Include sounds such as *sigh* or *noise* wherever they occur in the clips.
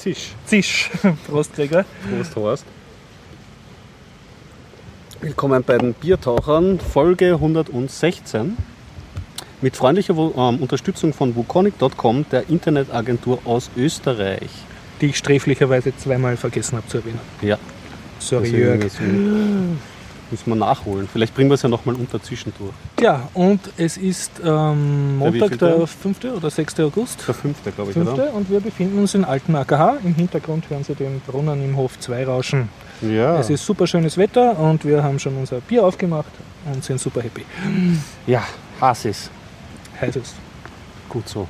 Zisch. Zisch. *laughs* Prost, Gregor. Prost, Horst. Willkommen bei den Biertauchern, Folge 116. Mit freundlicher ähm, Unterstützung von Wukonic.com, der Internetagentur aus Österreich. Die ich sträflicherweise zweimal vergessen habe zu erwähnen. Ja. Sorry, Jörg. Müssen- wir nachholen. Vielleicht bringen wir es ja nochmal unter zwischendurch. Ja, und es ist ähm, Montag, wievielte? der 5. oder 6. August. Der fünfte, glaube ich, 5. oder? Und wir befinden uns in Alten AKH. Im Hintergrund hören Sie den Brunnen im Hof 2 rauschen. Ja. Es ist super schönes Wetter und wir haben schon unser Bier aufgemacht und sind super happy. ja, Hasis. Heiß ist. Gut so.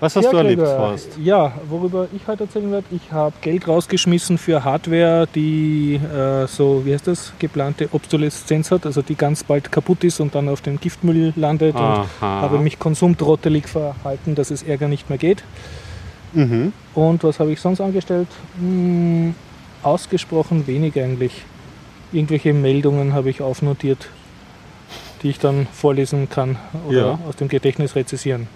Was hast du erlebt, Horst? Ja, worüber ich heute erzählen werde, ich habe Geld rausgeschmissen für Hardware, die äh, so, wie heißt das, geplante Obsoleszenz hat, also die ganz bald kaputt ist und dann auf dem Giftmüll landet und Aha. habe mich konsumtrottelig verhalten, dass es Ärger nicht mehr geht. Mhm. Und was habe ich sonst angestellt? Hm, ausgesprochen wenig eigentlich. Irgendwelche Meldungen habe ich aufnotiert, die ich dann vorlesen kann oder Ja. aus dem Gedächtnis rezessieren.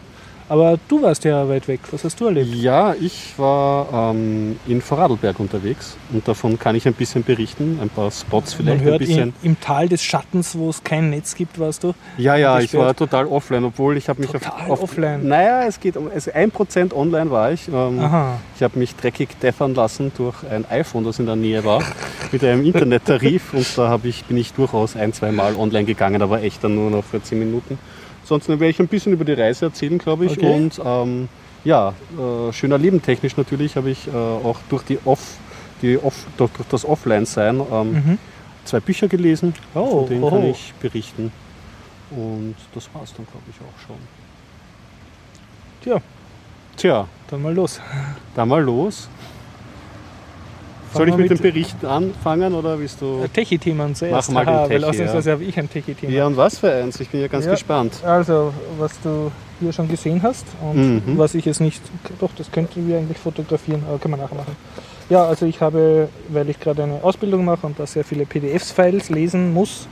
Aber du warst ja weit weg. Was hast du erlebt? Ja, ich war ähm, in Vorarlberg unterwegs und davon kann ich ein bisschen berichten. Ein paar Spots vielleicht Man hört ein bisschen. in, im Tal des Schattens, wo es kein Netz gibt, warst du. Ja, ja, ich war total offline, obwohl ich habe mich Total auf, auf offline? Naja, es geht um also 1% online war ich. Ähm, ich habe mich dreckig deffern lassen durch ein iPhone, das in der Nähe war, *laughs* mit einem Internettarif und da habe ich, bin ich durchaus ein, zwei Mal online gegangen, aber echt dann nur noch für 10 Minuten. Ansonsten werde ich ein bisschen über die Reise erzählen, glaube ich. Okay. Und ähm, ja, äh, schöner Leben technisch natürlich habe ich äh, auch durch, die Off, die Off, durch, durch das Offline-Sein ähm, Mhm. zwei Bücher gelesen, Oh, von denen oh. kann ich berichten. Und das war es dann, glaube ich, auch schon. Tja, Tja, dann mal los. dann mal los. Soll ich wir mit dem mit- Bericht anfangen oder willst du? Techie-Themen zuerst. Mach mal Aha, weil Techie, ausnahmsweise habe ich ein Techie-Thema. Ja, und was für eins? Ich bin ja ganz Ja. gespannt. Also, was du hier schon gesehen hast und Mhm. was ich jetzt nicht, doch, das könnten wir eigentlich fotografieren, aber können wir nachher machen. Ja, also ich habe, weil ich gerade eine Ausbildung mache und da sehr viele PDFs-Files lesen muss,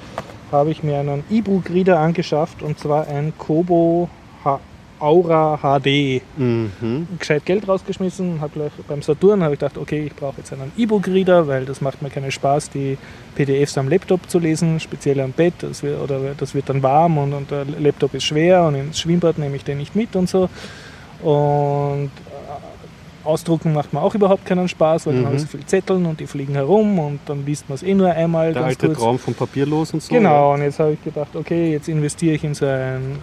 habe ich mir einen E-Book-Reader angeschafft und zwar ein Kobo H Aura HD. Mhm. Gescheit Geld rausgeschmissen, habe gleich beim Saturn habe ich gedacht, okay, ich brauche jetzt einen E-Book-Reader, weil das macht mir keinen Spaß, die PDFs am Laptop zu lesen, speziell am Bett. Das wird, oder das wird dann warm und, und der Laptop ist schwer und ins Schwimmbad nehme ich den nicht mit und so. Und äh, Ausdrucken macht mir auch überhaupt keinen Spaß, weil Mhm. dann habe ich so viele Zetteln und die fliegen herum und dann liest man es eh nur einmal Der ganz alte kurz. Traum von Papierlos und so. Genau, und jetzt habe ich gedacht, okay, jetzt investiere ich in so ein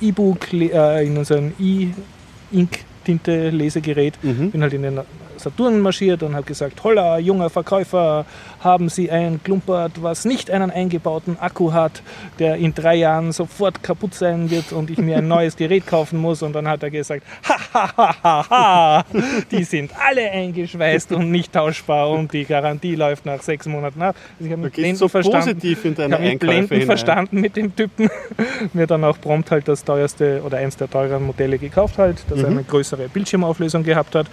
E-Book, äh, in so ein E-Ink-Tinte-Lesegerät. Mhm. Bin halt in den Saturn marschiert und habe gesagt, holla, junger Verkäufer, haben Sie ein Klumpert, was nicht einen eingebauten Akku hat, der in drei Jahren sofort kaputt sein wird und ich mir ein *laughs* neues Gerät kaufen muss. Und dann hat er gesagt, ha, ha, ha, ha, ha, die sind alle eingeschweißt und nicht tauschbar und die Garantie läuft nach sechs Monaten ab. Also ich habe mich so verstanden. positiv in Ich habe mich hinein. verstanden mit dem Typen. *laughs* Mir dann auch prompt halt das teuerste oder eins der teuren Modelle gekauft halt, das Mhm. eine größere Bildschirmauflösung gehabt hat.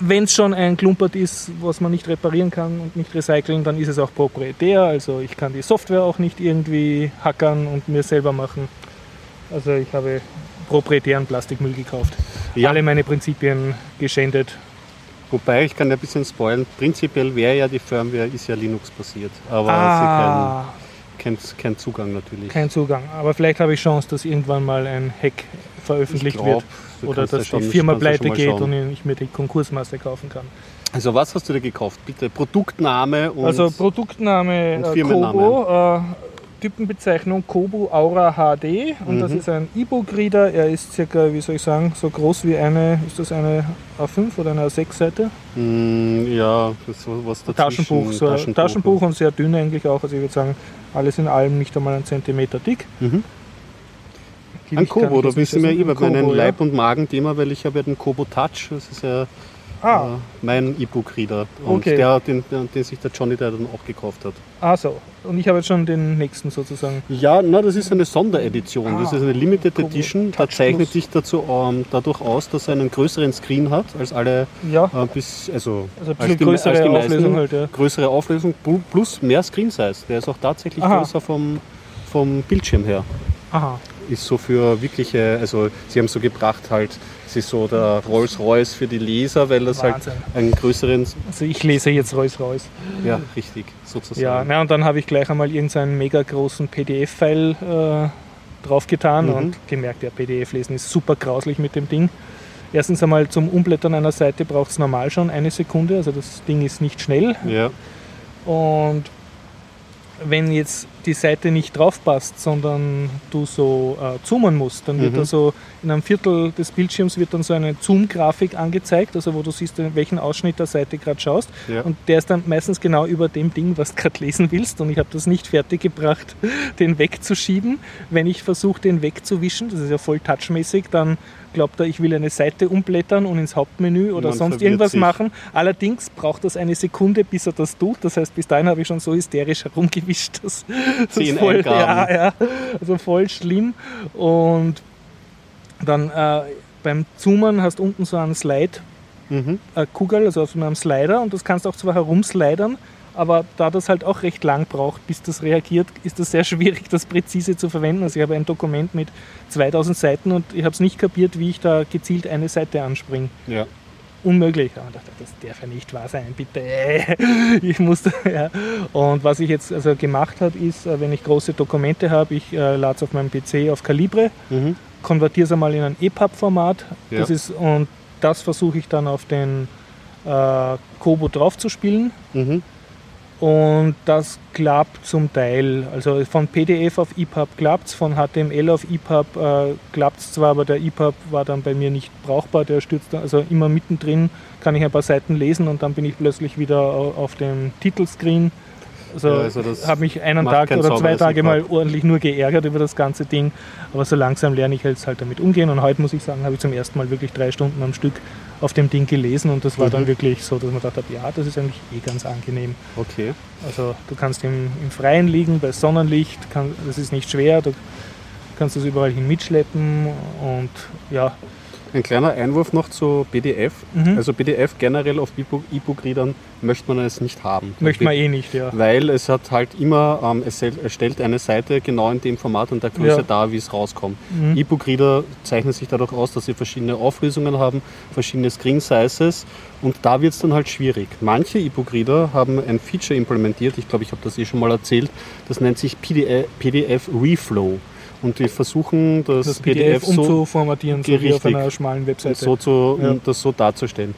Wenn es schon ein Klumpert ist, was man nicht reparieren kann und nicht recyceln, dann ist es auch proprietär. Also ich kann die Software auch nicht irgendwie hackern und mir selber machen. Also ich habe proprietären Plastikmüll gekauft. Ja. Alle meine Prinzipien geschändet. Wobei, ich kann ja ein bisschen spoilern. Prinzipiell wäre ja die Firmware, ist ja Linux-basiert. Aber ah, sie kein, kein, kein Zugang natürlich. kein Zugang. Aber vielleicht habe ich Chance, dass irgendwann mal ein Hack veröffentlicht Ich glaub, wird. Du Oder dass die Firma pleite geht schauen. und ich mir die Konkursmasse kaufen kann. Also was hast du dir gekauft? Bitte Produktname und also Produktname und äh, Firmenname. Kobo, äh, Typenbezeichnung Kobo Aura HD und das Mhm. ist ein E-Book-Reader. Er ist circa, wie soll ich sagen, so groß wie eine, ist das eine A5 oder eine A6-Seite? Mm, ja, das ist was dazwischen. Taschenbuch, so ein Taschenbuch und sehr dünn eigentlich auch. Also ich würde sagen, alles in allem nicht einmal einen Zentimeter dick. Mhm. Ein Kobo, da mir sagen. über Kobo, meinen ja. Leib- und Magen-Thema, weil ich habe ja den Kobo Touch, das ist ja Ah, äh, mein E-Book-Reader. Und Okay. der, den, den, sich der Johnny der dann auch gekauft hat. ah so. Und ich habe jetzt schon den nächsten sozusagen. Ja, na, das ist eine Sonderedition. Das Ah, ist eine Limited Kobo Edition. Da zeichnet sich dazu, ähm, dadurch aus, dass er einen größeren Screen hat als alle Ja, äh, bis, also, also ein als die, größere als die Auflösung meisten. halt, ja. Größere Auflösung pl- plus mehr Screen Size. Der ist auch tatsächlich Aha. größer vom, vom Bildschirm her. Aha. Ist so für wirkliche, also sie haben so gebracht halt, es ist so der Rolls-Royce für die Leser, weil das Wahnsinn. halt einen größeren, Also ich lese jetzt Rolls Royce. ja richtig, sozusagen. Ja, na, und dann habe ich gleich einmal irgendeinen mega großen PDF-File äh, draufgetan Mhm. und gemerkt, ja, PDF lesen ist super grauslich mit dem Ding. Erstens einmal zum Umblättern einer Seite braucht es normal schon eine Sekunde, also das Ding ist nicht schnell. ja. Und wenn jetzt die Seite nicht drauf passt, sondern du so äh, zoomen musst, dann wird Mhm. da so in einem Viertel des Bildschirms wird dann so eine Zoom-Grafik angezeigt, also wo du siehst, in welchen Ausschnitt der Seite gerade schaust. Ja. Und der ist dann meistens genau über dem Ding, was du gerade lesen willst. Und ich habe das nicht fertig gebracht, *laughs* den wegzuschieben. Wenn ich versuche, den wegzuwischen, das ist ja voll touchmäßig, dann glaubt er, ich will eine Seite umblättern und ins Hauptmenü oder Man sonst irgendwas sich. machen. Allerdings braucht das eine Sekunde, bis er das tut. Das heißt, bis dahin habe ich schon so hysterisch *laughs* herumgewischt. Das, das ist voll, ja, ja, also voll schlimm. Und dann äh, beim Zoomen hast du unten so einen Slide, Mhm. äh, Kugel, also auf einem Slider und das kannst du auch zwar herumslidern, aber da das halt auch recht lang braucht, bis das reagiert, ist das sehr schwierig, das präzise zu verwenden. Also ich habe ein Dokument mit 2000 Seiten und ich habe es nicht kapiert, wie ich da gezielt eine Seite anspringe. ja. Unmöglich. Und ich dachte, das darf ja nicht wahr sein, bitte. *laughs* Ich musste, ja. Und was ich jetzt also gemacht habe, ist, äh, wenn ich große Dokumente habe, ich äh, lade es auf meinem PC auf Calibre, Mhm. konvertiere es einmal in ein EPUB-Format. Ja. Das ist, und das versuche ich dann auf den äh, Kobo draufzuspielen. Mhm. Und das klappt zum Teil. Also von PDF auf EPUB klappt es, von HTML auf EPUB äh, klappt es zwar, aber der EPUB war dann bei mir nicht brauchbar. Der stürzt dann, also immer mittendrin kann ich ein paar Seiten lesen und dann bin ich plötzlich wieder au- auf dem Titelscreen. Also, Ja, also habe mich einen Tag oder zwei Tage mal ordentlich nur geärgert über das ganze Ding. Aber so langsam lerne ich jetzt halt damit umgehen. Und heute muss ich sagen, habe ich zum ersten Mal wirklich drei Stunden am Stück auf dem Ding gelesen und das war Mhm. dann wirklich so, dass man dachte, ja, das ist eigentlich eh ganz angenehm. Okay. Also du kannst im, im Freien liegen, bei Sonnenlicht, kann, das ist nicht schwer, du kannst das überall hin mitschleppen und ja, Ein kleiner Einwurf noch zu PDF. Mhm. Also PDF generell auf E-Book- E-Book-Readern möchte man es nicht haben. möchte man eh nicht, ja. Weil es hat halt immer, ähm, es erstellt eine Seite genau in dem Format und der Größe Ja. da, wie es rauskommt. Mhm. E-Book-Reader zeichnen sich dadurch aus, dass sie verschiedene Auflösungen haben, verschiedene Screen Sizes und da wird es dann halt schwierig. Manche E-Book-Reader haben ein Feature implementiert, ich glaube, ich habe das eh schon mal erzählt, das nennt sich PDF, PDF Reflow. Und die versuchen das, Das PDF, so umzuformatieren, so wie auf einer schmalen Webseite. so zu, Ja. um das so darzustellen.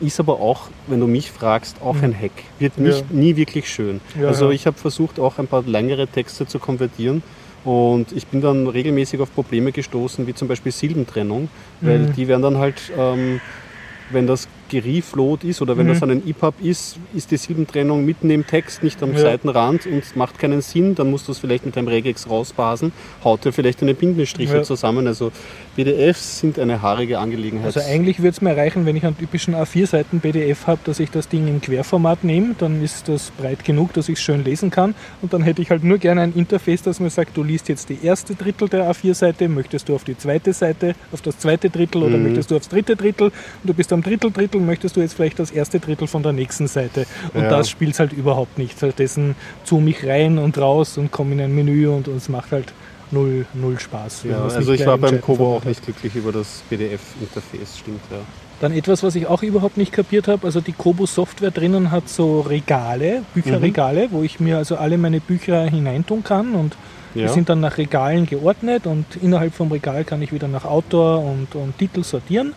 Ist aber auch, wenn du mich fragst, auch ein Hack. Wird Mhm. Ja. nicht, nie wirklich schön. Ja, also ich habe versucht, auch ein paar längere Texte zu konvertieren. Und ich bin dann regelmäßig auf Probleme gestoßen, wie zum Beispiel Silbentrennung, weil Mhm. die werden dann halt, ähm, wenn das gereflowt ist oder wenn Mhm. das ein EPUB ist, ist die Silbentrennung mitten im Text, nicht am Ja. Seitenrand und es macht keinen Sinn. Dann musst du es vielleicht mit einem Regex rausbasen, haut dir vielleicht eine Bindestriche Ja. zusammen. Also PDFs sind eine haarige Angelegenheit. Also eigentlich würde es mir reichen, wenn ich einen typischen A4-Seiten PDF habe, dass ich das Ding im Querformat nehme, dann ist das breit genug, dass ich es schön lesen kann und dann hätte ich halt nur gerne ein Interface, das mir sagt, du liest jetzt die erste Drittel der A4-Seite, möchtest du auf die zweite Seite, auf das zweite Drittel oder Mhm. möchtest du aufs dritte Drittel und du bist am Drittel Drittel, möchtest du jetzt vielleicht das erste Drittel von der nächsten Seite und Ja. das spielt halt überhaupt nicht. Stattdessen zoome ich rein und raus und komme in ein Menü und es macht halt null, null Spaß. Ja, es also ich war im beim Kobo auch nicht glücklich über das PDF-Interface, stimmt ja. Dann etwas, was ich auch überhaupt nicht kapiert habe, also die Kobo-Software drinnen hat so Regale, Bücherregale, wo ich mir also alle meine Bücher hineintun kann und die Ja. sind dann nach Regalen geordnet und innerhalb vom Regal kann ich wieder nach Autor und, und Titel sortieren.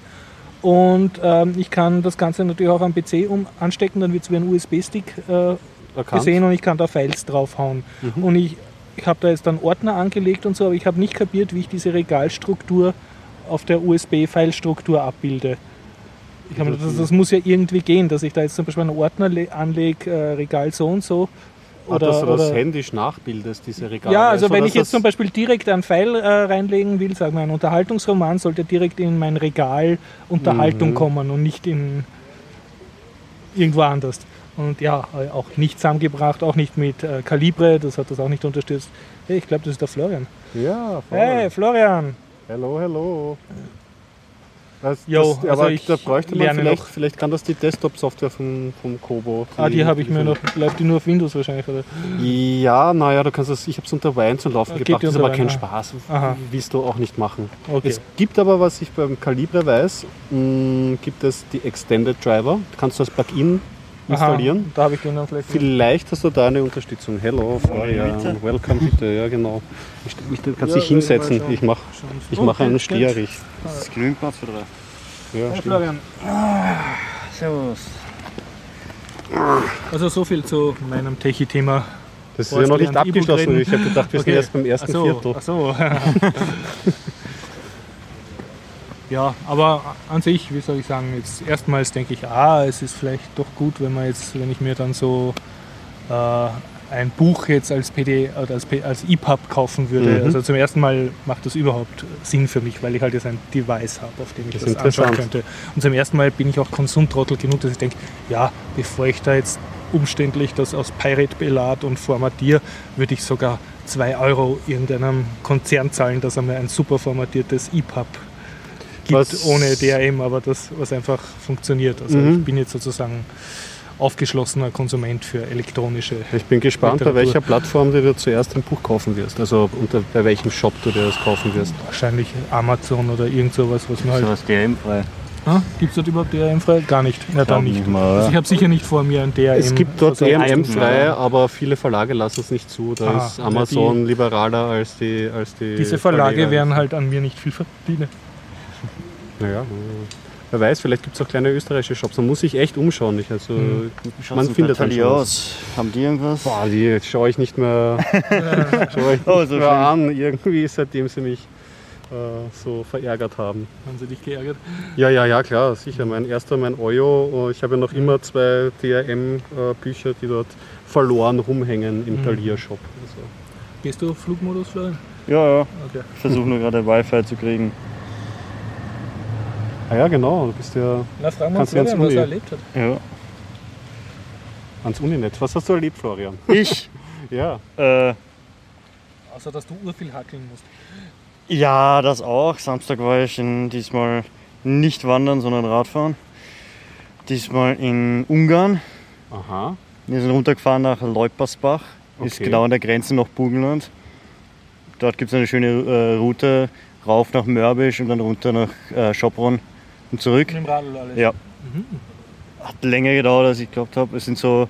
Und ähm, ich kann das Ganze natürlich auch am PC um anstecken, dann wird es wie ein USB-Stick äh, gesehen und ich kann da Files draufhauen. Mhm. Und ich, ich habe da jetzt dann Ordner angelegt und so, aber ich habe nicht kapiert, wie ich diese Regalstruktur auf der USB-File-Struktur abbilde. Ich hab, mir gedacht, das, das muss ja irgendwie gehen, dass ich da jetzt zum Beispiel einen Ordner le- anlege, äh, Regal so und so. Ah, dass du das oder- händisch nachbildest, diese Regale. ja, also wenn dass ich jetzt zum Beispiel direkt einen Pfeil äh, reinlegen will, sagen wir ein Unterhaltungsroman, sollte direkt in mein Regal Unterhaltung Mhm. kommen und nicht in irgendwo anders. Und ja, auch nicht zusammengebracht, auch nicht mit äh, Kalibre, das hat das auch nicht unterstützt. Hey, ich glaube, das ist der Florian. Ja, voll. Hey, Florian! Hello, hello. Das, Jo, das, also aber ich da bräuchte man vielleicht, noch. vielleicht kann das die Desktop-Software vom, vom Kobo. Ah, die habe ich mir noch. Läuft die nur auf Windows wahrscheinlich, oder? Ja, naja, du kannst das, ich habe es unter Wine zum Laufen Ah, gebracht, das ist aber kein Wine, Spaß. Aha. Willst du auch nicht machen. Okay. Es gibt aber, was ich beim Calibre weiß, mh, gibt es die Extended Driver. Du kannst das Plugin installieren. Aha, da habe ich den dann vielleicht. Vielleicht hast du da eine Unterstützung. Hello, Florian. bitte. Welcome bitte, ja genau. Ich, mich, du kannst Ja, dich ich hinsetzen. Ich mache ich mach einen. Stierich. Das ist genügend Platz für drei. Ja, Hey. Florian. Servus. Also so viel zu meinem Techie-Thema. Das ist ja noch nicht abgeschlossen. Ich habe gedacht, wir sind Okay. erst beim ersten Ach so, Viertel. Ach so. *laughs* *laughs* ja, aber an sich, wie soll ich sagen, jetzt erstmals denke ich, ah, es ist vielleicht doch gut, wenn man jetzt, wenn ich mir dann so äh, ein Buch jetzt als PD oder als, als EPUB kaufen würde. Mhm. Also zum ersten Mal macht das überhaupt Sinn für mich, weil ich halt jetzt ein Device habe, auf dem ich Das das, anschauen könnte. Und zum ersten Mal bin ich auch Konsumtrottel genug, dass ich denke, ja, bevor ich da jetzt umständlich das aus Pirate belad und formatiere, würde ich sogar 2 Euro irgendeinem Konzern zahlen, dass er mir ein super formatiertes EPUB gibt, Was- ohne DRM, aber das, was einfach funktioniert. Also Mhm. ich bin jetzt sozusagen aufgeschlossener Konsument für elektronische. Ich bin gespannt, bei Literatur. welcher Plattform du dir zuerst ein Buch kaufen wirst. Also unter, bei welchem Shop du dir das kaufen wirst. Wahrscheinlich Amazon oder irgend sowas, was mir halt. So was DRM-frei. Gibt es dort überhaupt DRM frei? Gar nicht. Ja, dann nicht. mal. Also ich habe sicher nicht vor mir ein DRM. Es gibt dort also ein DMM Item- frei, aber viele Verlage lassen es nicht zu. Da Ah, ist Amazon liberaler als die, als die Diese Verlage Verleger. werden halt an mir nicht viel verdienen. Naja, wer weiß, vielleicht gibt es auch kleine österreichische Shops. Man muss sich echt umschauen. Ich, also, Hm. man findet dann die schon was. aus. Haben die irgendwas? Boah, die schaue ich nicht mehr, *laughs* schaue ich nicht Oh, so mehr an, irgendwie, seitdem sie mich äh, so verärgert haben. Haben sie dich geärgert? Ja, ja, ja, klar, sicher. Mein erster, mein Oyo. Ich habe ja noch immer zwei DRM-Bücher, die dort verloren rumhängen im Mhm. Thalia-Shop. Also, Gehst du auf Flugmodus, Florian? Ja, ja. Okay. Ich versuche nur gerade Wi-Fi zu kriegen. Ah ja, genau, du bist ja Na, fragen wir uns Florian, was er erlebt hat. Ja. ans Uninetz. Was hast du erlebt, Florian? Ich? *laughs* Ja, äh, Außer, dass du urviel hackeln musst. ja, das auch. Samstag war ich in, diesmal nicht wandern, sondern Radfahren. Diesmal in Ungarn. aha. Wir sind runtergefahren nach Leupersbach. Ist Okay. genau an der Grenze nach Burgenland. Dort gibt es eine schöne äh, Route rauf nach Mörbisch und dann runter nach äh, Schopron und zurück. Mit dem Radl alles. Ja. Mhm. Hat länger gedauert, als ich geglaubt habe. Es sind so,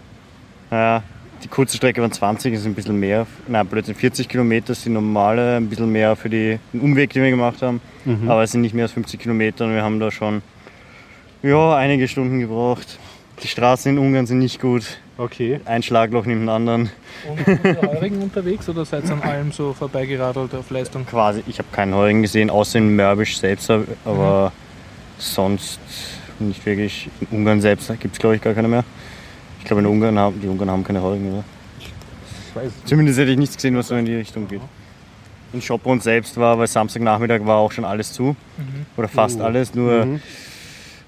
naja, die kurze Strecke waren 20, es ist ein bisschen mehr. Nein, plötzlich 40 Kilometer ist die normale, ein bisschen mehr für die, den Umweg, den wir gemacht haben. Mhm. Aber es sind nicht mehr als 50 Kilometer und wir haben da schon ja, einige Stunden gebraucht. Die Straßen in Ungarn sind nicht gut. Okay. Ein Schlagloch neben dem anderen. Und unter Heurigen unterwegs oder seid ihr an allem so vorbeigeradelt auf Leistung? Quasi, ich habe keinen Heurigen gesehen, außer in Mörbisch selbst, aber sonst nicht wirklich. In Ungarn selbst gibt es, glaube ich, gar keine mehr. Ich glaube, in Ungarn haben, die Ungarn haben keine Heurigen mehr. Ich weiß. Zumindest hätte ich nichts gesehen, was so in die Richtung geht. In Schopron selbst war, weil Samstagnachmittag war auch schon alles zu. Oder fast Uh. alles. Nur, Mhm.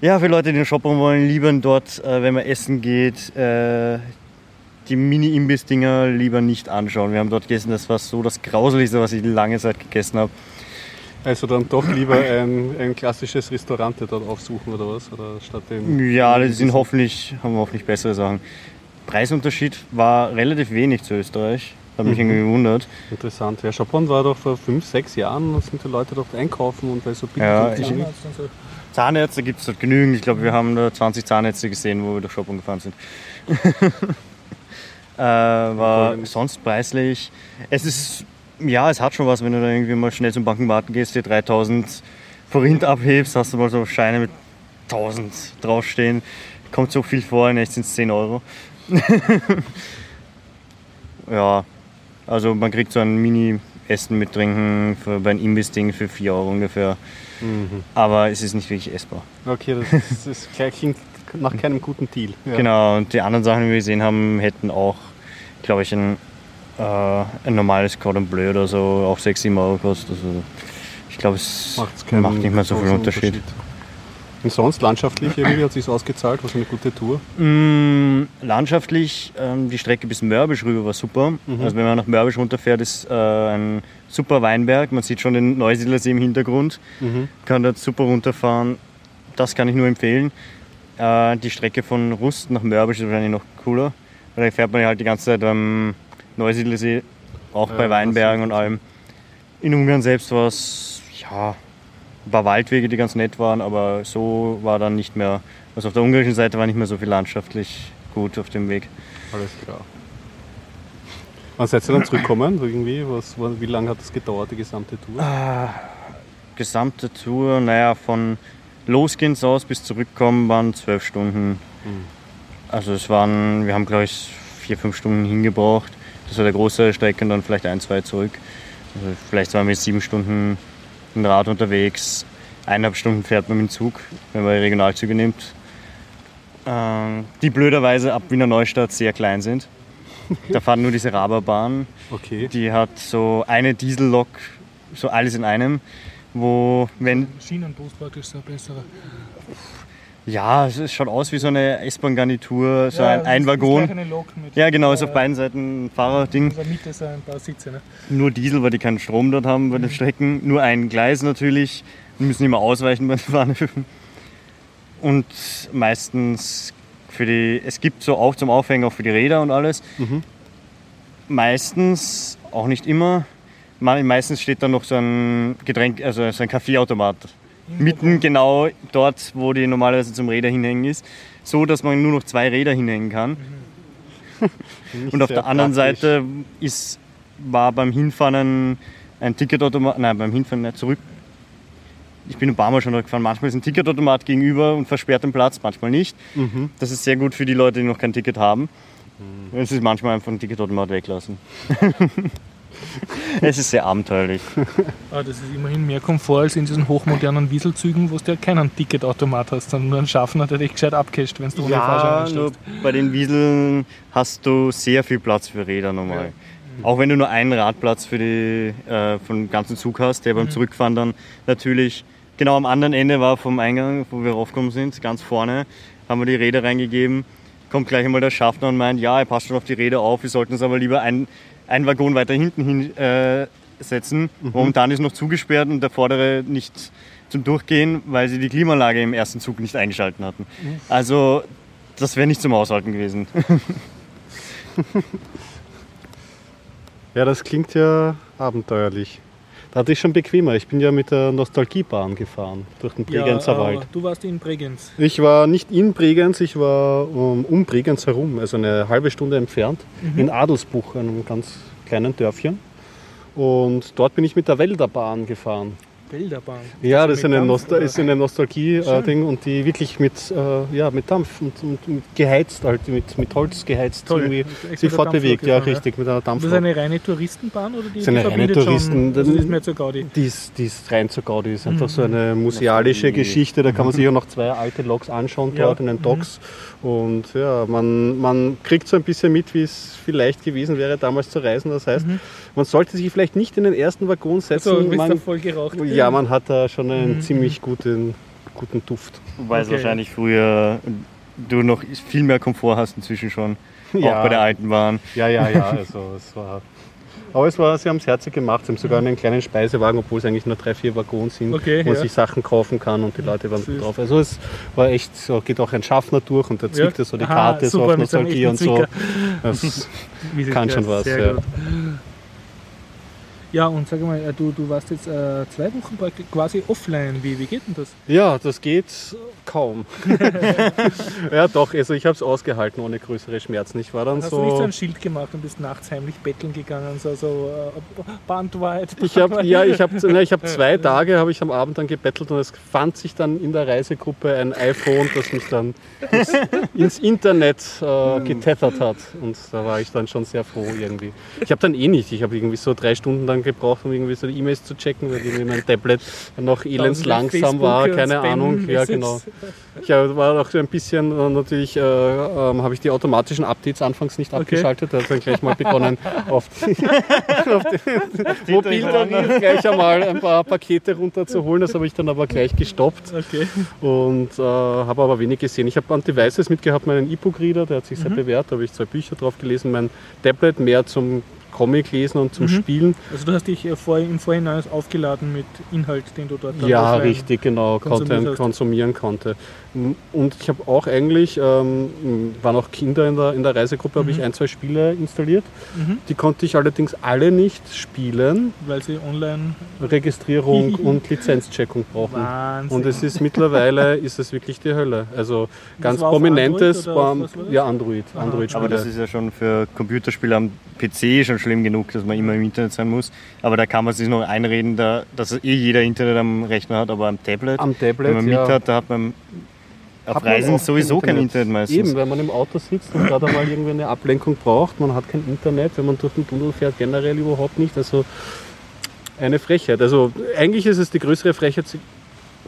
ja, für Leute, die in Schopron wollen, lieber dort, äh, wenn man essen geht, äh, die Mini-Imbiss-Dinger lieber nicht anschauen. Wir haben dort gegessen, das war so das Grauseligste, was ich lange Zeit gegessen habe. Also dann doch lieber ein, ein klassisches Restaurant dort aufsuchen oder was? Oder statt dem. Ja, die sind hoffentlich, haben hoffentlich bessere Sachen. Preisunterschied war relativ wenig zu Österreich. Hat mich Mhm. irgendwie gewundert. Interessant. Ja, Chopin war doch vor fünf, sechs Jahren, da sind die Leute dort einkaufen und bei so billig Ja, und ich- billig. Zahnärzte gibt es dort genügend. Ich glaube, wir haben da 20 Zahnärzte gesehen, wo wir durch Shopping gefahren sind. *laughs* äh, war sonst preislich. Es ist, ja, es hat schon was, wenn du da irgendwie mal schnell zum Bankenwarten gehst, dir 3000 Forint abhebst, hast du mal so Scheine mit 1000 draufstehen. Kommt so viel vor, in echt sind es 10 Euro. *laughs* ja, also man kriegt so ein Mini-Essen mit Trinken für, bei einem Imbiss-Ding für 4 Euro ungefähr. Mhm. Aber es ist nicht wirklich essbar. Okay, das, ist, das klingt nach keinem guten Deal. Ja. Genau, und die anderen Sachen, die wir gesehen haben, hätten auch, glaube ich, ein, äh, ein normales Cordon Bleu oder so auch 6, 7 Euro gekostet. Also ich glaube, es macht nicht mehr so viel großen Unterschied. Und sonst landschaftlich irgendwie hat es sich ausgezahlt, was eine gute Tour. Mm, landschaftlich, ähm, die Strecke bis Mörbisch rüber war super. Mhm. Also wenn man nach Mörbisch runterfährt, ist äh, ein super Weinberg. Man sieht schon den Neusiedlersee im Hintergrund. Mhm. Kann dort super runterfahren. das kann ich nur empfehlen. Äh, die Strecke von Rust nach Mörbisch ist wahrscheinlich noch cooler. Weil da fährt man halt die ganze Zeit am Neusiedlersee, auch bei Ja, Weinbergen das und allem. In Ungarn selbst war es, ja, ein paar Waldwege, die ganz nett waren, aber so war dann nicht mehr, also auf der ungarischen Seite war nicht mehr so viel landschaftlich gut auf dem Weg. Alles klar. Wann seid ihr dann zurückgekommen? Irgendwie? Was, wie lange hat das gedauert, die gesamte Tour? Gesamte Tour, naja, von Losgehens aus bis zurückkommen waren zwölf Stunden. Also es waren, wir haben glaube ich vier, fünf Stunden hingebraucht. Das war der große Strecke und dann vielleicht ein, zwei zurück. Also vielleicht waren wir sieben Stunden im Rad unterwegs. Eineinhalb Stunden fährt man mit dem Zug, wenn man Regionalzüge nimmt. Ähm, die blöderweise ab Wiener Neustadt sehr klein sind. Da *laughs* fahren nur diese Raberbahn. Okay. Die hat so eine Diesellok, so alles in einem, wo, wenn, Schienenbus praktisch so bessere. Ja, es schaut aus wie so eine S-Bahn-Garnitur, so Ja, ein, ein ist Waggon. Ja, genau, ist äh, auf beiden Seiten ein Fahrerding. In der Mitte so ein paar Sitze. Ne? Nur Diesel, weil die keinen Strom dort haben bei den Strecken. Nur ein Gleis natürlich. Die müssen immer ausweichen bei den Bahnhöfen. Und meistens für die, es gibt so auch zum Aufhängen auch für die Räder und alles. Mhm. Meistens, auch nicht immer, meistens steht da noch so ein Getränk, also so ein Kaffeeautomat mitten genau dort, wo die normalerweise zum Räder hinhängen ist, so dass man nur noch zwei Räder hinhängen kann. *laughs* Und auf der anderen praktisch. Seite ist, war beim Hinfahren ein, ein Ticketautomat, nein, beim Hinfahren nicht zurück. Ich bin ein paar Mal schon dort gefahren. Manchmal ist ein Ticketautomat gegenüber und versperrt den Platz, manchmal nicht. Mhm. Das ist sehr gut für die Leute, die noch kein Ticket haben. Es ist manchmal einfach ein Ticketautomat weglassen. *laughs* *laughs* es ist sehr abenteuerlich. Ah, das ist immerhin mehr Komfort als in diesen hochmodernen Wieselzügen, wo du ja keinen Ticketautomat hast, sondern nur einen Schaffner, der dich gescheit abcasht, wenn du ohne Fahrschein nur bei den Wieseln hast du sehr viel Platz für Räder normal. Auch wenn du nur einen Radplatz für die, äh, vom ganzen Zug hast, der beim Zurückfahren dann natürlich genau am anderen Ende war vom Eingang, wo wir raufgekommen sind, ganz vorne, haben wir die Räder reingegeben. Kommt gleich einmal der Schaffner und meint, ja, er passt schon auf die Räder auf, wir sollten uns aber lieber ein, einen Waggon weiter hinten hin äh, setzen. Momentan ist noch zugesperrt und der vordere nicht zum Durchgehen, weil sie die Klimaanlage im ersten Zug nicht eingeschalten hatten. Also das wäre nicht zum Aushalten gewesen. *laughs* Ja, das klingt ja abenteuerlich. Da hatte ich schon bequemer. Ich bin ja mit der Nostalgiebahn gefahren durch den Bregenzer ja, Wald. aber Du warst in Bregenz. Ich war nicht in Bregenz, ich war um, um Bregenz herum, also eine halbe Stunde entfernt, Mhm. in Adelsbuch, einem ganz kleinen Dörfchen. Und dort bin ich mit der Wälderbahn gefahren. Wälderbahn. Ja, das ist eine, Dampf, Nostal oder? ist eine Nostalgie-Ding und die wirklich mit, äh, ja, mit Dampf und, und mit geheizt, halt, mit, mit Holz geheizt Toll. irgendwie sich fortbewegt. Ja, gefahren, richtig, mit einer Das ist Dampflok. eine reine Touristenbahn oder die, Das ist eine die reine verbindet Touristen- Schon, das ist mehr zur Gaudi. Die ist, die ist rein zur Gaudi. ist einfach Mhm. so eine musealische Nostalgie. Geschichte. Da kann man sich auch noch zwei alte Loks anschauen Ja. dort in den Docks. Und ja, man, man kriegt so ein bisschen mit, wie es vielleicht gewesen wäre, damals zu reisen. Das heißt, man sollte sich vielleicht nicht in den ersten Waggon setzen. So, du bist da man, voll geraucht. ja, man hat da schon einen Mhm. ziemlich guten, guten Duft. Wobei es Okay. wahrscheinlich früher du noch viel mehr Komfort hast inzwischen schon. Ja. Auch bei der alten Bahn. Ja, ja, ja. Also es war. Aber es war, sie haben es herzig gemacht. Sie haben sogar einen kleinen Speisewagen, obwohl es eigentlich nur drei, vier Waggons sind, Okay, wo man ja. sich Sachen kaufen kann und die Leute waren Süß. gut drauf. Also es war echt so, geht auch ein Schaffner durch und der zwickt Ja. so die Aha, Karte so super, auf so einem Nostalgie und so. Das, *laughs* Kann schon was, sehr ja. Ja, und sag mal, äh, du, du warst jetzt äh, zwei Wochen quasi offline. Wie, wie geht denn das? ja, das geht kaum. *laughs* ja, doch, also ich habe es ausgehalten ohne größere Schmerzen. Ich war dann Hast du nicht so so. ein Schild gemacht und bist nachts heimlich betteln gegangen, so, so äh, Bandweit? Ich habe ja, ich habe *laughs* ich hab zwei Tage habe ich am Abend dann gebettelt und es fand sich dann in der Reisegruppe ein iPhone, das mich dann ins, ins Internet äh, getethert hat und da war ich dann schon sehr froh irgendwie. Ich habe dann eh nicht, ich habe irgendwie so drei Stunden dann gebraucht, um irgendwie so die E-Mails zu checken, weil irgendwie mein Tablet noch elends langsam war, keine Ahnung. Ja, genau. *laughs* Ich war auch ein bisschen äh, natürlich, äh, ähm, habe ich die automatischen Updates anfangs nicht abgeschaltet. Da hat dann gleich mal begonnen, *laughs* auf die, *laughs* auf die Mobiltarif gleich einmal ein paar Pakete runterzuholen. Das habe ich dann aber gleich gestoppt Okay. und äh, habe aber wenig gesehen. Ich habe Anti-Devices mitgehabt, meinen E-Book-Reader, der hat sich Mhm. sehr bewährt. Da habe ich zwei Bücher drauf gelesen. Mein Tablet mehr zum Comic lesen und zum Mhm. Spielen. Also du hast dich äh, vor, im Vorhinein aufgeladen mit Inhalt, den du dort Ja, richtig, genau, Content konsumieren konnte. Und ich habe auch eigentlich, ähm, waren auch Kinder in der, in der Reisegruppe, habe ich Mhm. ein, zwei Spiele installiert. Mhm. Die konnte ich allerdings alle nicht spielen. Weil sie online Registrierung *laughs* und Lizenzcheckung brauchen. Wahnsinn. Und es ist mittlerweile ist es wirklich die Hölle. Also ganz prominentes Android war, ja Android, Aha. Android Aber das ist ja schon für Computerspiele am PC schon schlimm genug, dass man immer im Internet sein muss. Aber da kann man sich noch einreden, da, dass eh jeder Internet am Rechner hat, aber am Tablet, am Tablet. wenn man mit ja, hat, da hat man auf Reisen sowieso kein kein Internet. Internet meistens. Eben, wenn man im Auto sitzt und gerade mal irgendwie eine Ablenkung braucht, man hat kein Internet, wenn man durch den Tunnel fährt, generell überhaupt nicht. Also eine Frechheit. Also eigentlich ist es die größere Frechheit,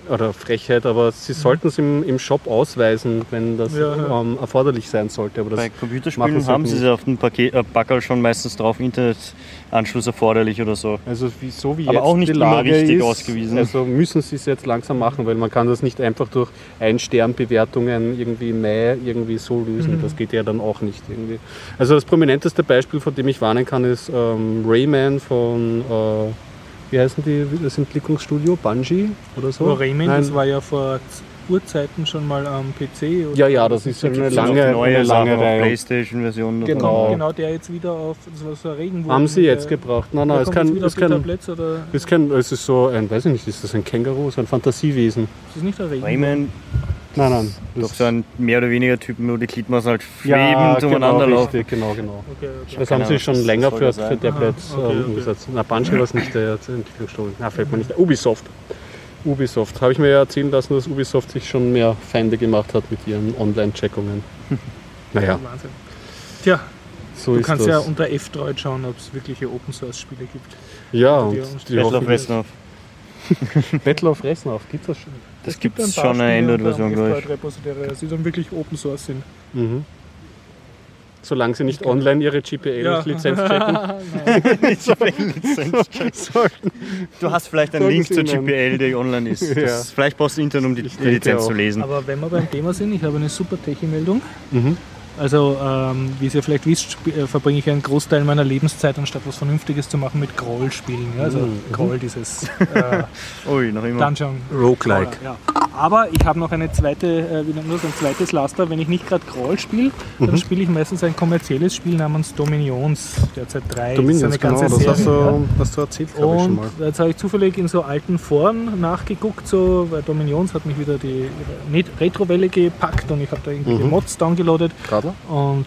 oder Frechheit, aber sie sollten es im, im Shop ausweisen, wenn das Ja, ja. Ähm, erforderlich sein sollte. Aber das, Bei Computerspielen sie haben sie es auf dem Paket, äh, Backerl schon meistens drauf, Internetanschluss erforderlich oder so. also wie, so wie Aber jetzt auch nicht die immer Lage richtig ist, ausgewiesen. Also müssen sie es jetzt langsam machen, weil man kann das nicht einfach durch Ein-Stern-Bewertungen irgendwie Mai irgendwie so lösen. Mhm. Das geht ja dann auch nicht irgendwie. Also das prominenteste Beispiel, von dem ich warnen kann, ist ähm, Rayman von, äh, wie heißen die, das Entwicklungsstudio? Bungie oder so? Rayman, Nein. das war ja vor Urzeiten schon mal am PC. oder- Ja, ja, das ist eine Gibt's noch lange, neue eine lange Reihe. Playstation-Version. Genau. Genau, der jetzt wieder auf das war so ein Regenwurm. Haben sie jetzt gebracht. Nein, nein, es kann, es kann, Tablets oder es kann, es ist so ein, weiß ich nicht, ist das ein Känguru, so ein Fantasiewesen? ist das nicht ein Regenwurm? Rayman, Nein, nein. doch das- so ein mehr oder weniger Typen, nur die Gliedmaßen halt ja, schwebend genau, umeinander laufen. richtig, genau, genau. Okay, okay. Das Keine haben sie Ahnung, schon was länger für, das für sein? Tablets okay, ähm, okay. umgesetzt. Na, Bungie war es nicht der Entwicklungsstudio. Na, fällt mir nicht. Ubisoft. Ubisoft. Habe ich mir ja erzählen lassen, dass Ubisoft sich schon mehr Feinde gemacht hat mit ihren Online-Checkungen. *laughs* Naja, Wahnsinn. Tja, so du kannst das. ja unter F-Droid schauen, ob es wirkliche Open-Source-Spiele gibt. ja, und die Battle of Westnov. *laughs* *laughs* Battle of Resnauf, gibt das schon? Das gibt es schon eine Android-Version, glaube ich. F-Droid-Repositorium, die dann wirklich Open-Source sind. Mhm. Solange sie nicht online ihre GPL-Lizenz *laughs* checken. *laughs* sollten. Du hast vielleicht einen Sollten Link zur. GPL, die online ist. *laughs* Ja. Das, vielleicht brauchst du Internet, um die, die Lizenz auch. zu lesen. Aber wenn wir beim Thema sind, ich habe eine super Techie-Meldung. Mhm. Also, ähm, wie ihr vielleicht wisst, äh, verbringe ich einen Großteil meiner Lebenszeit, anstatt was Vernünftiges zu machen, mit Groll-Spielen. Ja? Also, Mhm. Groll, dieses *laughs* äh, Ui, noch immer. Dungeon. Roguelike. Ja. Aber ich habe noch eine zweite, äh, wie nennt man das, ein zweites Laster. Wenn ich nicht gerade Groll spiele, Mhm. dann spiele ich meistens ein kommerzielles Spiel namens Dominions, derzeit drei. Dominions, genau, das hast Serie, ja. du, hast du erzählt, glaube ich, schon mal. jetzt habe ich zufällig in so alten Foren nachgeguckt, so, weil Dominions hat mich wieder die Retro-Welle gepackt und ich habe da irgendwelche Mhm. Mods downgeloadet. Gradler? Und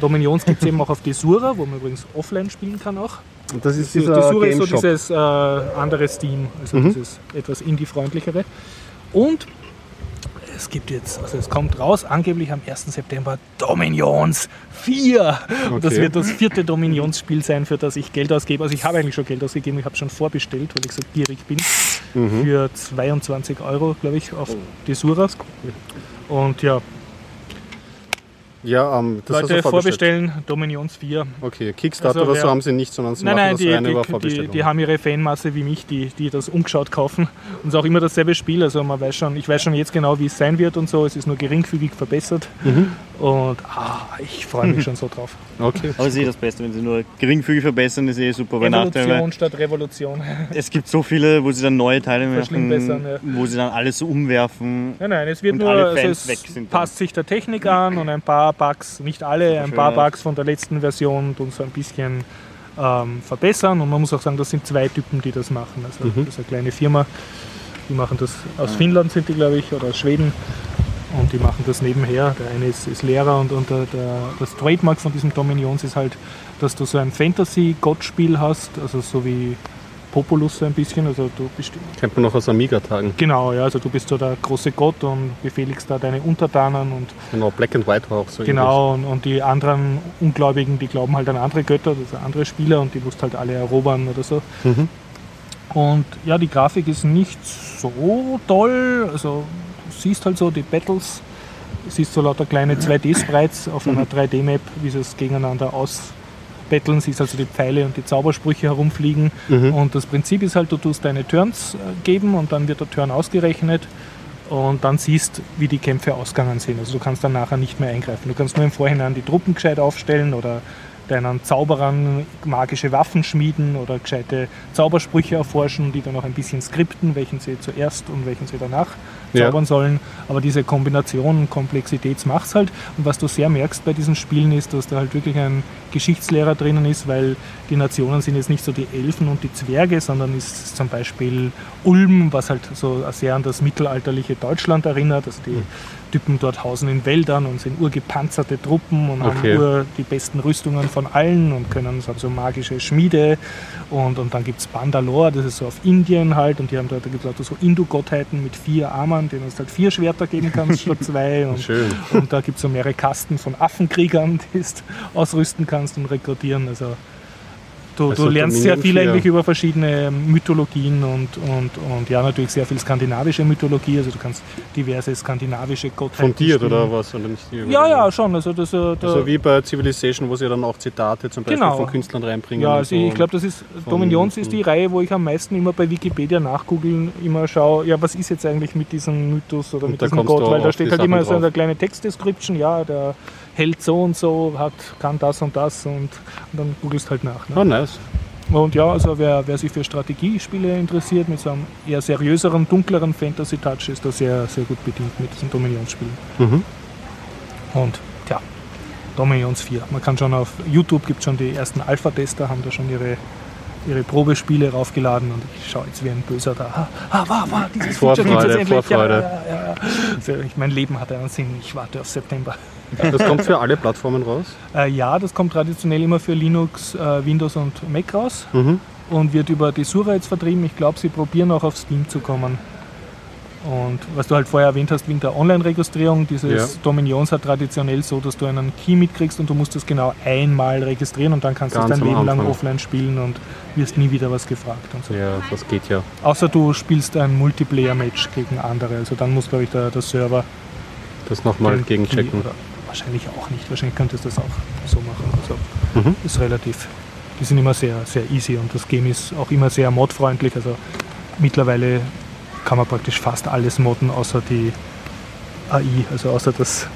Dominions gibt es eben auch auf Desura, wo man übrigens offline spielen kann auch. Und das ist Die dieser Desura ist so dieses äh, andere Steam, also Mhm. dieses etwas Indie-freundlichere. Und es gibt jetzt, also es kommt raus, angeblich am 1. September Dominions 4. Und das Okay. wird das vierte Dominions-Spiel sein, für das ich Geld ausgebe. Also ich habe eigentlich schon Geld ausgegeben, ich habe schon vorbestellt, weil ich so gierig bin. Mhm. Für 22 Euro, glaube ich, auf Desura. Und ja, Ja, ähm, das Leute vorbestellt. vorbestellen, Dominions 4. Okay, Kickstarter Also oder so haben sie nicht, sondern sie Nein, machen nein, das die, rein über die, die, Vorbestellung. die haben ihre Fanmasse wie mich, die, die das umgeschaut kaufen. Und es ist auch immer dasselbe Spiel. Also man weiß schon, ich weiß schon jetzt genau, wie es sein wird und so. Es ist nur geringfügig verbessert. Mhm. Und ah, ich freue mich *laughs* schon so drauf. Okay. Aber es ist eh das Beste, wenn sie nur geringfügig verbessern, ist eh super. Weil Nachteil, statt Revolution. *laughs* es gibt so viele, wo sie dann neue Teile machen, ja. wo sie dann alles so umwerfen. Nein, nein, es wird nur, also es weg sind dann. passt sich der Technik an und ein paar Bugs, nicht alle, ein paar. Bugs von der letzten Version und so ein bisschen ähm, verbessern. Und man muss auch sagen, das sind zwei Typen, die das machen. Also Mhm. das ist eine kleine Firma, die machen das aus Finnland sind die, glaube ich, oder aus Schweden. Und die machen das nebenher. Der eine ist, ist Lehrer und, und der, der, das Trademark von diesem Dominions ist halt, dass du so ein Fantasy-Gott-Spiel hast, also so wie Populus so ein bisschen. Also du bist Kennt man noch aus Amiga-Tagen. Genau, ja, also du bist so der große Gott und befehligst da deine Untertanen und Genau, Black and White war auch so genau und, und die anderen Ungläubigen, die glauben halt an andere Götter, also andere Spieler und die musst halt alle erobern oder so. Mhm. Und ja, die Grafik ist nicht so toll, also du siehst halt so die Battles, du siehst so lauter kleine 2D-Sprites auf einer 3D-Map, wie sie es gegeneinander ausbetteln, siehst also die Pfeile und die Zaubersprüche herumfliegen Mhm. und das Prinzip ist halt, du tust deine Turns äh, geben und dann wird der Turn ausgerechnet und dann siehst, wie die Kämpfe ausgegangen sind. Also du kannst dann nachher nicht mehr eingreifen. Du kannst nur im Vorhinein die Truppen gescheit aufstellen oder deinen Zauberern magische Waffen schmieden oder gescheite Zaubersprüche erforschen, die dann auch ein bisschen skripten, welchen sie zuerst und welchen sie danach Ja. zaubern sollen. Aber diese Kombination Komplexität macht es halt. Und was du sehr merkst bei diesen Spielen ist, dass da halt wirklich ein Geschichtslehrer drinnen ist, weil die Nationen sind jetzt nicht so die Elfen und die Zwerge, sondern ist zum Beispiel Ulm, was halt so sehr an das mittelalterliche Deutschland erinnert. Also die Typen dort hausen in Wäldern und sind urgepanzerte Truppen und Okay. haben ur die besten Rüstungen von allen und können so, haben so magische Schmiede. Und, und dann gibt es Bandalore, das ist so auf Indien halt. Und die haben dort, da gibt es auch so Hindu-Gottheiten mit vier Armen, denen es halt vier Schwerter geben kannst statt *laughs* zwei. Und, und da gibt es so mehrere Kasten von Affenkriegern, *laughs* die du ausrüsten kannst und rekrutieren. Also du, Also du lernst sehr viel 4. eigentlich über verschiedene Mythologien und, und, und ja, natürlich sehr viel skandinavische Mythologie. Also du kannst diverse skandinavische Gottheiten Fundiert spielen. oder was? Oder nicht Ja, ja, schon. Also das, äh, da, Also wie bei Civilization, wo sie dann auch Zitate zum Beispiel Genau. von Künstlern reinbringen. Ja, also so. ich glaube, das ist Dominions ist die Reihe, wo ich am meisten immer bei Wikipedia nachgoogeln immer schaue, ja, was ist jetzt eigentlich mit diesem Mythos oder Und mit diesem Gott, weil da steht halt Sachen immer so drauf. eine kleine Textdescription, ja, der Held so und so hat, kann das und das und, und dann googelst halt nach. Ne? Oh, nice. Und ja, also wer, wer sich für Strategiespiele interessiert, mit so einem eher seriöseren, dunkleren Fantasy-Touch, ist da sehr, sehr gut bedient mit diesen Dominionsspielen. Mhm. Und ja, Dominions 4. Man kann schon auf YouTube gibt schon die ersten Alpha-Tester, haben da schon ihre, ihre Probespiele raufgeladen und ich schaue jetzt wie ein Böser da. Ah, ah, war, dieses Feature gibt's Vorfreude, jetzt endlich. Vorfreude. Ja, ja, ja. Also ich, mein Leben hat einen Sinn, ich warte auf September. Das kommt für alle Plattformen raus. Äh, ja, das kommt traditionell immer für Linux, äh, Windows und Mac raus Mhm. und wird über die Sura jetzt vertrieben. Ich glaube, sie probieren auch auf Steam zu kommen. Und was du halt vorher erwähnt hast, wegen der Online-Registrierung, dieses Ja. Dominions hat traditionell so, dass du einen Key mitkriegst und du musst das genau einmal registrieren und dann kannst du es dein Leben lang Anfang. offline spielen und wirst nie wieder was gefragt und so. Ja, das geht ja. Außer du spielst ein Multiplayer-Match gegen andere. Also dann muss, glaube ich, der, der Server Das nochmal gegenchecken. Wahrscheinlich auch nicht. Wahrscheinlich könntest du das auch so machen. Also Mhm. ist relativ. Die sind immer sehr, sehr easy und das Game ist auch immer sehr modfreundlich. Also mittlerweile kann man praktisch fast alles modden, außer die AI, also außer das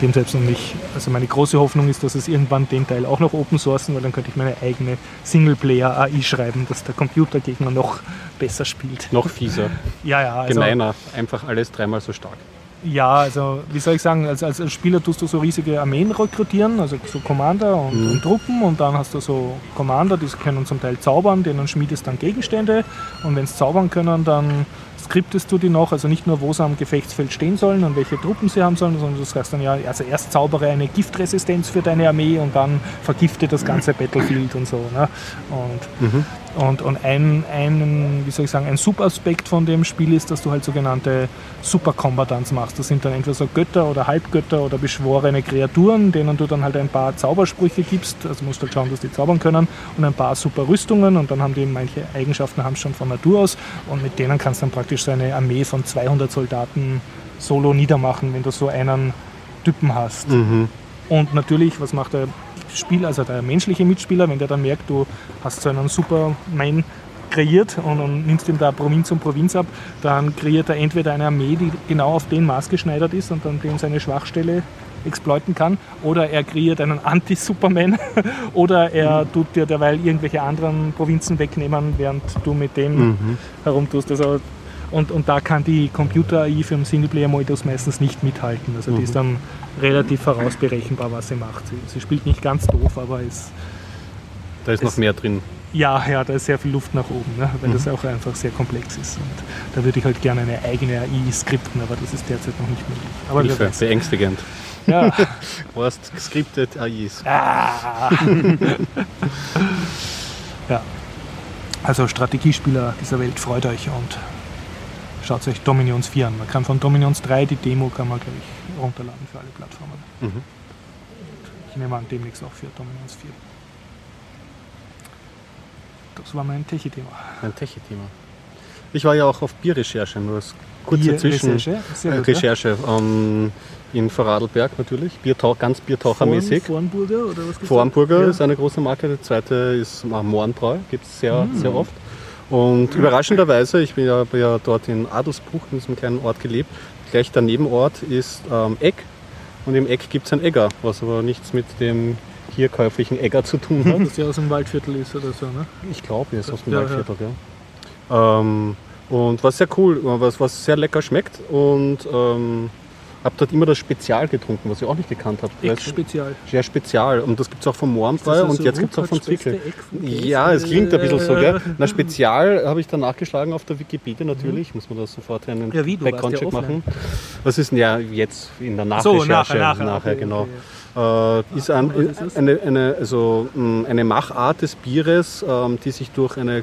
Game selbst und nicht. Also meine große Hoffnung ist, dass es irgendwann den Teil auch noch open sourcen, weil dann könnte ich meine eigene Singleplayer-AI schreiben, dass der Computergegner noch besser spielt. Noch fieser, Ja, ja. Also, gemeiner. Einfach alles dreimal so stark. ja, also wie soll ich sagen, als, als, als Spieler tust du so riesige Armeen rekrutieren, also so Commander und, Mhm. und Truppen und dann hast du so Commander, die können zum Teil zaubern, denen schmiedest dann Gegenstände und wenn sie zaubern können, dann skriptest du die noch, also nicht nur, wo sie am Gefechtsfeld stehen sollen und welche Truppen sie haben sollen, sondern du sagst dann ja, also erst zaubere eine Giftresistenz für deine Armee und dann vergifte das ganze Battlefield und so. Ne? Und Mhm. Und, und ein, ein, wie soll ich sagen, ein Subaspekt von dem Spiel ist, dass du halt sogenannte Superkombatants machst. Das sind dann entweder so Götter oder Halbgötter oder beschworene Kreaturen, denen du dann halt ein paar Zaubersprüche gibst. Also musst du halt schauen, dass die zaubern können und ein paar super Rüstungen und dann haben die manche Eigenschaften haben schon von Natur aus und mit denen kannst du dann praktisch so eine Armee von 200 Soldaten solo niedermachen, wenn du so einen Typen hast. Mhm. Und natürlich, was macht der Spieler, also der menschliche Mitspieler, wenn der dann merkt, du hast so einen Superman kreiert und, und nimmst ihm da Provinz um Provinz ab, dann kreiert er entweder eine Armee, die genau auf den maßgeschneidert ist und dann dem seine Schwachstelle exploiten kann, oder er kreiert einen Anti-Superman, *laughs* oder er tut dir derweil irgendwelche anderen Provinzen wegnehmen, während du mit dem Mhm. herumtust. Also, und, und da kann die Computer-AI für den Singleplayer-Modus meistens nicht mithalten. Also die ist dann relativ vorausberechenbar, was sie macht. Sie, sie spielt nicht ganz doof, aber ist, Da ist noch Es- mehr drin. ja, ja, da ist sehr viel Luft nach oben, ne? weil das auch einfach sehr komplex ist. Und da würde ich halt gerne eine eigene AI skripten, aber das ist derzeit noch nicht möglich. Aber Hilfe, beängstigend. Ja. *laughs* Horst gescriptet AIs. Ah. *laughs* ja. Also Strategiespieler dieser Welt, freut euch und schaut euch Dominions 4 an. Man kann von Dominions 3 die Demo kann man, glaube ich, runterladen für alle Plattformen. Mhm. Ich nehme an, demnächst auch für Dominions 4. Das war mein Techie-Thema. Ein Techie-Thema. Ich war ja auch auf Bierrecherche, nur das kurze Zwischen Recherche, äh, ja. Ähm, in Vorarlberg natürlich, Biertauch, ganz Biertauchermäßig. Vorn- Vornburger oder was gibt's Vorarlburger da? ist eine große Marke, die zweite ist äh, Mohrenbräu, gibt es sehr, Mhm. sehr oft. Und überraschenderweise, ich bin ja, hab ja dort in Adelsbruch, in diesem kleinen Ort gelebt, gleich der Nebenort ist ähm, Egg und im Egg gibt es ein Egger, was aber nichts mit dem hier käuflichen Egger zu tun hat. *laughs* Dass der aus dem Waldviertel ist oder so, ne? Ich glaube, er ist aus dem Ja, Waldviertel, ja. Ähm, und was sehr cool, was, was sehr lecker schmeckt und ähm, habe dort immer das Spezial getrunken, was ich auch nicht gekannt habe. Eck-Spezial. Sehr spezial. Und das gibt es auch vom Mohrenbrei Ist das und also jetzt gibt es auch von Zwickel. Ja, es klingt ein bisschen so, gell? *laughs* Na, Spezial habe ich dann nachgeschlagen auf der Wikipedia natürlich. Muss man da sofort einen Mhm. Ja, wie, Background-Check ja machen. Was ist denn ja jetzt in der So, Nachrecherche? nachher, nachher, okay, genau. okay. Äh, ist, ein, ist eine, eine, also, mh, eine Machart des Bieres, ähm, die sich durch eine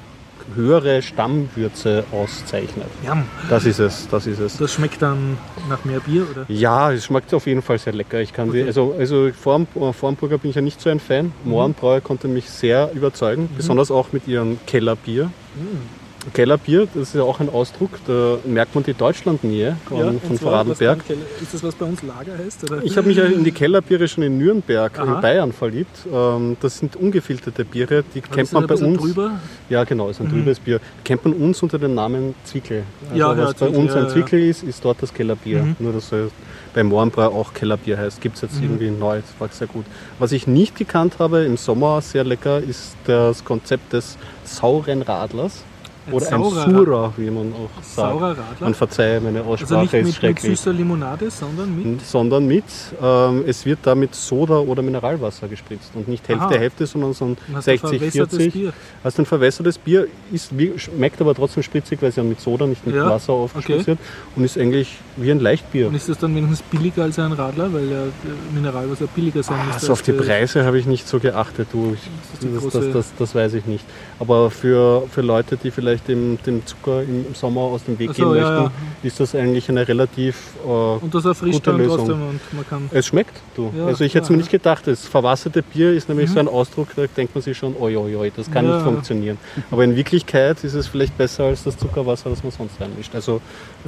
höhere Stammwürze auszeichnet. Jam. Das ist es, das ist es. Das schmeckt dann nach mehr Bier, oder? Ja, es schmeckt auf jeden Fall sehr lecker. Ich kann die, Okay. also, also Form, äh, Formburger bin ich ja nicht so ein Fan. Mhm. Konnte mich sehr überzeugen, besonders auch mit ihrem Kellerbier. Mhm. Kellerbier, das ist ja auch ein Ausdruck, da merkt man die Deutschlandnähe von, Ja, von Vorarlberg. Ist das was bei uns Lager heißt? Oder? Ich habe mich ja in die Kellerbiere schon in Nürnberg, Aha. in Bayern verliebt. Ähm, Das sind ungefilterte Biere, die Aber kennt man bei uns. Drüber? Ja, genau, ist ein trübes Bier. Kennt man uns unter dem Namen Zwickel. Also Ja, ja, was bei Zwickel, uns ja, ein ja. Zwickel ist, ist dort das Kellerbier. Mhm. Nur dass es bei Mohrenbrau auch Kellerbier heißt. Gibt es jetzt Mhm. irgendwie neu, das war sehr gut. Was ich nicht gekannt habe, im Sommer sehr lecker, ist das Konzept des sauren Radlers. Ein Oder ein saurer Sura, wie man auch sagt. Saurer Radler? Man verzeihe, meine Also Aussprache nicht ist mit, mit schrecklich. süßer Limonade, sondern mit. sondern mit, ähm, es wird da mit Soda oder Mineralwasser gespritzt. Und nicht Hälfte, Aha. Hälfte, sondern so ein Man hat ein 60, verwässertes 40. Bier. Also ein verwässertes Bier ist, wie, schmeckt aber trotzdem spritzig, weil es ja mit Soda, nicht mit Ja, Wasser aufgespritzt okay. wird. Und ist eigentlich wie ein Leichtbier. Und ist das dann wenigstens billiger als ein Radler, weil ja äh, Mineralwasser billiger sein müsste? Also auf die Preise habe ich nicht so geachtet, du. Das ist das, das, das weiß ich nicht. Aber für, für Leute, die vielleicht dem, dem Zucker im Sommer aus dem Weg so, gehen ja, möchten, ja. ist das eigentlich eine relativ äh, Und das erfrischt Gute Lösung. trotzdem und man kann. Es schmeckt, du. Ja, also ich hätte es mir nicht gedacht. Das verwasserte Bier ist nämlich Mhm. so ein Ausdruck, da denkt man sich schon, oi, oi, oi, das kann Ja. nicht funktionieren. Aber in Wirklichkeit ist es vielleicht besser als das Zuckerwasser, das man sonst reinmischt. Also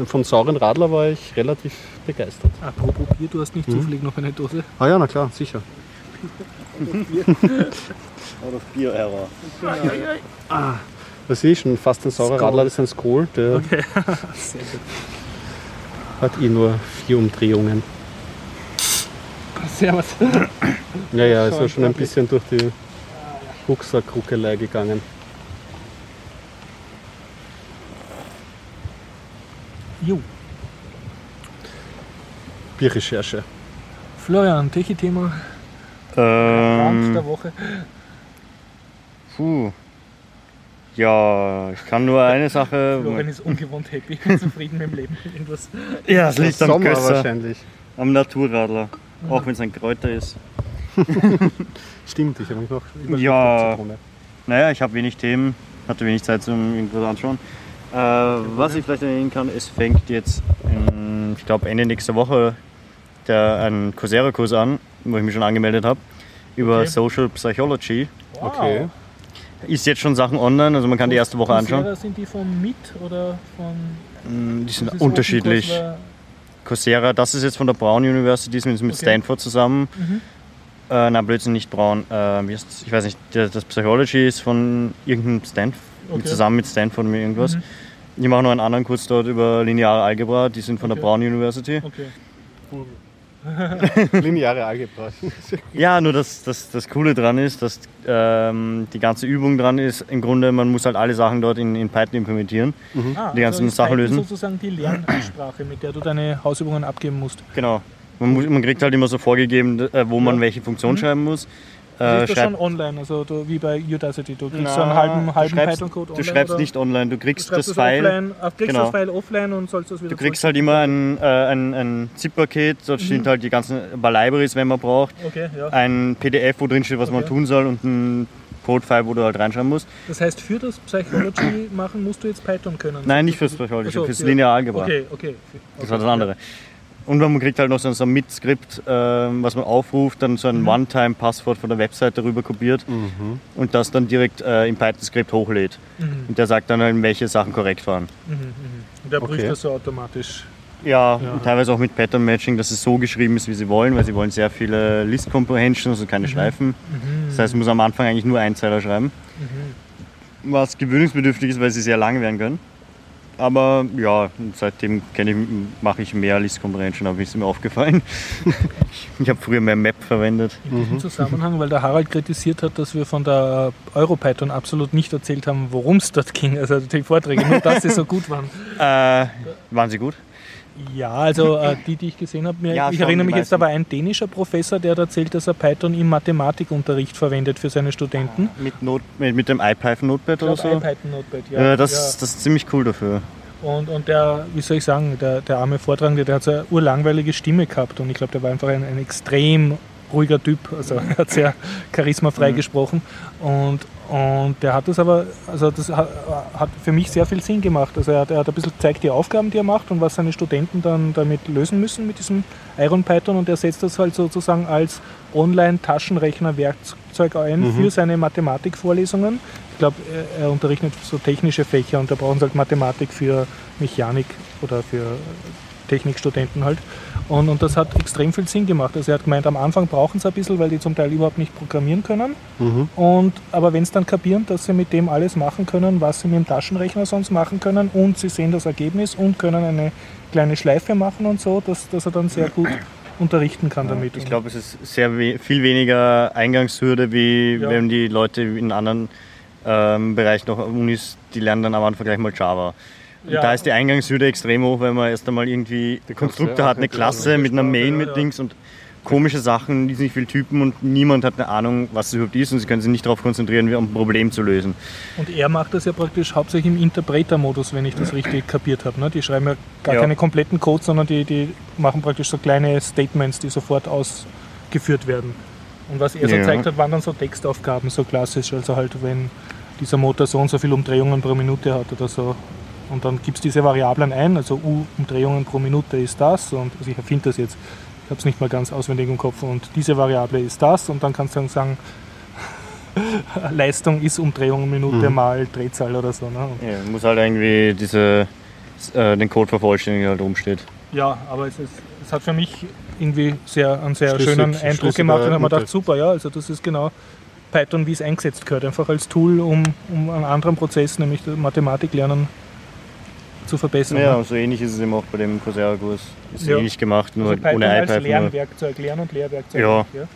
von sauren Radler war ich relativ begeistert. Apropos Bier, du hast nicht Mhm. zufällig noch eine Dose. Ah ja, na klar, sicher. *laughs* Out of Beer Era. Das sehe ich schon, fast ein saurer. Radler, das ist ein Skol, der *laughs* Sehr gut. hat eh nur vier Umdrehungen. Servus. Ja, ja, ist Schau, ja schon ein okay. bisschen durch die Rucksackruckelei gegangen. Jo. Bierrecherche. Florian, Techie-Thema Brand Ähm, der Woche. puh. Ja, ich kann nur eine Sache. Florian ist ungewohnt happy *laughs* und zufrieden mit dem Leben. Irgendwas. Ja, es liegt am Sommer Gösser, wahrscheinlich. am Naturradler. Auch wenn es ein Kräuter ist. *laughs* Stimmt, ich habe mich noch überlegt, Ja. Naja, ich habe wenig Themen, hatte wenig Zeit zum irgendwas anschauen. Äh, was ich vielleicht erwähnen kann, es fängt jetzt, in, ich glaube Ende nächster Woche, der, ein Coursera-Kurs an, wo ich mich schon angemeldet habe, über Okay. Social Psychology. Okay. Ist jetzt schon Sachen online, also man kann die erste Woche anschauen. Coursera, Sind die von MIT oder von. Mm, Die sind unterschiedlich. Open Coursera, das ist jetzt von der Brown University, ist mit mit Okay. Stanford zusammen. Mhm. Äh, nein, Blödsinn, nicht Brown. Äh, ich weiß nicht, das Psychology ist von irgendeinem Stanford, Okay. zusammen mit Stanford oder irgendwas. Mhm. Ich mache noch einen anderen Kurs dort über lineare Algebra, die sind von Okay. der Brown University. Okay. *laughs* Lineare Algebra. *laughs* Ja, nur das, das, das Coole dran ist, dass ähm, die ganze Übung dran ist, im Grunde, man muss halt alle Sachen dort in, in Python implementieren. Ah, Die ganzen ist Sachen Python lösen. sozusagen die Lernsprache, mit der du deine Hausübungen abgeben musst. Genau. Man, muss, man kriegt halt immer so vorgegeben, äh, wo man Ja. welche Funktion Mhm. schreiben muss. Das Äh, ist das schon online, also du, wie bei Udacity. Du kriegst Na, so einen halben, du halben schreibst, Python-Code Du online. schreibst oder? nicht online, du Du kriegst schreibst das das File. offline, kriegst Genau. das File offline und sollst das wieder Du kriegst halt immer ein, äh, ein, ein ZIP-Paket, dort Mhm. stehen halt die ganzen ein paar Libraries, wenn man braucht. Okay, ja. Ein PDF, wo drin steht, was man Okay. tun soll und ein Code-File, wo du halt reinschreiben musst. Das heißt, für das Psychology *clears throat* machen musst du jetzt Python können. Nein, nicht fürs Psychology, Ach so, fürs für- lineare Algebra. Okay, okay. Das war das andere. Und man kriegt halt noch so ein Submit-Skript, ähm, was man aufruft, dann so ein Mhm. One-Time-Passwort von der Webseite rüber kopiert Mhm. und das dann direkt äh, im Python-Skript hochlädt. Mhm, Und der sagt dann, halt, welche Sachen korrekt waren. mhm, mhm. Und der prüft Okay. das so automatisch. Ja, Ja. und teilweise auch mit Pattern-Matching, dass es so geschrieben ist, wie sie wollen, weil sie wollen sehr viele List-Comprehensions, also keine Schleifen. Mhm. Das heißt, man muss am Anfang eigentlich nur Einzeiler schreiben. Mhm. Was gewöhnungsbedürftig ist, weil sie sehr lang werden können. Aber ja, seitdem ich, mache ich mehr List Comprehension, habe ich mir aufgefallen. *laughs* ich habe früher mehr Map verwendet. In diesem Zusammenhang, weil der Harald kritisiert hat, dass wir von der EuroPython absolut nicht erzählt haben, worum es dort ging. Also die Vorträge, nur dass sie so gut waren. Äh, waren sie gut? Ja, also äh, die, die ich gesehen habe, ja, ich erinnere mich jetzt aber ein dänischer Professor, der hat erzählt, dass er Python im Mathematikunterricht verwendet für seine Studenten. Mit, Not, mit, mit dem IPython Notepad oder so? IPython Notepad, ja. ja, das, ja. das ist ziemlich cool dafür. Und, und der, wie soll ich sagen, der, der arme Vortragende, der hat so eine urlangweilige Stimme gehabt und ich glaube, der war einfach ein, ein extrem ruhiger Typ, also *laughs* er hat sehr charismafrei mhm. gesprochen und, und der hat das aber, also das hat, für mich sehr viel Sinn gemacht. Also er hat, er hat ein bisschen gezeigt die Aufgaben, die er macht und was seine Studenten dann damit lösen müssen mit diesem Iron Python und er setzt das halt sozusagen als Online-Taschenrechner-Werkzeug ein mhm. für seine Mathematikvorlesungen. Ich glaube, er, er unterrichtet so technische Fächer und da brauchen sie halt Mathematik für Mechanik oder für Technikstudenten halt. Und, und das hat extrem viel Sinn gemacht. Also er hat gemeint, am Anfang brauchen sie ein bisschen, weil die zum Teil überhaupt nicht programmieren können. Mhm. Und, aber wenn sie dann kapieren, dass sie mit dem alles machen können, was sie mit dem Taschenrechner sonst machen können und sie sehen das Ergebnis und können eine kleine Schleife machen und so, dass, dass er dann sehr gut unterrichten kann damit. Ich glaube, es ist sehr we viel weniger Eingangshürde, wie ja. wenn die Leute in anderen ähm, Bereichen noch Unis, die lernen dann am Anfang gleich mal Java. Ja. Da ist die Eingangshürde extrem hoch, weil man erst einmal irgendwie, der Konstruktor hat eine Klasse mit einer Main mit Dings und komische Sachen, die sind nicht viele Typen und niemand hat eine Ahnung, was es überhaupt ist und sie können sich nicht darauf konzentrieren, um ein Problem zu lösen. Und er macht das ja praktisch hauptsächlich im Interpreter-Modus, wenn ich das richtig kapiert habe. Ne? Die schreiben ja gar ja. keine kompletten Codes, sondern die, die machen praktisch so kleine Statements, die sofort ausgeführt werden. Und was er so ja. gezeigt hat, waren dann so Textaufgaben, so klassisch, also halt wenn dieser Motor so und so viele Umdrehungen pro Minute hat oder so. Und dann gibt es diese Variablen ein, also U-Umdrehungen pro Minute ist das. Und also ich erfinde das jetzt, ich habe es nicht mal ganz auswendig im Kopf. Und diese Variable ist das. Und dann kannst du dann sagen, *laughs* Leistung ist Umdrehungen Minute mhm. mal Drehzahl oder so. Ne? Ja, muss halt irgendwie diese, äh, den Code vervollständigen, der halt rumsteht. Ja, aber es, ist, es hat für mich irgendwie sehr, einen sehr schlüssig, schönen Eindruck gemacht und habe mir gedacht, super, ja, also das ist genau Python, wie es eingesetzt gehört, einfach als Tool, um, um einen anderen Prozess, nämlich Mathematik lernen, zu verbessern. Ja, ne? so ähnlich ist es eben auch bei dem Coursera-Kurs. Ist ja. ähnlich gemacht, nur also ohne iPad. Als Lernwerkzeug, Lern- und Lehrwerkzeug. Ja. ja.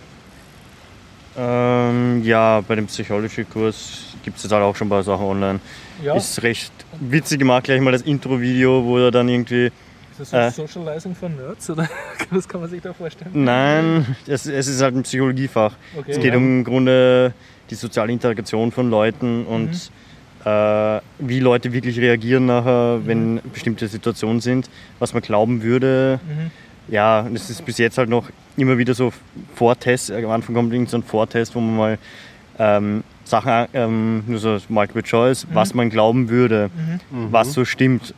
Ähm, ja, bei dem Psychology-Kurs gibt es jetzt halt auch schon ein paar Sachen online. Ja. Ist recht witzig gemacht, gleich mal das Intro-Video, wo er dann irgendwie. Ist das so äh, Socializing for Nerds oder *laughs* was kann man sich da vorstellen? Nein, es, es ist halt ein Psychologiefach. Okay, es geht ja. um im Grunde die soziale Interaktion von Leuten und mhm äh, wie Leute wirklich reagieren nachher, wenn mhm. bestimmte Situationen sind, was man glauben würde. Mhm. Ja, das ist bis jetzt halt noch immer wieder so Vortests. Am Anfang kommt irgend so ein Vortest, wo man mal ähm, Sachen, ähm, nur so Multiple Choice, mhm. was man glauben würde, mhm. mhm. was so stimmt.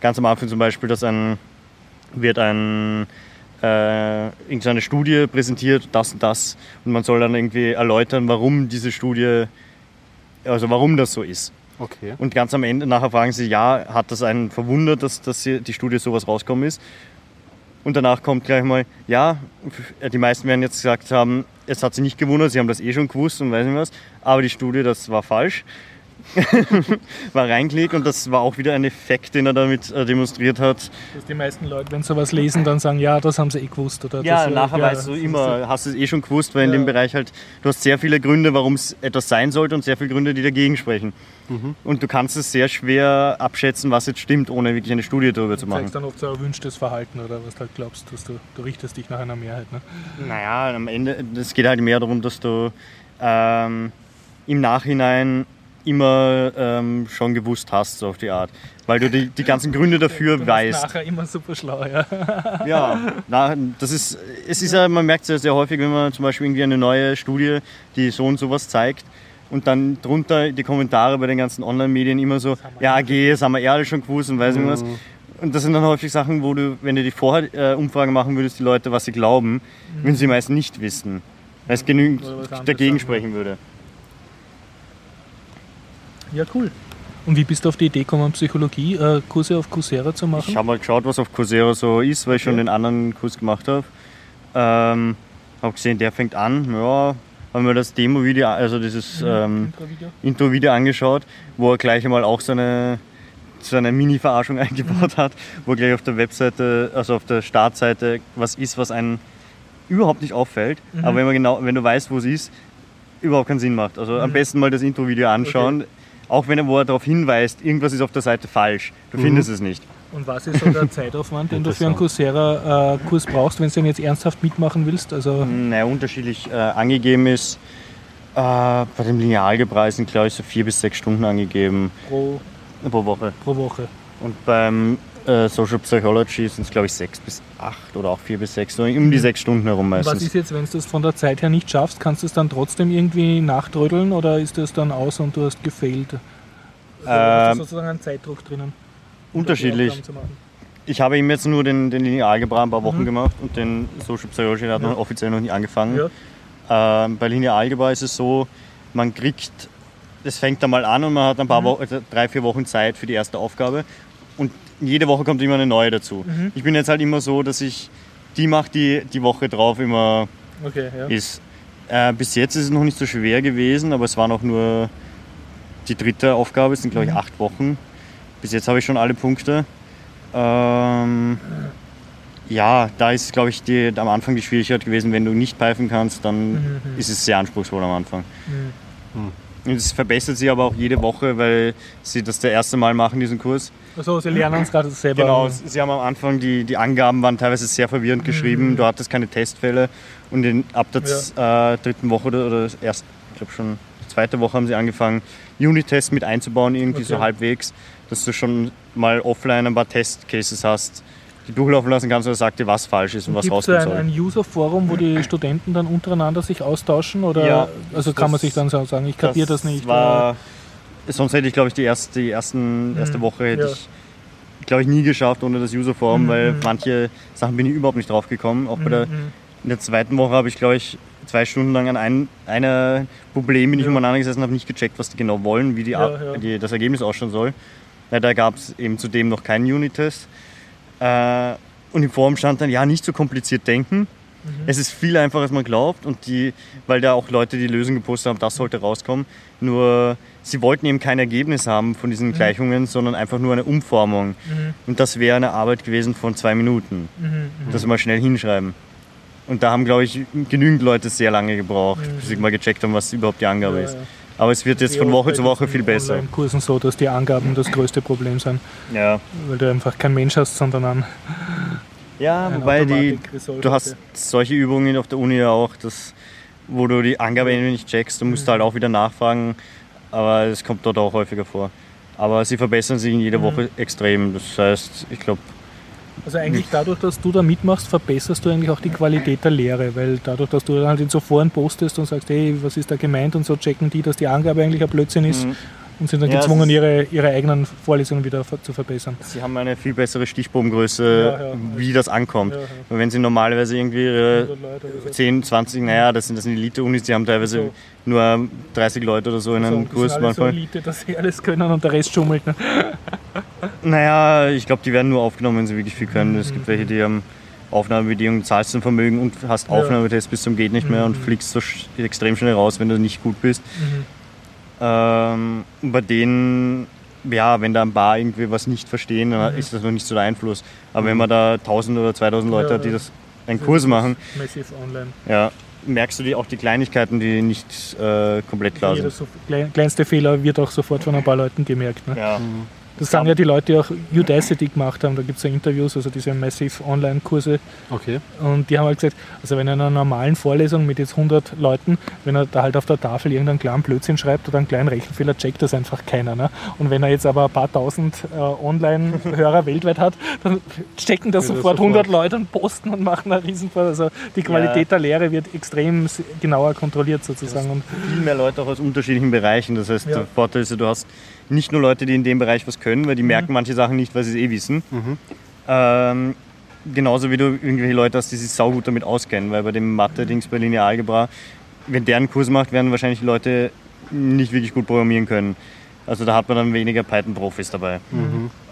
Ganz am Anfang zum Beispiel, dass ein wird ein äh, irgendeine Studie präsentiert, das und das, und man soll dann irgendwie erläutern, warum diese Studie also warum das so ist. Okay. Und ganz am Ende nachher fragen sie, ja, hat das einen verwundert, dass, dass die Studie sowas rausgekommen ist? Und danach kommt gleich mal, ja, die meisten werden jetzt gesagt haben, es hat sie nicht gewundert, sie haben das eh schon gewusst und weiß nicht was, aber die Studie, das war falsch. *laughs* war reingelegt und das war auch wieder ein Effekt, den er damit äh, demonstriert hat. Dass die meisten Leute, wenn sie sowas lesen, dann sagen, ja, das haben sie eh gewusst. Oder ja, das, nachher ja, weißt du immer, hast du es eh schon gewusst, weil ja. in dem Bereich halt, du hast sehr viele Gründe, warum es etwas sein sollte und sehr viele Gründe, die dagegen sprechen. Mhm. Und du kannst es sehr schwer abschätzen, was jetzt stimmt, ohne wirklich eine Studie darüber zu machen. Du zeigst dann oft so erwünschtes Verhalten oder was du halt glaubst, dass du, du richtest dich nach einer Mehrheit. Ne? Naja, am Ende, es geht halt mehr darum, dass du ähm, im Nachhinein immer ähm, schon gewusst hast, so auf die Art. Weil du die, die ganzen Gründe dafür du weißt. nachher immer super schlau, ja. *laughs* ja, na, das ist, es ist ja, man merkt es ja sehr häufig, wenn man zum Beispiel irgendwie eine neue Studie, die so und sowas zeigt, und dann drunter die Kommentare bei den ganzen Online-Medien immer so, ja, geh, das haben wir ehrlich schon gewusst und weiß mhm. was. Und das sind dann häufig Sachen, wo du, wenn du die vorher äh, machen würdest, die Leute, was sie glauben, mhm. würden sie meist nicht wissen. Weil es genügend dagegen sprechen würde. Ja, cool. Und wie bist du auf die Idee gekommen, Psychologie, äh, Kurse auf Coursera zu machen? Ich habe mal geschaut, was auf Coursera so ist, weil ich okay. schon den anderen Kurs gemacht habe. Ähm, habe gesehen, der fängt an, ja, haben mir das Demo-Video, also dieses mhm, ähm, Intro-Video Intro angeschaut, wo er gleich einmal auch seine so eine Mini-Verarschung *laughs* eingebaut hat, wo gleich auf der Webseite, also auf der Startseite was ist, was einem überhaupt nicht auffällt. Mhm. Aber wenn, man genau, wenn du weißt, wo es ist, überhaupt keinen Sinn macht. Also am Mhm. besten mal das Intro-Video anschauen. Auch wenn er, wo er darauf hinweist, irgendwas ist auf der Seite falsch. Du Mhm. findest es nicht. Und was ist so der *laughs* Zeitaufwand, den du für einen Coursera-Kurs brauchst, wenn du den jetzt ernsthaft mitmachen willst? Also Naja, unterschiedlich äh, angegeben ist. Äh, bei dem Linealgebra sind, glaube ich, so vier bis sechs Stunden angegeben pro, pro Woche. pro Woche. Und beim äh, Social Psychology sind es, glaube ich, sechs bis acht oder auch vier bis sechs, so um die sechs Stunden herum meistens. Was ist jetzt, wenn du es von der Zeit her nicht schaffst, kannst du es dann trotzdem irgendwie nachtrödeln oder ist das dann aus und du hast gefailt? Also Ähm, sozusagen einen Zeitdruck drinnen? Unterschiedlich. Ich habe ihm jetzt nur den, den Linealgebra ein paar Wochen Mhm. gemacht und den Social Psychology hat Ja. noch offiziell noch nicht angefangen. Ja. Ähm, bei Linealgebra ist es so, man kriegt, es fängt einmal an und man hat ein paar Mhm. Wochen, also drei, vier Wochen Zeit für die erste Aufgabe jede Woche kommt immer eine neue dazu. Mhm. Ich bin jetzt halt immer so, dass ich die mache, die die Woche drauf immer Okay, ja. ist. Äh, bis jetzt ist es noch nicht so schwer gewesen, aber es war noch nur die dritte Aufgabe, es sind glaube ich Mhm. acht Wochen. Bis jetzt habe ich schon alle Punkte. Ähm, ja, da ist glaube ich die, am Anfang die Schwierigkeit gewesen, wenn du nicht pfeifen kannst, dann Mhm. ist es sehr anspruchsvoll am Anfang. Mhm. Und es verbessert sich aber auch jede Woche, weil sie das der erste Mal machen, diesen Kurs. Also sie lernen es gerade selber. Genau, sie haben am Anfang, die, die Angaben waren teilweise sehr verwirrend geschrieben. Mhm. Du hattest keine Testfälle. Und in, ab der äh, dritten Woche oder, oder erst, ich glaube schon, zweite Woche haben sie angefangen, Unit-Tests mit einzubauen, irgendwie so Okay. halbwegs, dass du schon mal offline ein paar Testcases hast, die durchlaufen lassen kannst und er sagt dir, was falsch ist und was Gibt es rauskommen ein, soll. ein User-Forum, wo die Studenten dann untereinander sich austauschen? Oder Ja, also kann man das- sich dann so sagen, ich kapiere das, nicht. War, sonst hätte ich, glaube ich, die erste, die ersten, erste Mhm, Woche hätte ja. ich, glaube ich, nie geschafft ohne das Userforum, Mhm, weil mhm. manche Sachen bin ich überhaupt nicht drauf gekommen. Auch bei der, Mhm, in der zweiten Woche habe ich, glaube ich, zwei Stunden lang an ein einer Problem bin ich Ja. umeinander gesessen, habe nicht gecheckt, was die genau wollen, wie die, Ja, ja. Die, das Ergebnis ausschauen soll. Ja, da gab es eben zudem noch keinen Unit-Test. Äh, und im Forum stand dann, ja, nicht so kompliziert denken. Mhm. Es ist viel einfacher, als man glaubt. Und die, weil da auch Leute die Lösung gepostet haben, das sollte rauskommen. Nur sie wollten eben kein Ergebnis haben von diesen Gleichungen, sondern einfach nur eine Umformung. Mhm, Und das wäre eine Arbeit gewesen von zwei Minuten. mhm, mhm. Das mal schnell hinschreiben. Und da haben, glaube ich, genügend Leute sehr lange gebraucht, Mhm. bis sie mal gecheckt haben, was überhaupt die Angabe Ja, ist. ja. Aber es wird jetzt von Woche zu Woche viel besser. Online-Kursen so, dass die Angaben das größte Problem sind, Ja, weil du einfach kein Mensch hast, sondern ein, ja wobei die, du hast solche Übungen auf der Uni ja auch, dass, wo du die Angabe irgendwie nicht checkst, du musst Mhm. halt auch wieder nachfragen, aber es kommt dort auch häufiger vor. Aber sie verbessern sich in jeder Mhm. Woche extrem. Das heißt, ich glaube, Also eigentlich dadurch, dass du da mitmachst, verbesserst du eigentlich auch die Qualität der Lehre, weil dadurch, dass du dann halt in so Foren postest und sagst, hey, was ist da gemeint und so, checken die, dass die Angabe eigentlich ein Blödsinn ist und sind dann Mhm. Ja, gezwungen, ihre, ihre eigenen Vorlesungen wieder zu verbessern. sie haben eine viel bessere Stichprobengröße, Ja, ja. wie das ankommt. Wenn sie normalerweise irgendwie ihre 100 Leute oder so. 10, 20, naja, das sind, das sind Elite-Unis, die haben teilweise So. nur 30 Leute oder so in So, einem sind Kurs alle so manchmal. Elite, dass sie alles können und der Rest schummelt. Ne? *laughs* Naja, ich glaube, die werden nur aufgenommen, wenn sie wirklich viel können. Es gibt welche, die haben Aufnahmebedingungen, zahlst ein Vermögen und hast Mhm. Aufnahmetest bis zum geht nicht mehr und Mhm. fliegst so extrem schnell raus, wenn du nicht gut bist. Mhm. Ähm, bei denen, ja, wenn da ein paar irgendwie was nicht verstehen, dann Mhm. ist das noch nicht so der Einfluss. Aber wenn man da 1000 oder 2000 Leute Ja, hat, die das einen Kurs machen, Massive online. ja, merkst du die, auch die Kleinigkeiten, die nicht äh, komplett klar Jeder sind. so, klein- kleinste Fehler wird auch sofort von ein paar Leuten gemerkt. Ne? Ja. Das sagen ja die Leute, die auch Udacity gemacht haben. Da gibt es ja Interviews, also diese Massive Online-Kurse. Okay. Und die haben halt gesagt, also wenn er in einer normalen Vorlesung mit jetzt 100 Leuten, wenn er da halt auf der Tafel irgendeinen kleinen Blödsinn schreibt oder einen kleinen Rechenfehler, checkt das einfach keiner. Ne? Und wenn er jetzt aber ein paar tausend äh, Online-Hörer *laughs* weltweit hat, dann checken das Ja, sofort sofort. 100 Leute und posten und machen einen Riesenfall. Also die Qualität der Lehre wird extrem genauer kontrolliert sozusagen. Und viel mehr Leute auch aus unterschiedlichen Bereichen. Das heißt, Ja. der Vorteil ist, ja, du hast nicht nur Leute, die in dem Bereich was können, weil die merken manche Sachen nicht, weil sie es eh wissen. Mhm. Ähm, genauso wie du irgendwelche Leute hast, die sich saugut damit auskennen, weil bei dem Mathe-Dings bei Linealgebra, wenn der einen Kurs macht, werden wahrscheinlich die Leute nicht wirklich gut programmieren können. Also da hat man dann weniger Python-Profis dabei.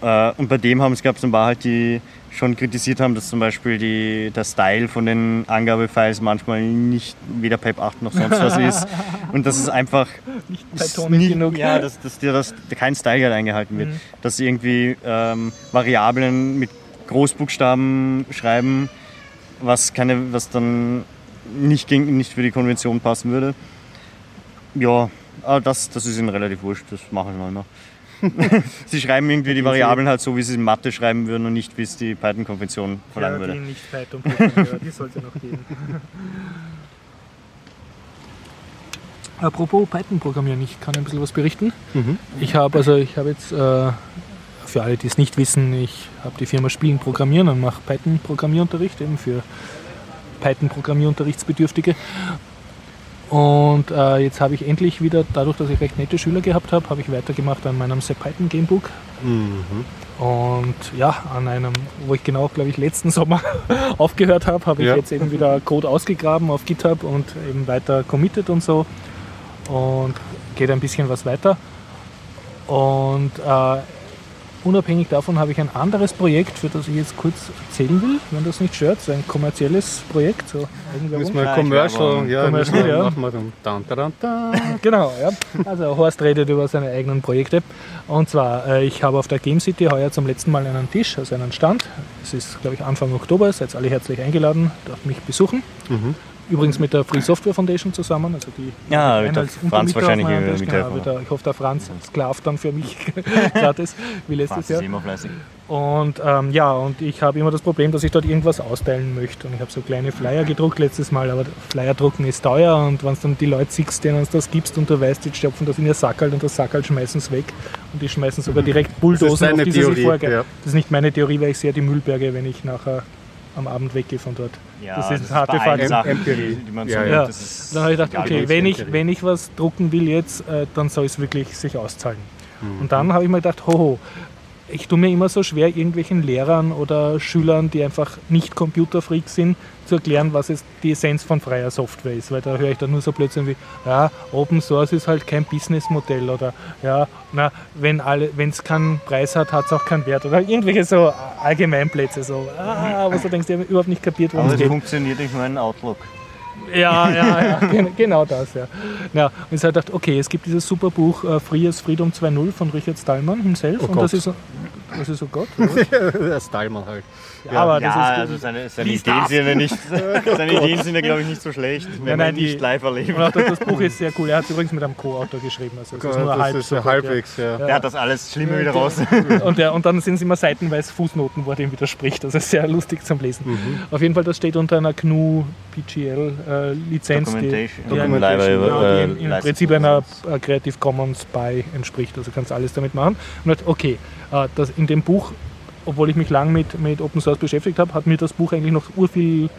Äh, und bei dem haben es gab es ein paar halt, die schon kritisiert haben, dass zum Beispiel die, der Style von den Angabefiles manchmal nicht weder PEP 8 noch sonst was ist. *laughs* Und dass es einfach Nicht ist Pythonic nie- genug. Ja, dass, dass dir das, kein Style Guide eingehalten wird. Dass sie irgendwie ähm, Variablen mit Großbuchstaben schreiben, was, keine, was dann nicht, gegen, nicht für die Konvention passen würde. Ja, aber das, das ist ihnen relativ wurscht, das machen sie manchmal. *laughs* sie schreiben irgendwie die Variablen halt so, wie sie es in Mathe schreiben würden und nicht, wie es die Python-Konvention verlangen ja, die würde. nicht Python die sollte noch geben. *laughs* Apropos Python programmieren, ich kann ein bisschen was berichten. Ich habe also ich habe jetzt äh, für alle, die es nicht wissen, ich habe die Firma Spielen Programmieren und mache Python Programmierunterricht eben für Python Programmierunterrichtsbedürftige. Und äh, jetzt habe ich endlich wieder, dadurch, dass ich recht nette Schüler gehabt habe, habe ich weitergemacht an meinem Sepp Python Gamebook. Und ja, an einem, wo ich genau, glaube ich, letzten Sommer *laughs* aufgehört habe, habe ich Ja. jetzt eben wieder Code ausgegraben auf GitHub und eben weiter committed und so. Und geht ein bisschen was weiter. Und äh, unabhängig davon habe ich ein anderes Projekt, für das ich jetzt kurz erzählen will, wenn das nicht stört. So ein kommerzielles Projekt. So. Müssen wir Commercial, ja, Commercial, ja. machen dann. Dann, dann, dann. Genau, ja. Also Horst redet über seine eigenen Projekte. Und zwar, äh, ich habe auf der Game City heuer zum letzten Mal einen Tisch, also einen Stand. Es ist, glaube ich, Anfang Oktober, seid alle herzlich eingeladen, darf mich besuchen. Übrigens mit der Free Software Foundation zusammen. Also die Ja, wird der Franz auf wahrscheinlich Tisch. mithelfen. Genau, wird der, ich hoffe, der Franz sklavt dann für mich *laughs* *laughs* gratis, wie letztes Franz Jahr. ist immer fleißig. Und ähm, ja, und ich habe immer das Problem, dass ich dort irgendwas austeilen möchte. Und ich habe so kleine Flyer gedruckt letztes Mal, aber Flyer drucken ist teuer und wenn du dann die Leute siehst, denen du das gibst und du weißt, die stopfen das in ihr Sackerl und das Sackerl schmeißen es weg und die schmeißen sogar direkt Bulldozen, deine auf die sie sich Theorie, vorgehen. ja. Das ist nicht meine Theorie, weil ich sehe die Müllberge, wenn ich nachher am Abend weggehe von dort. Ja, Das ist bei harte. Sachen, Empirie. die man Ja, so ja. Dann habe ich gedacht, okay, wenn ich, wenn ich was drucken will jetzt, äh, dann soll es wirklich sich auszahlen. Mhm. Und dann habe ich mir gedacht, hoho, ich tue mir immer so schwer, irgendwelchen Lehrern oder Schülern, die einfach nicht Computerfreaks sind, zu erklären, was es die Essenz von freier Software ist. Weil da höre ich dann nur so Blödsinn wie, ja, Open Source ist halt kein Businessmodell oder ja, na, wenn es keinen Preis hat, hat es auch keinen Wert oder irgendwelche so Allgemeinplätze. So, ah, was du denkst, ich habe überhaupt nicht kapiert, worum es geht. funktioniert nicht nur in Outlook. Ja, ja, ja, gen- genau das, ja. ja. Und ich habe gedacht, okay, es gibt dieses super Buch äh, Free as Freedom 2.0 von Richard Stallman himself. Oh und das ist, *laughs* das ist so Gott. oder? Der Stylman halt. Ja, aber das ja, ist, also seine, seine Lies Ideen sind ja nicht, *laughs* seine Ideen sind ja glaube ich nicht so schlecht, wenn nein, man nicht die- live erlebt. und auch das, Buch ist sehr cool. Er hat es übrigens mit einem Co-Autor geschrieben. Also nur das halb ist so ja gut, halbwegs, ja. Der hat das alles Schlimme wieder raus. Ja. *laughs* Und, der, und dann sind es immer seitenweise Fußnoten, wo er dem widerspricht. Das ist sehr lustig zum Lesen. Mhm. Auf jeden Fall, das steht unter einer GNU PGL äh, Lizenz, die, Documentation. die, Documentation, ja, die im, Prinzip einer äh, Creative Commons BY entspricht. Also kannst du alles damit machen. Und dachte, okay, äh, das in dem Buch, obwohl ich mich lang mit, mit Open Source beschäftigt habe, hat mir das Buch eigentlich noch urviel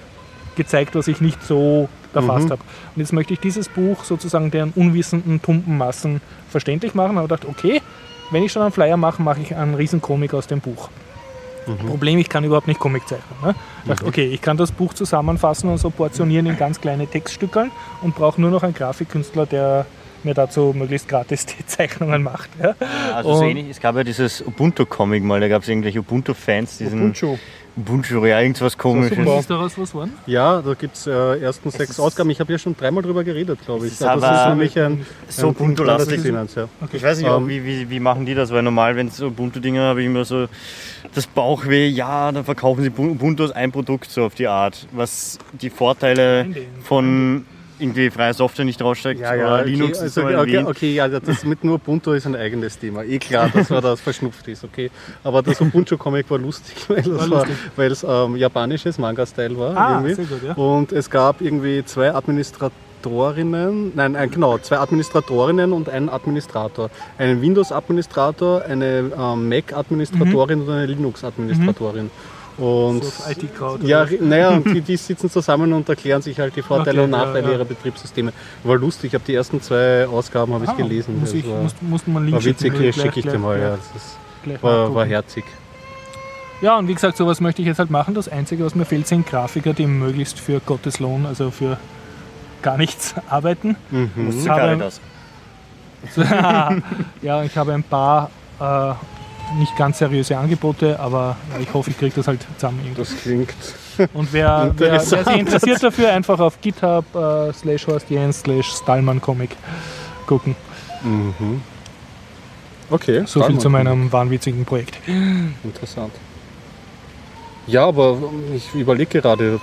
gezeigt, was ich nicht so erfasst Mhm. habe. Und jetzt möchte ich dieses Buch sozusagen den unwissenden, tumpen Massen verständlich machen. Aber dachte, okay, wenn ich schon einen Flyer mache, mache ich einen riesen Comic aus dem Buch. Problem, ich kann überhaupt nicht Comic zeichnen. Ne? Ich dachte, okay, ich kann das Buch zusammenfassen und so portionieren in ganz kleine Textstückeln und brauche nur noch einen Grafikkünstler, der mir dazu möglichst gratis die *laughs* Zeichnungen macht. Ja? Also so ähnlich, es gab ja dieses Ubuntu-Comic mal, da gab es irgendwelche Ubuntu-Fans, diesen Ubuntu. Ubuntu, ja, irgendwas komisches. super. Ist daraus was geworden? Ja, da gibt es äh, ersten sechs Ausgaben. Ich habe ja schon dreimal drüber geredet, glaube ich. ist Ja, das ist nämlich ein, so ein Ubuntu-lastig. Ja. Ich weiß nicht, auch, Ähm, wie, wie, wie machen die das? Weil normal, wenn es so Ubuntu-Dinger habe ich immer so das Bauchweh, ja, dann verkaufen sie Ubuntu als ein Produkt so auf die Art. Was die Vorteile von irgendwie freier Software nicht raussteckt Ja, ja, oder okay, Linux ist also, so okay, okay, ja, das mit nur Ubuntu ist ein eigenes Thema. Eh klar, dass man das verschnupft ist, okay. Aber das Ubuntu-Comic war lustig, *laughs* weil es War war, lustig. weil es ähm, japanisches Manga-Style war. Ah, irgendwie. sehr gut, ja. Und es gab irgendwie zwei Administratorinnen, nein, ein, genau, zwei Administratorinnen und einen Administrator. Einen Windows-Administrator, eine ähm, Mac-Administratorin und eine Linux-Administratorin. Und So auf IT-Crowd. ja, naja, und die, *laughs* die sitzen zusammen und erklären sich halt die Vorteile Okay, und Nachteile ja, ja. ihrer Betriebssysteme. War lustig, ich habe die ersten zwei Ausgaben habe ich Ah, gelesen. Muss ich, war, muss, muss man Link war witzig, schicke ich dir gleich- mal. Ja, gleich- das ist, gleich war, war herzig. Ja, und wie gesagt, sowas möchte ich jetzt halt machen. Das Einzige, was mir fehlt, sind Grafiker, die möglichst für Gottes Lohn, also für gar nichts *laughs* arbeiten. Mhm. Musst du Aber- Caritas. *laughs* ja, ich habe ein paar äh, nicht ganz seriöse Angebote, aber ich hoffe, ich kriege das halt zusammen. Irgendwie. Das klingt. Und wer, wer, wer sich interessiert dafür, einfach auf GitHub äh, slash Horst Jens slash Stallman Comic gucken. Mhm. Okay. So viel zu meinem wahnwitzigen Projekt. Interessant. Ja, aber ich überlege gerade,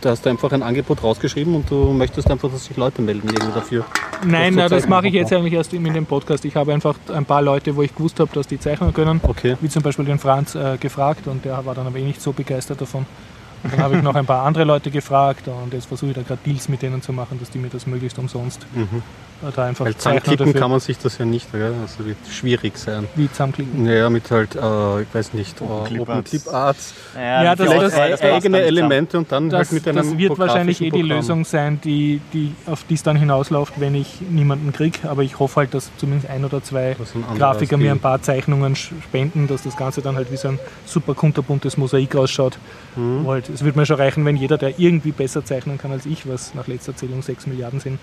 du hast einfach ein Angebot rausgeschrieben und du möchtest einfach, dass sich Leute melden irgendwie dafür. Nein, na, das mache ich jetzt eigentlich erst in dem Podcast. Ich habe einfach ein paar Leute, wo ich gewusst habe, dass die zeichnen können, Okay. wie zum Beispiel den Franz äh, gefragt und der war dann aber eh nicht so begeistert davon. Und dann habe ich noch ein paar andere Leute gefragt und jetzt versuche ich da gerade Deals mit denen zu machen, dass die mir das möglichst umsonst Mhm. Da einfach Weil zusammenklicken kann man sich das ja nicht, gell? Also wird schwierig sein. wie zusammenklicken. Naja, mit halt, äh, ich weiß nicht, Open äh, Clip Open Arts. Clip Arts. Ja, das- das- eigene. Elemente und dann Das, halt mit einem das wird wahrscheinlich eh die fotografischen Lösung sein, die, die, auf die es dann hinausläuft, wenn ich niemanden kriege. Aber ich hoffe halt, dass zumindest ein oder zwei ein Grafiker mir ein paar Zeichnungen spenden, dass das Ganze dann halt wie so ein super kunterbuntes Mosaik ausschaut. Wo halt, es würde mir schon reichen, wenn jeder, der irgendwie besser zeichnen kann als ich, was nach letzter Zählung 6 Milliarden sind,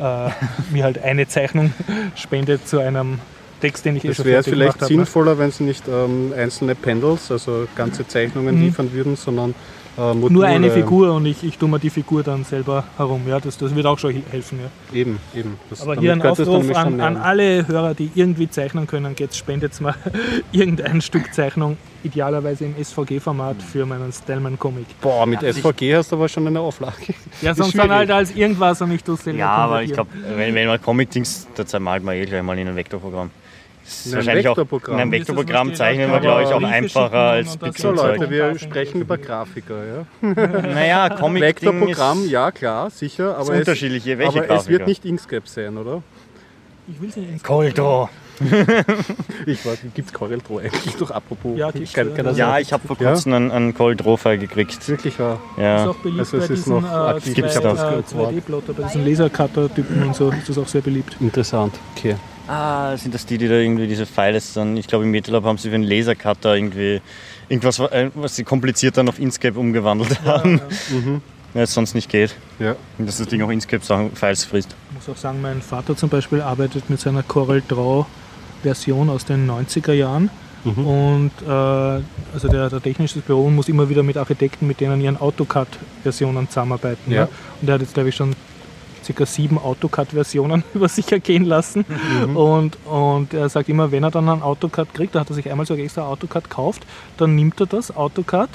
äh, mir halt eine Zeichnung spendet zu einem Text, den ich eh Es schon wäre vielleicht ne? sinnvoller, wenn sie nicht ähm, einzelne Pendels, also ganze Zeichnungen Mhm. liefern würden, sondern äh, Module. Nur eine Figur und ich, ich tue mir die Figur dann selber herum. Ja, das, das wird auch schon he- helfen. Ja. Eben, eben. Das, Aber hier ein dann Aufruf an, an alle Hörer, die irgendwie zeichnen können, jetzt spendet mal *laughs* irgendein Stück Zeichnung, idealerweise im SVG-Format für meinen Stellman-Comic. Boah, mit Ja, SVG hast du aber schon eine Auflage. *laughs* Ja, Ist sonst dann schwierig. halt als irgendwas und nicht durch selber Ja, aber ich glaube, wenn, wenn man Comic-Dings, da zermalt man eh gleich mal in ein Vektorprogramm. Das ist In ein wahrscheinlich auch Vektorprogramm. in einem ist Vektorprogramm zeichnen wir, glaube ich, auch einfacher als das So. Leute, wir sprechen über Grafiker, ja. *laughs* Naja, Comic Vektorprogramm, ja klar, sicher, ist aber, es, unterschiedliche. Welche aber es wird nicht Inkscape sein, oder? Ich will sie nicht. Corridor. *laughs* *laughs* Ich weiß, gibt es Corel Draw eigentlich doch apropos? Ja, Kein- ja. keiner Ja, ich habe vor Ja? kurzem einen, einen Corridor-File gekriegt. wirklich wahr. Ist Ja. auch beliebt Also es bei ist diesen noch äh, aktiv, äh, das als Wort. 2D-Plotter, bei diesen Lasercutter-Typen und so ist das auch sehr beliebt. Interessant, okay. Ah, sind das die, die da irgendwie diese Files dann, ich glaube im MetaLab haben sie für einen Lasercutter irgendwie irgendwas, äh, was sie kompliziert dann auf Inkscape umgewandelt haben, Mhm. weil es sonst nicht geht. Ja. Und dass das Ding auch Inkscape-Files frisst. Ich muss auch sagen, mein Vater zum Beispiel arbeitet mit seiner Corel Draw Version aus den 90er Jahren. Mhm. Und äh, also der, der technische Büro muss immer wieder mit Architekten, mit denen ihren AutoCAD-Versionen zusammenarbeiten. Ja. Ne? Und er hat jetzt, glaube ich, schon ca. sieben AutoCAD-Versionen *laughs* über sich ergehen lassen. Mhm. Und, und er sagt immer, wenn er dann einen AutoCAD kriegt, da hat er sich einmal so extra AutoCAD gekauft, dann nimmt er das AutoCAD,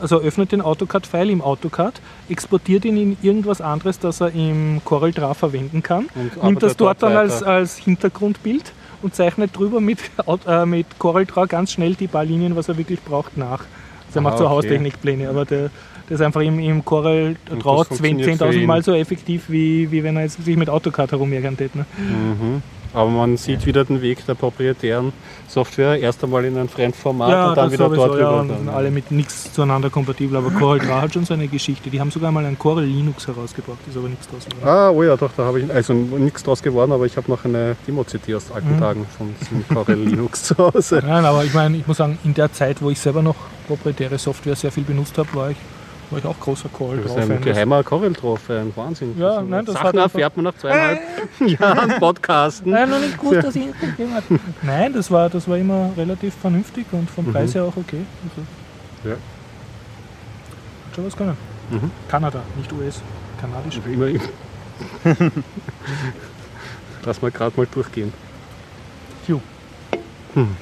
also öffnet den AutoCAD-File im AutoCAD, exportiert ihn in irgendwas anderes, das er im Corel Draw verwenden kann, Und nimmt das dort dann als, als Hintergrundbild und zeichnet drüber mit, *laughs* äh, mit Corel Draw ganz schnell die paar Linien, was er wirklich braucht, nach. Also er Ah, macht so okay. Haustechnikpläne, aber der, der ist einfach im, im Corel Draw das funktioniert für 10.000 ihn. Mal so effektiv, wie, wie wenn er jetzt sich mit AutoCAD herumärgern hätte. Ne? Mhm. Aber man sieht wieder den Weg der proprietären Software. Erst einmal in ein Fremdformat und dann wieder sowieso, dort ja, rüber. alle mit nichts zueinander kompatibel, aber *laughs* Corel Draw hat schon so eine Geschichte. Die haben sogar mal ein Corel Linux herausgebracht, ist aber nichts draus geworden. Ah, oh ja, doch, da habe ich also nichts draus geworden, aber ich habe noch eine Demo-CD aus alten Mhm. Tagen von Corel *laughs* Linux zu Hause. Nein, aber ich meine, ich muss sagen, in der Zeit, wo ich selber noch proprietäre Software sehr viel benutzt habe, war ich, war ich auch großer Corel Das ist ein geheimer Corel drauf, ein Wahnsinn. Ja, Also, nein, das Sachen erfährt man nach zweieinhalb *laughs* Jahren Podcasten. Nein, noch nicht gut, dass ich habe. Nein, das war, das war immer relativ vernünftig und vom Mhm. Preis her auch okay. Also, Ja. Hat schon was können. Mhm. Kanada, nicht US. Kanadisch. Immer, *laughs* Lass mal gerade mal durchgehen. Jo. Hm.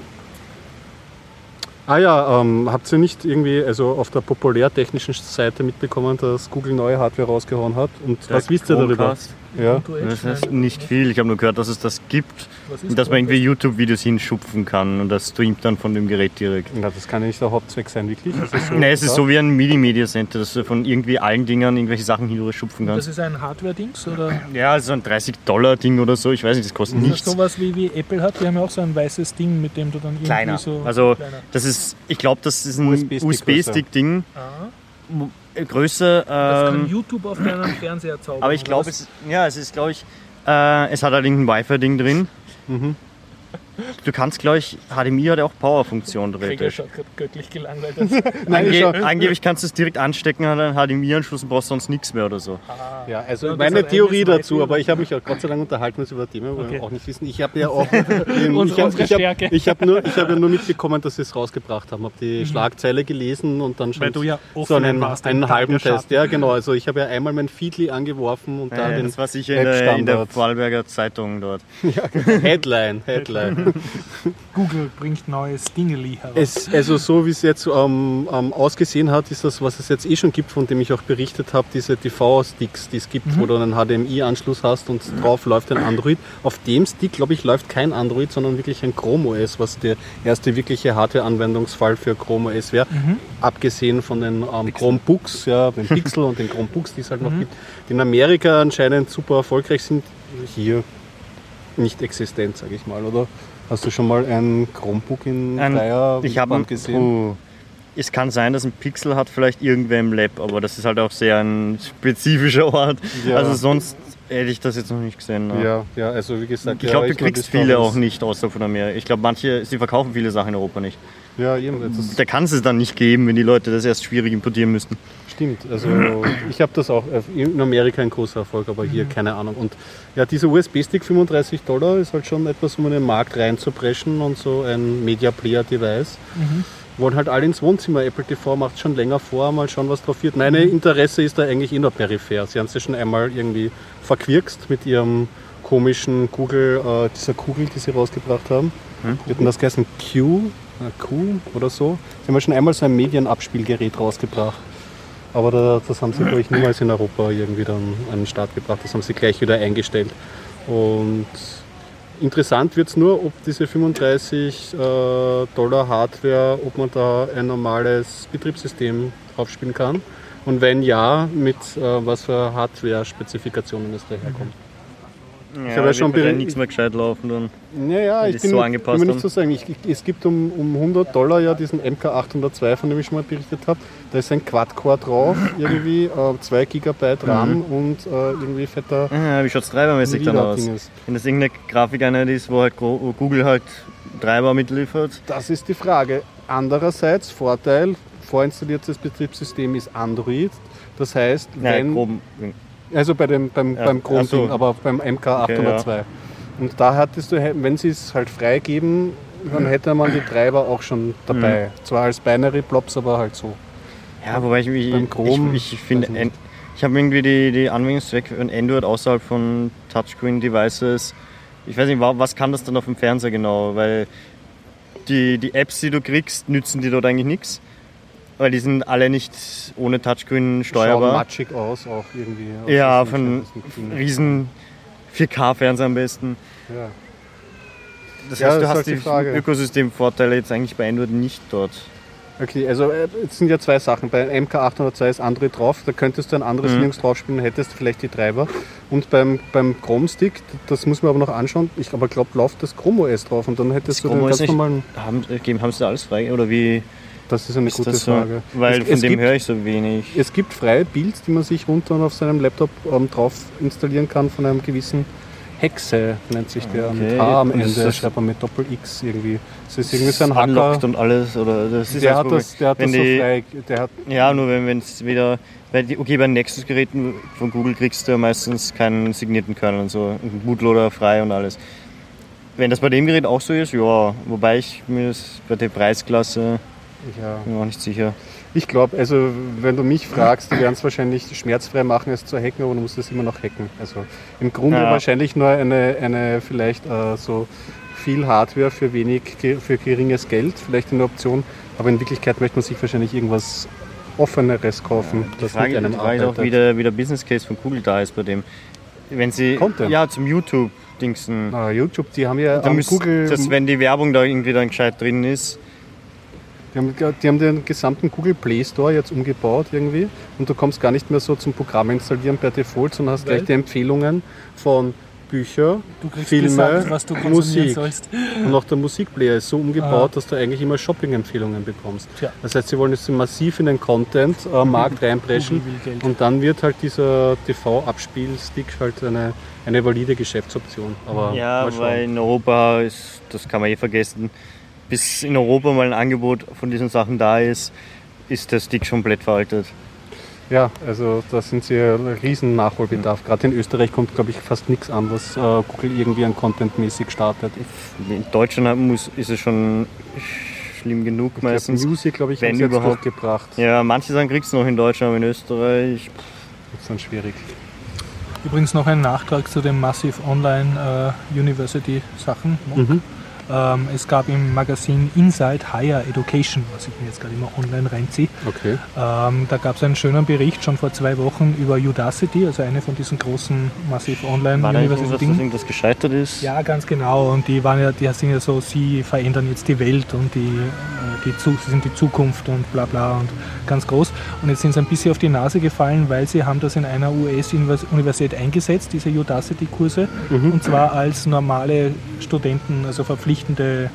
Ah ja, ähm, habt ihr nicht irgendwie also auf der populärtechnischen Seite mitbekommen, dass Google neue Hardware rausgehauen hat? Und was wisst ihr darüber? Chromecast. Ja. Das heißt nicht viel. Ich habe nur gehört, dass es das gibt und dass man irgendwie YouTube-Videos hinschupfen kann und das streamt dann von dem Gerät direkt. Na, das kann ja nicht der Hauptzweck sein, wirklich. Das ist *laughs* so, Nein, es ist so wie ein MIDI-Media-Center, dass du von irgendwie allen Dingern irgendwelche Sachen hindurchschupfen Das kannst. ist ein Hardware-Dings oder *clears throat* Ja, so ein 30-Dollar-Ding oder so, ich weiß nicht, das kostet ist das nichts. sowas wie, wie Apple hat? Die haben ja auch so ein weißes Ding, mit dem du dann irgendwie Kleiner. so. Also kleiner. das ist, ich glaube, das ist ein USB-Stick USB-Stick-Ding. Ah, Größe, das kann ähm, YouTube auf deinem *clears throat* Fernseher zaubern. aber ich glaube, es, ja, es ist, glaube ich, äh, es hat halt irgendein Wi-Fi-Ding drin. Mhm. Du kannst, glaube ich, HDMI hat ja auch Power-Funktion theoretisch. schaut grad göttlich gelangweilt *laughs* Nein, ich Ange angeblich kannst du es direkt anstecken an einen HDMI-Anschluss und brauchst sonst nichts mehr oder so. ja, also Ja, meine Theorie dazu, aber ich habe mich auch Gott sei Dank unterhalten uns über Themen, wo Okay. wir auch nicht wissen. Ich habe ja auch *laughs* ähm, Unsere- ich hab, unsere ich hab, Stärke. ich hab nur, ich hab ja nur mitbekommen, dass sie es rausgebracht haben. Habe die Schlagzeile gelesen und dann schon Weil du ja so einen, warst, einen halben Test. Ja, genau. Also ich habe ja einmal mein Feedly angeworfen und da Ja, den das war sicher in der, in der. Vorarlberger Zeitung dort. *laughs* Headline, Headline. *laughs* Google bringt neues Dingeli heraus. Also so wie es jetzt ähm, ähm, ausgesehen hat, ist das, was es jetzt eh schon gibt, von dem ich auch berichtet habe, diese TV-Sticks, die es gibt, wo du einen HDMI-Anschluss hast und drauf läuft ein Android. Auf dem Stick, glaube ich, läuft kein Android, sondern wirklich ein Chrome OS, was der erste wirkliche Hardware-Anwendungsfall für Chrome OS wäre. Abgesehen von den ähm, Chromebooks, ja, den *laughs* Pixel und den Chromebooks, die es halt noch gibt, die in Amerika anscheinend super erfolgreich sind. Hier nicht existent, sage ich mal, oder? Hast du schon mal ein Chromebook in Ein- Dreier Ich habe gesehen? Puh. Es kann sein, dass ein Pixel hat vielleicht irgendwer im Lab, aber das ist halt auch sehr ein spezifischer Ort. Ja. Also sonst hätte ich das jetzt noch nicht gesehen. ne? Ja, ja, also wie gesagt, Ich ja, glaube, du kriegst viele auch nicht außer von Amerika. Ich glaube, manche, sie verkaufen viele Sachen in Europa nicht. Ja, eben, Da kann es es dann nicht geben, wenn die Leute das erst schwierig importieren müssten. stimmt. Also ich habe das auch äh, in Amerika ein großer Erfolg, aber Mhm. hier keine Ahnung. Und ja, dieser USB-Stick 35 Dollar ist halt schon etwas, um in den Markt reinzupreschen und so ein Media Player Device. Mhm. Wollen halt alle ins Wohnzimmer. Apple TV macht schon länger vor, mal schauen, was drauf wird. Meine. Interesse ist da eigentlich eh nur peripher. Sie haben es ja schon einmal irgendwie verquirkst mit ihrem komischen Google, äh, dieser Kugel, die sie rausgebracht haben. Hm? Hat denn das geheißen? Q? Äh, Q oder so? Sie haben ja schon einmal so ein Medienabspielgerät rausgebracht. Aber da, das haben sie, glaube ich, niemals in Europa irgendwie dann an den Start gebracht. Das haben sie gleich wieder eingestellt. Und interessant wird es nur, ob diese 35 äh, Dollar Hardware, ob man da ein normales Betriebssystem draufspielen kann. Und wenn ja, mit äh, was für Hardware-Spezifikationen es daherkommt. Ja, habe ja schon beri- nichts mehr gescheit laufen dann. Naja, ich bin, so angepasst bin mir nicht zu sagen. Ich, ich, es gibt um, um 100 Dollar ja diesen MK802, von dem ich schon mal berichtet habe. Da ist ein Quad-Core drauf, *laughs* irgendwie äh, 2 GB RAM Mhm. und äh, irgendwie fetter Ah, wie schaut es treibermäßig dann aus? Wenn das irgendeine Grafikeinheit ist, wo halt wo Google halt Treiber mitliefert, Das ist die Frage. Andererseits, Vorteil, vorinstalliertes Betriebssystem ist Android. Das heißt, ja, wenn, grob, also bei dem, beim, Ja, beim Chrome-Ding, ach so. aber beim MK802. Und da hattest du, wenn sie es halt freigeben, dann hätte man die Treiber auch schon dabei. Mhm. Zwar als Binary-Blobs, aber halt so. Ja, wobei ich mich, Beim Chrome, ich, ich finde, ich habe irgendwie die, die Anwendungszwecke von Android außerhalb von Touchscreen-Devices. Ich weiß nicht, wa- was kann das dann auf dem Fernseher genau? Weil die, die Apps, die du kriegst, nützen dir dort eigentlich nichts. Weil die sind alle nicht ohne Touchscreen steuerbar. matschig aus, auch irgendwie. auf Ja, von riesen 4K-Fernseher am besten. Ja. Das Ja, heißt, du das ist hast halt die die Frage. Ökosystemvorteile jetzt eigentlich bei Android nicht dort. Okay, also äh, es sind ja zwei Sachen. Bei MK802 ist Android drauf, da könntest du ein anderes Mhm. Linux draufspielen, hättest vielleicht die Treiber. Und beim, beim Chrome Stick, das muss man aber noch anschauen, ich aber glaube, läuft das Chrome OS drauf und dann hättest Das du den Chrome ganz OS nicht- normalen. Haben, äh, haben sie da alles frei? Oder wie Das ist eine ist gute so? Frage. Weil es, von es dem höre ich so wenig. Es gibt freie Builds, die man sich runter und auf seinem Laptop ähm, drauf installieren kann von einem gewissen Hexe, nennt sich der mit Okay, H am Ende, das- schreibt man mit Doppel-X irgendwie. Das ist irgendwie so ein Hacker. Und alles. Oder das ist Der hat das, der hat das so die- frei. Der hat, Ja, nur wenn es wieder. Die, okay, bei Nexus-Geräten von Google kriegst du ja meistens keinen signierten Kernel und so. Ein Bootloader frei und alles. Wenn das bei dem Gerät auch so ist, ja. Wobei ich mir das bei der Preisklasse ja. bin mir auch nicht sicher. Ich glaube, also wenn du mich fragst, die werden es wahrscheinlich schmerzfrei machen, es zu hacken, aber du musst es immer noch hacken. Also im Grunde Ja. wahrscheinlich nur eine, eine vielleicht äh, so viel Hardware für wenig, für geringes Geld, vielleicht eine Option, aber in Wirklichkeit möchte man sich wahrscheinlich irgendwas offeneres kaufen, Die das Frage, einem die Frage auch, wie der, wie der Business Case von Google da ist bei dem. Wenn sie. Content. Ja, zum YouTube-Dingsen. Na, YouTube, die haben ja Da müsst, Google, das, wenn die Werbung da irgendwie dann gescheit drin ist, die haben, die haben den gesamten Google Play Store jetzt umgebaut irgendwie und du kommst gar nicht mehr so zum Programm installieren per Default, sondern hast Weil? gleich die Empfehlungen von Bücher, Filme, gesagt, was du konsumieren Musik. sollst. Und auch der Musikplayer ist so umgebaut, Ah. dass du eigentlich immer Shopping-Empfehlungen bekommst. Tja. Das heißt, sie wollen jetzt massiv in den Content-Markt reinpreschen Google will Geld. und dann wird halt dieser TV-Abspielstick halt eine, eine valide Geschäftsoption. Aber Ja, weil in Europa ist, das kann man eh vergessen, bis in Europa mal ein Angebot von diesen Sachen da ist, ist der Stick komplett veraltet. Ja, also da sind sie riesen Nachholbedarf. Gerade in Österreich kommt, glaube ich, fast nichts an, was äh, Google irgendwie an Content-mäßig startet. In Deutschland muss, ist es schon schlimm genug Ich glaub, meistens. Music, glaube ich, wenn haben sie jetzt überhaupt. durchgebracht. Ja, manche Sachen kriegst du noch in Deutschland, aber in Österreich. Ist dann schwierig. Übrigens noch ein Nachtrag zu den Massive Online äh, University Sachen. Mhm. Ähm, es gab im Magazin Inside Higher Education, was ich mir jetzt gerade immer online reinziehe. Okay. Ähm, da gab es einen schönen Bericht schon vor zwei Wochen über Udacity, also eine von diesen großen Massive Online War da irgendwas, Dingen. irgendwas gescheitert ist? Ja, ganz genau. Und die waren ja, die sind ja so, sie verändern jetzt die Welt und die, äh, die, sie sind die Zukunft und bla bla und ganz groß. Und jetzt sind sie ein bisschen auf die Nase gefallen, weil sie haben das in einer US-Universität eingesetzt, diese Udacity-Kurse, und zwar als normale Studenten, also verpflichtende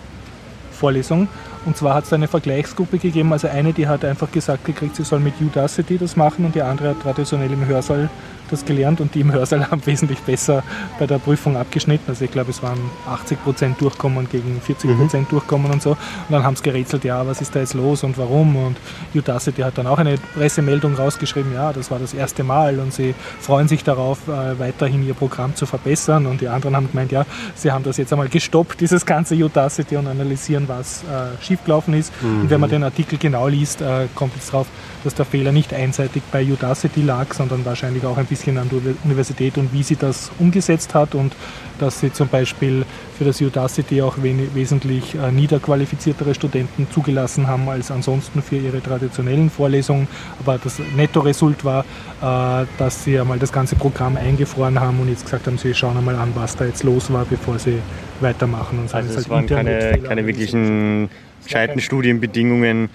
Vorlesung. Und zwar hat es eine Vergleichsgruppe gegeben, also eine, die hat einfach gesagt gekriegt, sie soll mit Udacity das machen und die andere hat traditionell im Hörsaal das gelernt und die im Hörsaal haben wesentlich besser bei der Prüfung abgeschnitten. Also ich glaube, es waren 80 Prozent durchkommen gegen 40 Prozent durchkommen und so. Und dann haben sie gerätselt, ja, was ist da jetzt los und warum? Und Udacity hat dann auch eine Pressemeldung rausgeschrieben, ja, das war das erste Mal und sie freuen sich darauf, äh, weiterhin ihr Programm zu verbessern. Und die anderen haben gemeint, ja, sie haben das jetzt einmal gestoppt, *laughs* dieses ganze Udacity und analysieren, was äh, schiefgelaufen ist. Und wenn man den Artikel genau liest, äh, kommt jetzt drauf, dass der Fehler nicht einseitig bei Udacity lag, sondern wahrscheinlich auch ein bisschen an der Universität und wie sie das umgesetzt hat und dass sie zum Beispiel für das Udacity auch wesentlich äh, niederqualifiziertere Studenten zugelassen haben als ansonsten für ihre traditionellen Vorlesungen. Aber das Netto-Result war, äh, dass sie einmal das ganze Programm eingefroren haben und jetzt gesagt haben, sie schauen einmal an, was da jetzt los war, bevor sie weitermachen. Und Also es es waren keine, keine wirklichen gescheiten Studienbedingungen,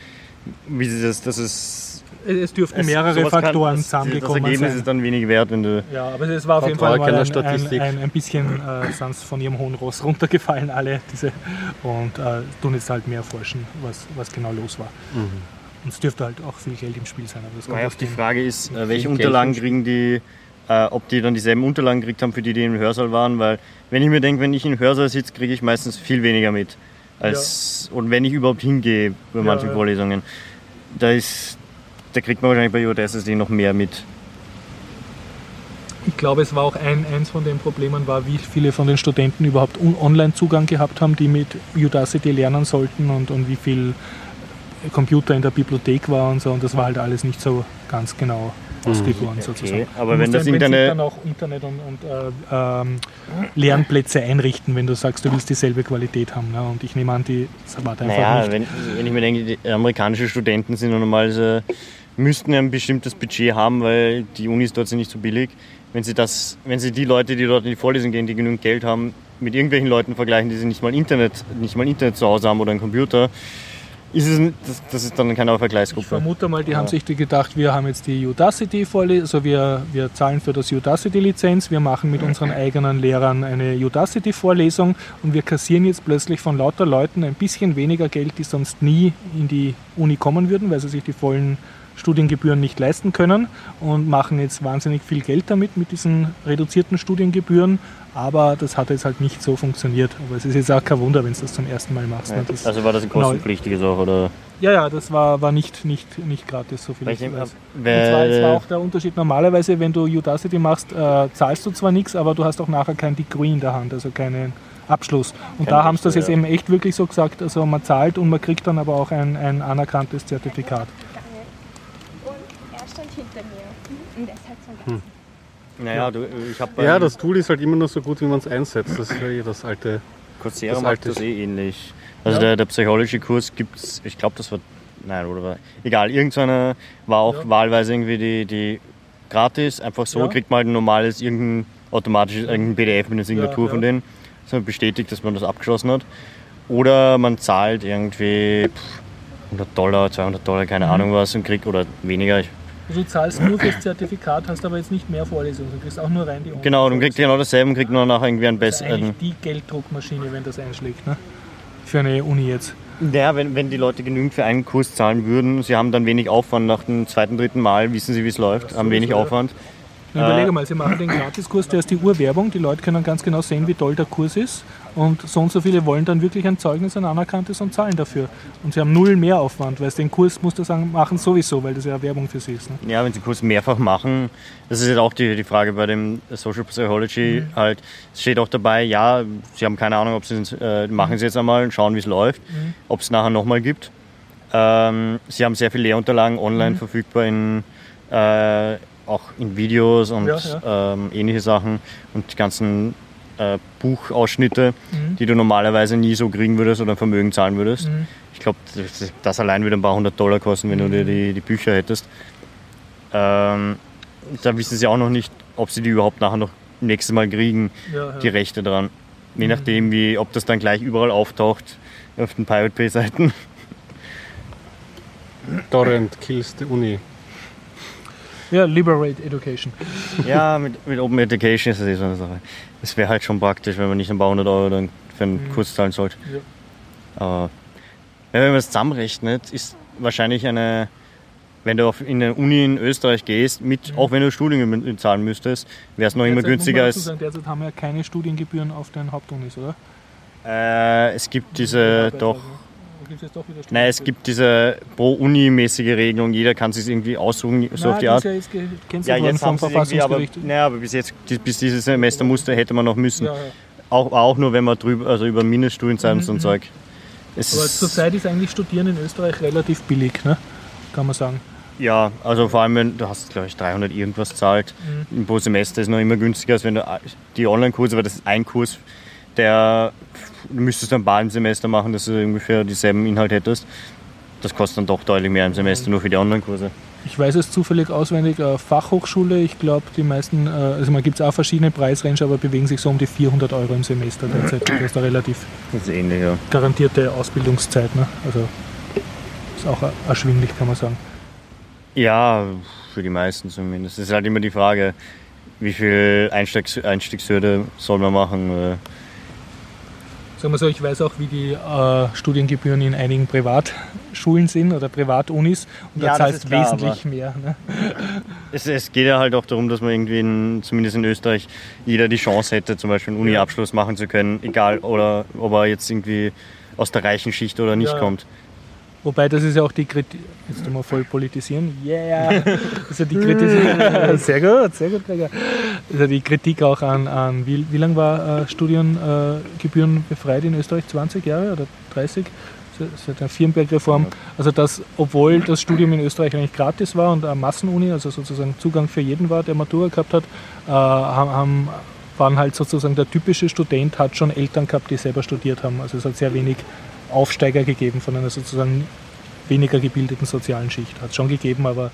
wie sie das, das ist... Es dürften es- mehrere sowas kann- Faktoren das, das zusammengekommen Ergebnis sein. ist dann wenig wert, wenn du... Ja, aber es war auf jeden Fall mal ein, ein, ein, ein bisschen äh, sind von ihrem hohen Ross runtergefallen, alle diese, und äh, tun jetzt halt mehr forschen, was, was genau los war. Und es dürfte halt auch viel Geld im Spiel sein. Aber das Naja, aus die Frage ist, äh, welche Unterlagen kriegen die, äh, ob die dann dieselben Unterlagen gekriegt haben, für die, die im Hörsaal waren, weil wenn ich mir denke, wenn ich im Hörsaal sitze, kriege ich meistens viel weniger mit. Als, Und wenn ich überhaupt hingehe bei Ja, manchen ja. Vorlesungen, da, ist, da kriegt man wahrscheinlich bei UDSSD noch mehr mit. Ich glaube, es war auch ein, eins von den Problemen, war, wie viele von den Studenten überhaupt Online-Zugang gehabt haben, die mit Udacity lernen sollten und, und wie viel Computer in der Bibliothek war und so. Und das war halt alles nicht so ganz genau ausgegoren sozusagen. aber Du wenn musst das irgendeine- dann auch Internet und, und äh, ähm, Lernplätze einrichten, wenn du sagst, du willst dieselbe Qualität haben. Ne? Und ich nehme an, die das war da einfach Naja, nicht. wenn, wenn ich mir denke, die amerikanischen Studenten sind normalerweise, müssten ja ein bestimmtes Budget haben, weil die Unis dort sind nicht so billig. Wenn sie, das, wenn sie die Leute, die dort in die Vorlesung gehen, die genügend Geld haben, mit irgendwelchen Leuten vergleichen, die sie nicht mal Internet, nicht mal Internet zu Hause haben oder einen Computer, ist es, das, das ist dann keine Ich Vergleichsgruppe. vermute mal, die haben sich gedacht, wir haben jetzt die Udacity-Vorlesung, also wir, wir zahlen für das Udacity-Lizenz, wir machen mit unseren *laughs* eigenen Lehrern eine Udacity-Vorlesung und wir kassieren jetzt plötzlich von lauter Leuten ein bisschen weniger Geld, die sonst nie in die Uni kommen würden, weil sie sich die vollen Studiengebühren nicht leisten können und machen jetzt wahnsinnig viel Geld damit, mit diesen reduzierten Studiengebühren. Aber das hat jetzt halt nicht so funktioniert. Aber es ist jetzt auch kein Wunder, wenn du das zum ersten Mal machst. ne? Das, Also war das ein Genau. kostenpflichtiges auch, oder? ja, ja, das war, war nicht, nicht, nicht gratis, so viel Weil ich weiß. wer- Und zwar, es war auch der Unterschied. Normalerweise, wenn du Udacity machst, äh, zahlst du zwar nichts, aber du hast auch nachher kein Degree in der Hand, also keinen Abschluss. Und Kein da haben sie das jetzt ja. eben echt wirklich so gesagt, also man zahlt und man kriegt dann aber auch ein, ein anerkanntes Zertifikat. Und er stand hinter mir. Ganz Naja, du, ich habe Ja, das Tool ist halt immer nur so gut, wie man es einsetzt. Das ist ja eh das alte. Coursera das macht alte- das eh ähnlich. Also Ja. der, der Psychology-Kurs gibt es, ich glaube, das war, nein, oder war, egal, irgendeiner war auch Ja. wahlweise irgendwie die, die gratis, einfach so, Ja. kriegt man halt ein normales, irgendein automatisches, irgendein PDF mit einer Signatur von denen, dass man bestätigt, dass man das abgeschlossen hat. Oder man zahlt irgendwie pff, 100 Dollar, 200 Dollar, keine Mhm. Ahnung was und kriegt, oder weniger, ich Also du zahlst nur fürs Zertifikat, hast aber jetzt nicht mehr Vorlesungen, du kriegst auch nur rein die Genau, du kriegst genau dasselbe und kriegst nur nachher irgendwie einen Das ist besseren. eigentlich die Gelddruckmaschine, wenn das einschlägt, ne? Für eine Uni jetzt. Ja, wenn, wenn die Leute genügend für einen Kurs zahlen würden, sie haben dann wenig Aufwand nach dem zweiten, dritten Mal, wissen sie, wie es läuft, haben wenig. Aufwand. Überlege mal, sie machen den Gratiskurs, der ist die Urwerbung, die Leute können ganz genau sehen, wie toll der Kurs ist und so und so viele wollen dann wirklich ein Zeugnis, ein anerkanntes und zahlen dafür. Und sie haben null Mehraufwand, weil es den Kurs, musst du sagen, machen sowieso, weil das ja Werbung für sie ist. Ne? Ja, wenn sie Kurs mehrfach machen, das ist jetzt auch die, die Frage bei dem Social Psychology halt, es steht auch dabei, ja, sie haben keine Ahnung, ob sie es, äh, machen sie jetzt einmal, schauen, wie es läuft, ob es nachher nochmal gibt. Ähm, sie haben sehr viele Lehrunterlagen online verfügbar in äh, auch in Videos und Ja, Ähm, ähnliche Sachen und die ganzen äh, Buchausschnitte, Mhm. die du normalerweise nie so kriegen würdest oder ein Vermögen zahlen würdest. Mhm. Ich glaube, das, das allein würde ein paar hundert Dollar kosten, wenn du dir die, die Bücher hättest. Ähm, da wissen sie auch noch nicht, ob sie die überhaupt nachher noch nächstes Mal kriegen, Ja, ja. die Rechte dran. Je nachdem, wie, ob das dann gleich überall auftaucht auf den Pirate Bay Seiten. Torrent kills the Uni. ja, Liberate Education. Ja, mit, mit Open Education ist das eh so eine Sache. Es wäre halt schon praktisch, wenn man nicht ein paar hundert Euro dann für einen Kurs zahlen sollte. Ja. Aber wenn man es zusammenrechnet, ist wahrscheinlich eine, wenn du auf, in eine Uni in Österreich gehst, mit, auch wenn du Studiengebühren zahlen müsstest, wäre es noch immer Derzeit günstiger als. Sagen, derzeit haben wir ja keine Studiengebühren auf den Hauptunis, oder? Äh, es gibt diese doch. Da Nein, es gibt diese pro-Uni-mäßige Regelung, jeder kann sich irgendwie aussuchen, so auf die Art. Cancelt Ja, jetzt vom haben irgendwie, aber, naja, aber bis jetzt, bis dieses Semester musste, hätte man noch müssen. Ja, ja. Auch, auch nur, wenn man drüber, also über Mindeststudienzeit und so ein Zeug. Es Aber ist, zurzeit ist eigentlich Studieren in Österreich relativ billig, ne? kann man sagen. ja, also vor allem, wenn du hast, glaube ich, 300 irgendwas zahlt. Im pro Semester ist noch immer günstiger, als wenn du die Online-Kurse, weil das ist ein Kurs, der, du müsstest ein paar im Semester machen, dass du ungefähr dieselben Inhalt hättest. Das kostet dann doch deutlich mehr im Semester, nur für die Online-Kurse. Ich weiß es zufällig auswendig, äh, Fachhochschule, ich glaube, die meisten, äh, also man gibt es auch verschiedene Preisrange, aber bewegen sich so um die 400 Euro im Semester derzeit. Das ist eine relativ Das ist ähnlich, ja. garantierte Ausbildungszeit. Ne? Also ist auch äh, erschwinglich, kann man sagen. Ja, für die meisten zumindest. Es ist halt immer die Frage, wie viel Einstiegs Einstiegshürde soll man machen. Sagen wir so, ich weiß auch, wie die äh, Studiengebühren in einigen Privatschulen sind oder Privatunis und Ja, da zahlst klar, wesentlich mehr. Ne? *laughs* Es, es geht ja halt auch darum, dass man irgendwie, in, zumindest in Österreich, jeder die Chance hätte, zum Beispiel einen Uni-Abschluss machen zu können, egal oder ob er jetzt irgendwie aus der reichen Schicht oder nicht Ja. kommt. Wobei das ist ja auch die Kritik. Jetzt tun wir voll politisieren. Yeah! *laughs* Das ist ja die Kritik. *laughs* sehr gut, sehr gut, Gregor. Das ist ja die Kritik auch an, an wie, wie lange war äh, Studiengebühren äh, befreit in Österreich? 20 Jahre oder 30? Se- Seit der Firnberg-Reform. Also, dass, obwohl das Studium in Österreich eigentlich gratis war und eine Massenuni, also sozusagen Zugang für jeden war, der Matura gehabt hat, äh, haben, waren halt sozusagen der typische Student, hat schon Eltern gehabt, die selber studiert haben. Also, es hat sehr wenig Aufsteiger gegeben von einer sozusagen weniger gebildeten sozialen Schicht. Hat es schon gegeben, aber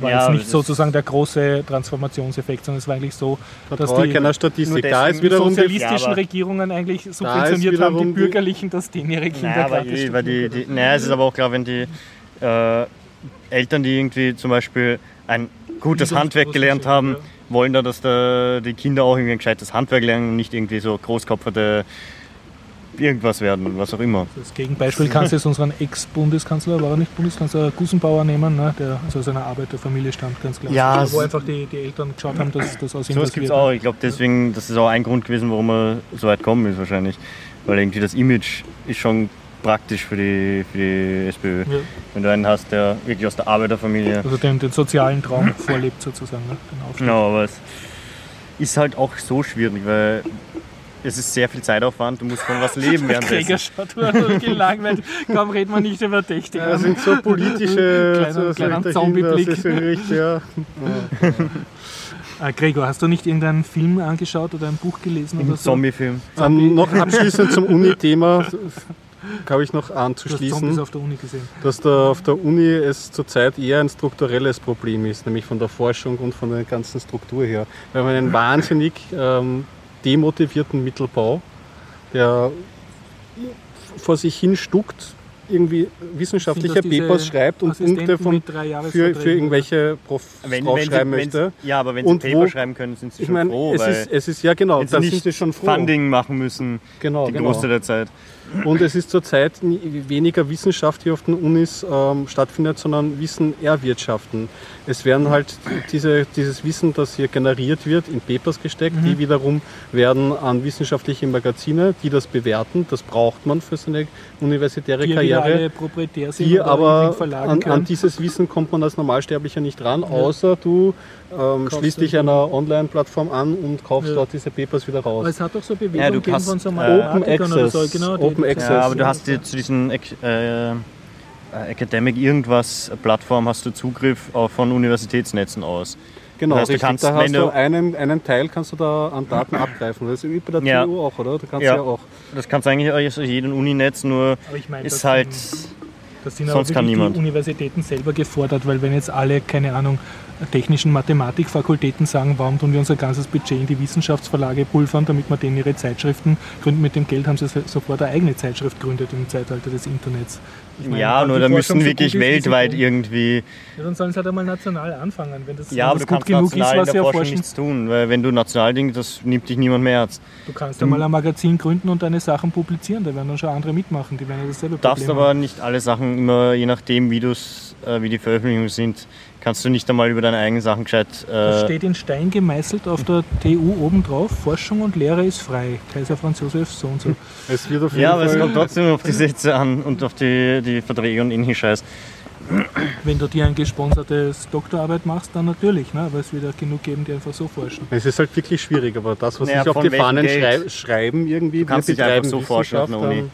war Ja, jetzt nicht sozusagen der große Transformationseffekt, sondern es war eigentlich so, dass Vertraue die keiner Statistik. Da ist wiederum die sozialistischen Ja, Regierungen eigentlich subventioniert haben, die Bürgerlichen, dass denen ihre Kinder Naja, aber, eh, weil die, die, naja, es ist aber auch klar, wenn die äh, Eltern, die irgendwie zum Beispiel ein gutes Handwerk gelernt haben, wollen da, dass da die Kinder auch irgendwie ein gescheites Handwerk lernen und nicht irgendwie so großkopferte irgendwas werden, was auch immer. Das Gegenbeispiel kannst du jetzt unseren Ex-Bundeskanzler, war er nicht Bundeskanzler, Gusenbauer nehmen, ne, der also aus einer Arbeiterfamilie stammt, ganz klar. Ja, wo es- einfach die, die Eltern geschaut haben, dass das aus ihm So was gibt es wird, ne? auch. Ich glaube deswegen, das ist auch ein Grund gewesen, warum er so weit gekommen ist wahrscheinlich. Weil irgendwie das Image ist schon praktisch für die, für die SPÖ. Ja. Wenn du einen hast, der wirklich aus der Arbeiterfamilie. Also den, den sozialen Traum vorlebt sozusagen, ne, den Aufstieg. Genau, aber es ist halt auch so schwierig, weil es ist sehr viel Zeitaufwand, du musst von was leben *laughs* währenddessen. Gregor schaut *laughs* nur gelangweilt. Kaum reden wir nicht über Technik. Ja, das sind so politische *laughs* Kleiner- so, so kleiner dahinter, Zombie-Blick. ja. Äh, Gregor, hast du nicht irgendeinen Film angeschaut oder ein Buch gelesen oder so? Zombie-Film. Ähm, noch abschließend zum Uni-Thema habe ich noch Du hast Zombies anzuschließen, auf der Uni gesehen. dass da auf der Uni es zurzeit eher ein strukturelles Problem ist, nämlich von der Forschung und von der ganzen Struktur her. Wir haben einen wahnsinnig ähm, demotivierten Mittelbau, der vor sich hin stuckt, irgendwie wissenschaftliche das Papers schreibt und Punkte von, für, für irgendwelche Prof Wenn, draufschreiben wenn sie, möchte. ja, aber wenn sie Und Paper wo- schreiben können, sind sie Ich schon meine, froh, es weil ist, es ist ja genau, wenn sie da nicht froh. Funding machen müssen, Genau, die genau. Großteil der Zeit. Und es ist zurzeit weniger Wissenschaft, die auf den Unis ähm, stattfindet, sondern Wissen erwirtschaften. Es werden halt diese, dieses Wissen, das hier generiert wird, in Papers gesteckt. Mhm. Die wiederum werden an wissenschaftliche Magazine, die das bewerten. Das braucht man für seine universitäre die ja Karriere. Die aber an, an dieses Wissen kommt man als Normalsterblicher nicht ran, außer du ähm, schließt dich einer Online-Plattform an und kaufst Ja. dort diese Papers wieder raus. Aber es hat doch so Ja, du Bewegung gegeben kannst, von so äh, Mathematikern oder so. Access, Genau, die- Open Access. Ja, aber du hast dir zu diesen äh, äh, Academic irgendwas Plattform hast du Zugriff auch von Universitätsnetzen aus. Genau, Das heißt, du kannst, da hast du einen, einen Teil kannst du da an Daten abgreifen. Das ist wie bei der Ja. TU auch, oder? Da kannst Ja. du ja auch. Das kannst du eigentlich aus jedem Uninetz, nur Aber ich meine, ist das halt. sind- Das sind Sonst aber kann niemand. die Universitäten selber gefordert, weil wenn jetzt alle, keine Ahnung, technischen Mathematikfakultäten sagen, warum tun wir unser ganzes Budget in die Wissenschaftsverlage pulvern, damit wir denen ihre Zeitschriften gründen. Mit dem Geld haben sie so- sofort eine eigene Zeitschrift gegründet im Zeitalter des Internets. Meine, Ja, nur da müssen wirklich ist, weltweit irgendwie. Ja, dann sollen sie halt einmal national anfangen, wenn das, Ja, wenn aber das du gut genug ist, was sie erforschen. nichts tun, weil wenn du national denkst, das nimmt dich niemand mehr ernst. Du kannst einmal ein Magazin gründen und deine Sachen publizieren, da werden dann schon andere mitmachen, die werden ja dasselbe Du darfst aber haben. nicht alle Sachen immer, je nachdem, wie, äh, wie die Veröffentlichungen sind, kannst du nicht einmal über deine eigenen Sachen gescheit. Das Äh, steht in Stein gemeißelt auf der TU oben drauf, Forschung und Lehre ist frei. Kaiser Franz Josef so und so. Es wird auf jeden ja, aber es Fall. kommt trotzdem auf die Sätze an und auf die, die Verträge und ähnlichen Scheiß. Wenn du dir ein gesponsertes Doktorarbeit machst, dann natürlich, ne? aber es wird auch genug geben, die einfach so forschen. Es ist halt wirklich schwierig, aber das, was Naja, sich auf die Fahnen schrei schreiben, irgendwie, Du kannst wir nicht einfach betreiben so forschen auf einer Uni.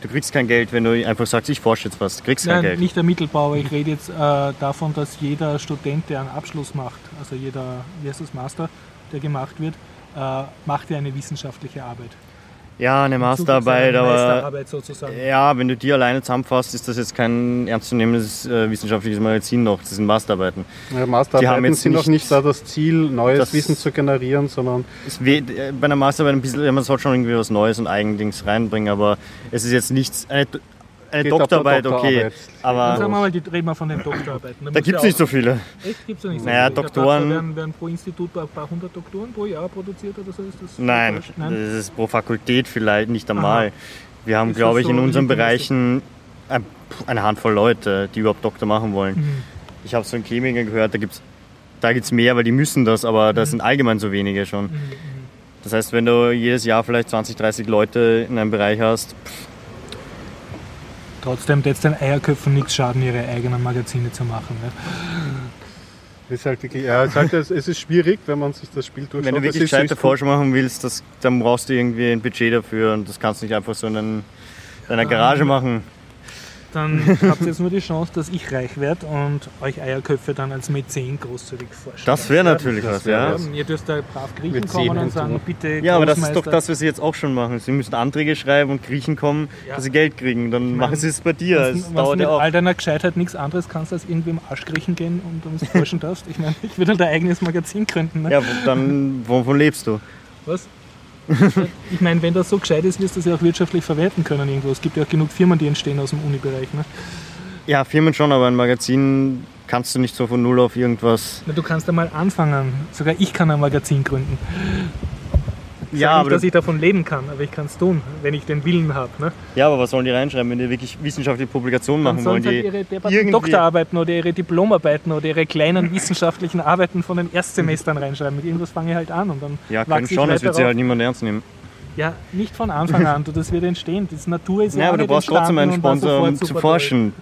Du kriegst kein Geld, wenn du einfach sagst, ich forsche jetzt was. Du kriegst kein Nein, Geld. nicht der Mittelbau, ich rede jetzt äh, davon, dass jeder Student, der einen Abschluss macht, also jeder, wie heißt das, Master, der gemacht wird, äh, macht ja eine wissenschaftliche Arbeit. Ja, eine Masterarbeit, aber Meisterarbeit sozusagen. ja, wenn du die alleine zusammenfasst, ist das jetzt kein ernstzunehmendes äh, wissenschaftliches Magazin noch. Das sind Masterarbeiten. Ja, Die Masterarbeiten haben jetzt sind auch nicht- nicht da das Ziel, neues Das- Wissen zu generieren, sondern äh, bei einer Masterarbeit ein bisschen, ja, man soll schon irgendwie was Neues und Eigendings reinbringen, aber es ist jetzt nichts. Eine, eine Geht auf der Doktorarbeit, okay. Aber sagen wir mal, die, reden wir von den Doktorarbeiten. da gibt es nicht so viele. Echt? Gibt es nicht so Naja, viele? Hab Doktoren- Da werden, werden pro Institut ein paar hundert Doktoren pro Jahr produziert oder so? Ist das Nein, falsch? das ist pro Fakultät vielleicht nicht Aha. einmal. Wir haben, glaube das ich, so in unseren? Bereichen ein- eine Handvoll Leute, die überhaupt Doktor machen wollen. Mhm. Ich habe so in Chemiker gehört, da gibt es da gibt's mehr, weil die müssen das, aber das Mhm. sind allgemein so wenige schon. Das heißt, wenn du jedes Jahr vielleicht 20, 30 Leute in einem Bereich hast, Trotzdem jetzt den Eierköpfen nichts schaden, ihre eigenen Magazine zu machen. Ne? ist halt wirklich, ja, es, ist halt, es ist schwierig, wenn man sich das Spiel durchschaut. wenn du wirklich gescheite Forschung machen willst, das, dann brauchst du irgendwie ein Budget dafür und das kannst du nicht einfach so in deiner Garage machen. Dann *laughs* habt ihr jetzt nur die Chance, dass ich reich werde und euch Eierköpfe dann als Mäzen großzügig vorstellen. Das wäre natürlich was, ja. Ja, ihr dürft da brav Griechen Mit kommen und sagen, bitte Ja, aber das ist doch das, was sie jetzt auch schon machen. Sie müssen Anträge schreiben und Griechen kommen, Ja. dass sie Geld kriegen. Dann machen sie es bei dir. Es du dauert mit ja auch. all deiner Gescheitheit nichts anderes kannst, als irgendwie im Arsch kriechen gehen und uns forschen darfst. Ich meine, ich würde halt ein eigenes Magazin gründen. Ne? Ja, wo- dann wovon lebst du? Was? *laughs* Ich meine, wenn das so gescheit ist, wirst du das ja auch wirtschaftlich verwerten können irgendwo. Es gibt ja auch genug Firmen, die entstehen aus dem Uni-Bereich. Ne? Ja, Firmen schon, aber ein Magazin kannst du nicht so von null auf irgendwas. Na, du kannst einmal anfangen. Sogar ich kann ein Magazin gründen. Ich Ja, nicht, dass das, ich davon leben kann, aber ich kann es tun, wenn ich den Willen habe. Ne? ja, aber was sollen die reinschreiben, wenn die wirklich wissenschaftliche Publikationen machen sollen wollen? sie halt Die ihre irgendwie- Doktorarbeiten oder ihre Diplomarbeiten oder ihre kleinen wissenschaftlichen Arbeiten von den Erstsemestern reinschreiben. Mit irgendwas fange ich halt an und dann ja, können ich schon, das wird sie halt niemand ernst nehmen. Ja, nicht von Anfang an, *laughs* das wird entstehen. Die Natur ist ja, Ja, aber du brauchst trotzdem einen Sponsor, um zu forschen.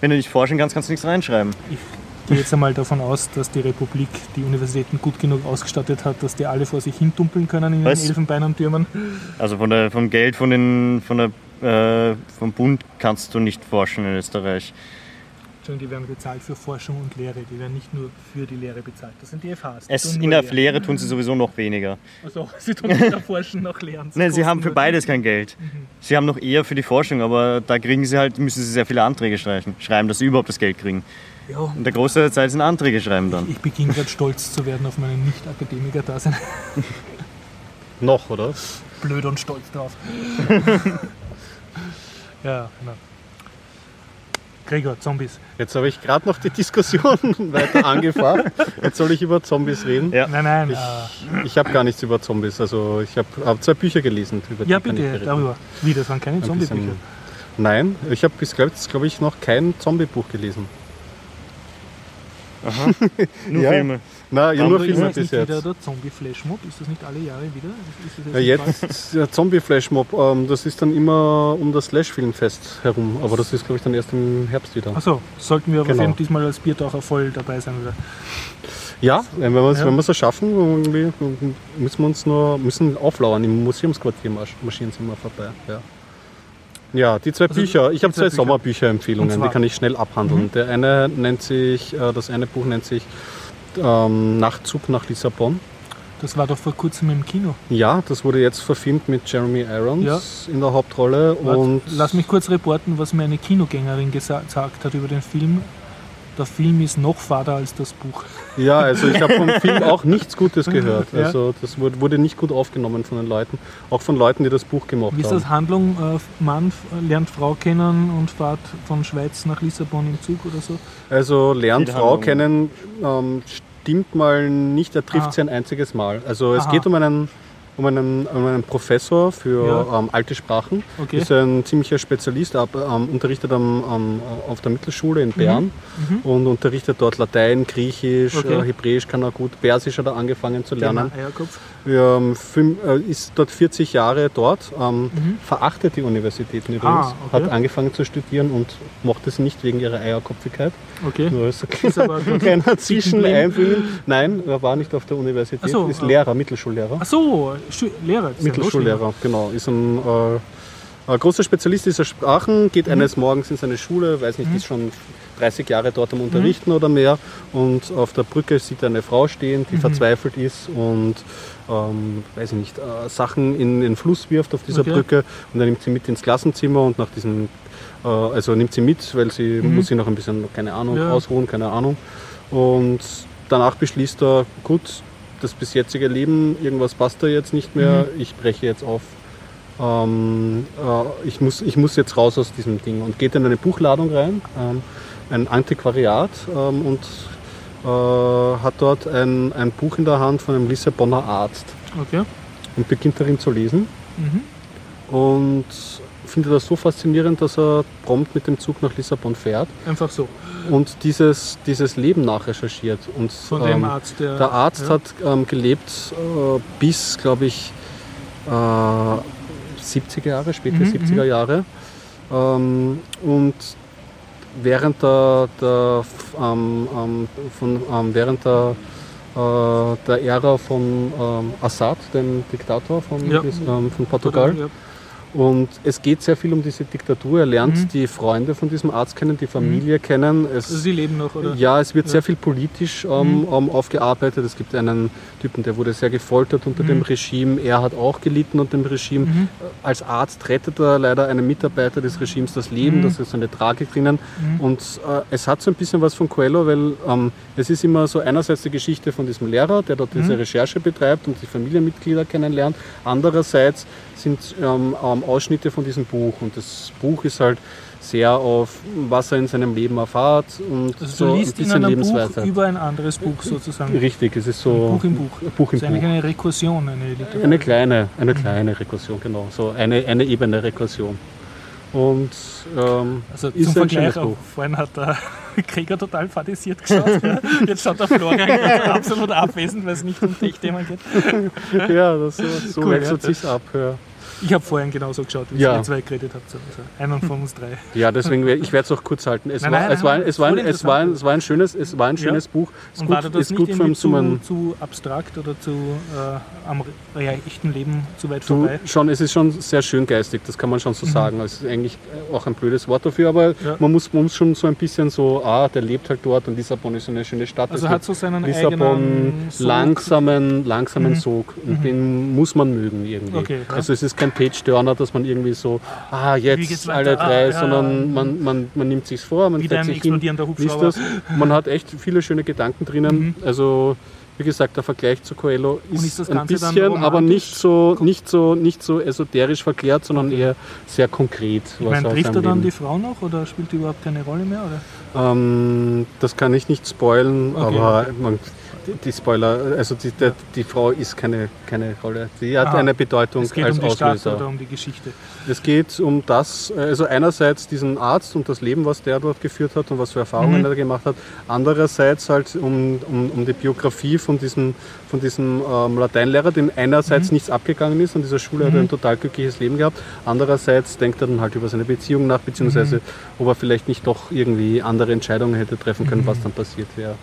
Wenn du nicht forschen kannst, kannst du nichts reinschreiben. Ich gehe jetzt einmal davon aus, dass die Republik die Universitäten gut genug ausgestattet hat, dass die alle vor sich hin dumpeln können in Was? den Elfenbeintürmen. Also von der, vom Geld von den, von der, äh, vom Bund kannst du nicht forschen in Österreich. Entschuldigung, die werden bezahlt für Forschung und Lehre. Die werden nicht nur für die Lehre bezahlt. Das sind die FHs. die Es, in der Lehre. Lehre tun sie sowieso noch weniger. Also, *laughs* sie tun weder forschen noch lehren. Nein, sie haben für beides kein Geld. Sie haben noch eher für die Forschung, aber da kriegen sie halt, müssen sie sehr viele Anträge schreiben, dass sie überhaupt das Geld kriegen. Ja, Und der Großteil der Zeit sind Anträge schreiben dann. ich beginne gerade stolz zu werden auf meinen Nicht-Akademiker-Dasein. *laughs* Noch, oder? Blöd und stolz drauf. *laughs* Ja, genau. Gregor, Zombies. Jetzt habe ich gerade noch die Diskussion *laughs* weiter angefacht. Jetzt soll ich über Zombies reden. Ja. Nein, nein. Ich, äh, ich habe gar nichts über Zombies. Also ich habe hab zwei Bücher gelesen. Über ja, ich bitte, darüber. Wie, das waren keine Zombie-Bücher. Nein, ich habe bis jetzt, glaube ich, noch kein Zombie-Buch gelesen. *laughs* Nur Ja. Filme. Na, ja, nur wir Filme ist bis nicht wieder jetzt. der Zombie-Flashmob? Ist das nicht alle Jahre wieder? Ist das Ja, jetzt der Zombie-Flashmob, ähm, das ist dann immer um das Slash-Filmfest herum. Aber das ist, glaube ich, dann erst im Herbst wieder. Achso, sollten wir aber Genau. diesmal als Biertaucher voll dabei sein wieder. Ja, wenn wir es Ja. wenn wir es schaffen, irgendwie müssen wir uns nur müssen auflauern. Im Museumsquartier marsch- marschieren immer vorbei. Ja. Ja, die zwei Also, Bücher. Ich habe zwei zwei Bücher. Sommerbücher-Empfehlungen, die kann ich schnell abhandeln. Der eine nennt sich, äh, das eine Buch nennt sich ähm, Nachtzug nach Lissabon. Das war doch vor kurzem im Kino. Ja, das wurde jetzt verfilmt mit Jeremy Irons in der Hauptrolle. Und Lass mich kurz reporten, was mir eine Kinogängerin gesa- gesagt hat über den Film. Der Film ist noch fader als das Buch. Ja, also ich habe vom *laughs* Film auch nichts Gutes gehört. Also das wurde, nicht gut aufgenommen von den Leuten. Auch von Leuten, die das Buch gemacht Wie ist haben. das Handlung? Äh, Mann lernt Frau kennen und fährt von Schweiz nach Lissabon im Zug oder so? Also lernt Frau Handlung. kennen, ähm, stimmt mal nicht, er trifft Ah. sie ein einziges Mal. Also es Aha. geht um einen, um einen, um einen Professor für Ja. ähm, alte Sprachen. Okay. Ist ein ziemlicher Spezialist, ab, ähm, unterrichtet am, am, auf der Mittelschule in Bern Mhm. und unterrichtet dort Latein, Griechisch, Okay. äh, Hebräisch kann er gut, Persisch hat er angefangen zu lernen. Thema Eierkopf. Ähm, fünf, äh, ist dort 40 Jahre dort, ähm, verachtet die Universitäten übrigens, Mhm. Ah, okay. hat angefangen zu studieren und mochte es nicht wegen ihrer Eierkopfigkeit. Okay. Nur *laughs* aber *laughs* ein kleiner Zwischeneinbringen. Nein, er war nicht auf der Universität, so, ist äh, Lehrer, Mittelschullehrer. Ach so, Schu- Lehrer. Mittelschullehrer, genau. Ist ein, äh, großer Spezialist dieser Sprachen, geht Mhm. eines Morgens in seine Schule, weiß nicht, ist schon 30 Jahre dort am Unterrichten oder mehr und auf der Brücke sieht er eine Frau stehen, Mhm. die verzweifelt ist und ähm, weiß ich nicht, äh, Sachen in den Fluss wirft auf dieser Okay. Brücke und er nimmt sie mit ins Klassenzimmer und nach diesem, äh, also nimmt sie mit, weil sie muss sich noch ein bisschen, keine Ahnung, Mhm. Ja. ausruhen, keine Ahnung. Und danach beschließt er, gut, das bis jetzige Leben, irgendwas passt da jetzt nicht mehr, Mhm. ich breche jetzt auf. Ähm, äh, ich, muss, ich muss jetzt raus aus diesem Ding und geht in eine Buchladung rein, ähm, ein Antiquariat ähm, und äh, hat dort ein, ein Buch in der Hand von einem Lissabonner Arzt Okay. und beginnt darin zu lesen Mhm. und findet das so faszinierend, dass er prompt mit dem Zug nach Lissabon fährt Einfach so. und dieses, dieses Leben nachrecherchiert. Und, Von dem ähm, Arzt, der. Der Arzt ja. hat ähm, gelebt äh, bis, glaube ich, äh, 70er Jahre, späte Mhm, 70er Jahre. Ähm, und während der, der, ähm, ähm, von, ähm, während der, äh, der Ära von ähm, Assad, dem Diktator von, Ja. von Portugal. Ja. Und es geht sehr viel um diese Diktatur. Er lernt Mhm. die Freunde von diesem Arzt kennen, die Familie kennen. Es, Also sie leben noch, oder? ja, es wird Ja. sehr viel politisch ähm, Mhm. ähm, aufgearbeitet. Es gibt einen Typen, der wurde sehr gefoltert unter Mhm. dem Regime. Er hat auch gelitten unter dem Regime. Mhm. Als Arzt rettet er leider einem Mitarbeiter des Regimes das Leben. Mhm. Das ist so eine Tragik drinnen. Mhm. Und äh, es hat so ein bisschen was von Coelho, weil ähm, es ist immer so einerseits die Geschichte von diesem Lehrer, der dort diese Mhm. Recherche betreibt und die Familienmitglieder kennenlernt. Andererseits sind ähm, ähm, Ausschnitte von diesem Buch. Und das Buch ist halt sehr auf, was er in seinem Leben erfahrt und Also so du ein liest in bisschen einem Buch über ein anderes Buch sozusagen. Richtig, es ist so Buch im Buch. Buch im Das ist eigentlich Buch. eine Rekursion, eine Literatur. Eine kleine, eine kleine Rekursion, genau. So eine, eine Ebene Rekursion. Und ähm, Also ist zum ein Vergleich, auch, vorhin hat der *laughs* Krieger total fadisiert geschaut. ja. Jetzt schaut der Florian *laughs* absolut abwesend, weil es nicht um Tech-Themen geht. ja, das, so Cool, wechselt ja. sich's ab. Ja. Ich habe vorhin genauso geschaut, wie Ja. ihr zwei geredet habt. Also einer von uns drei. ja, deswegen werd- ich werde es auch kurz halten. Es, war, es, es, ein, voll es, war, ein, es schönes, es Ja. schönes Buch. Ist Und gut, war das ist nicht gut vom zu, zu abstrakt oder zu äh, am ja, echten Leben zu weit Du, vorbei? schon, es ist schon sehr schön geistig, das kann man schon so sagen. Es ist eigentlich auch ein blödes Wort dafür, aber man, muss, man muss schon so ein bisschen so, ah, der lebt halt dort und Lissabon ist so eine schöne Stadt. Also Es hat so seinen Lissabon langsamen, langsamen Mhm. Sog und den muss man mögen irgendwie. Okay. Also es ist kein Page-Turner, dass man irgendwie so, ah, jetzt alle weiter? drei, Ah, ja. sondern man, man, man nimmt sich's vor, man setzt sich hin, liest Hubschrauber. das. Man hat echt viele schöne Gedanken drinnen. Mhm. Also wie gesagt, der Vergleich zu Coelho ist, ist ein bisschen, aber nicht so, nicht, so, nicht so esoterisch verklärt, sondern eher sehr konkret. Ich meine, trifft er dann Leben- die Frau noch oder spielt die überhaupt keine Rolle mehr? Ähm, das kann ich nicht spoilen, Okay. aber man, die, die Spoiler, also die, der, die Frau ist keine, keine Rolle. Sie hat Ah, eine Bedeutung Es geht als um die Stadt Auslöser. oder um die Geschichte. Es geht um das, also einerseits diesen Arzt und das Leben, was der dort geführt hat und was für Erfahrungen Mhm. er gemacht hat. Andererseits halt um, um, um die Biografie von diesem, von diesem ähm, Lateinlehrer, dem einerseits Mhm. nichts abgegangen ist an dieser Schule, hat er ein total glückliches Leben gehabt. Andererseits denkt er dann halt über seine Beziehung nach, beziehungsweise Mhm. ob er vielleicht nicht doch irgendwie andere Entscheidungen hätte treffen können, Mhm. was dann passiert wäre.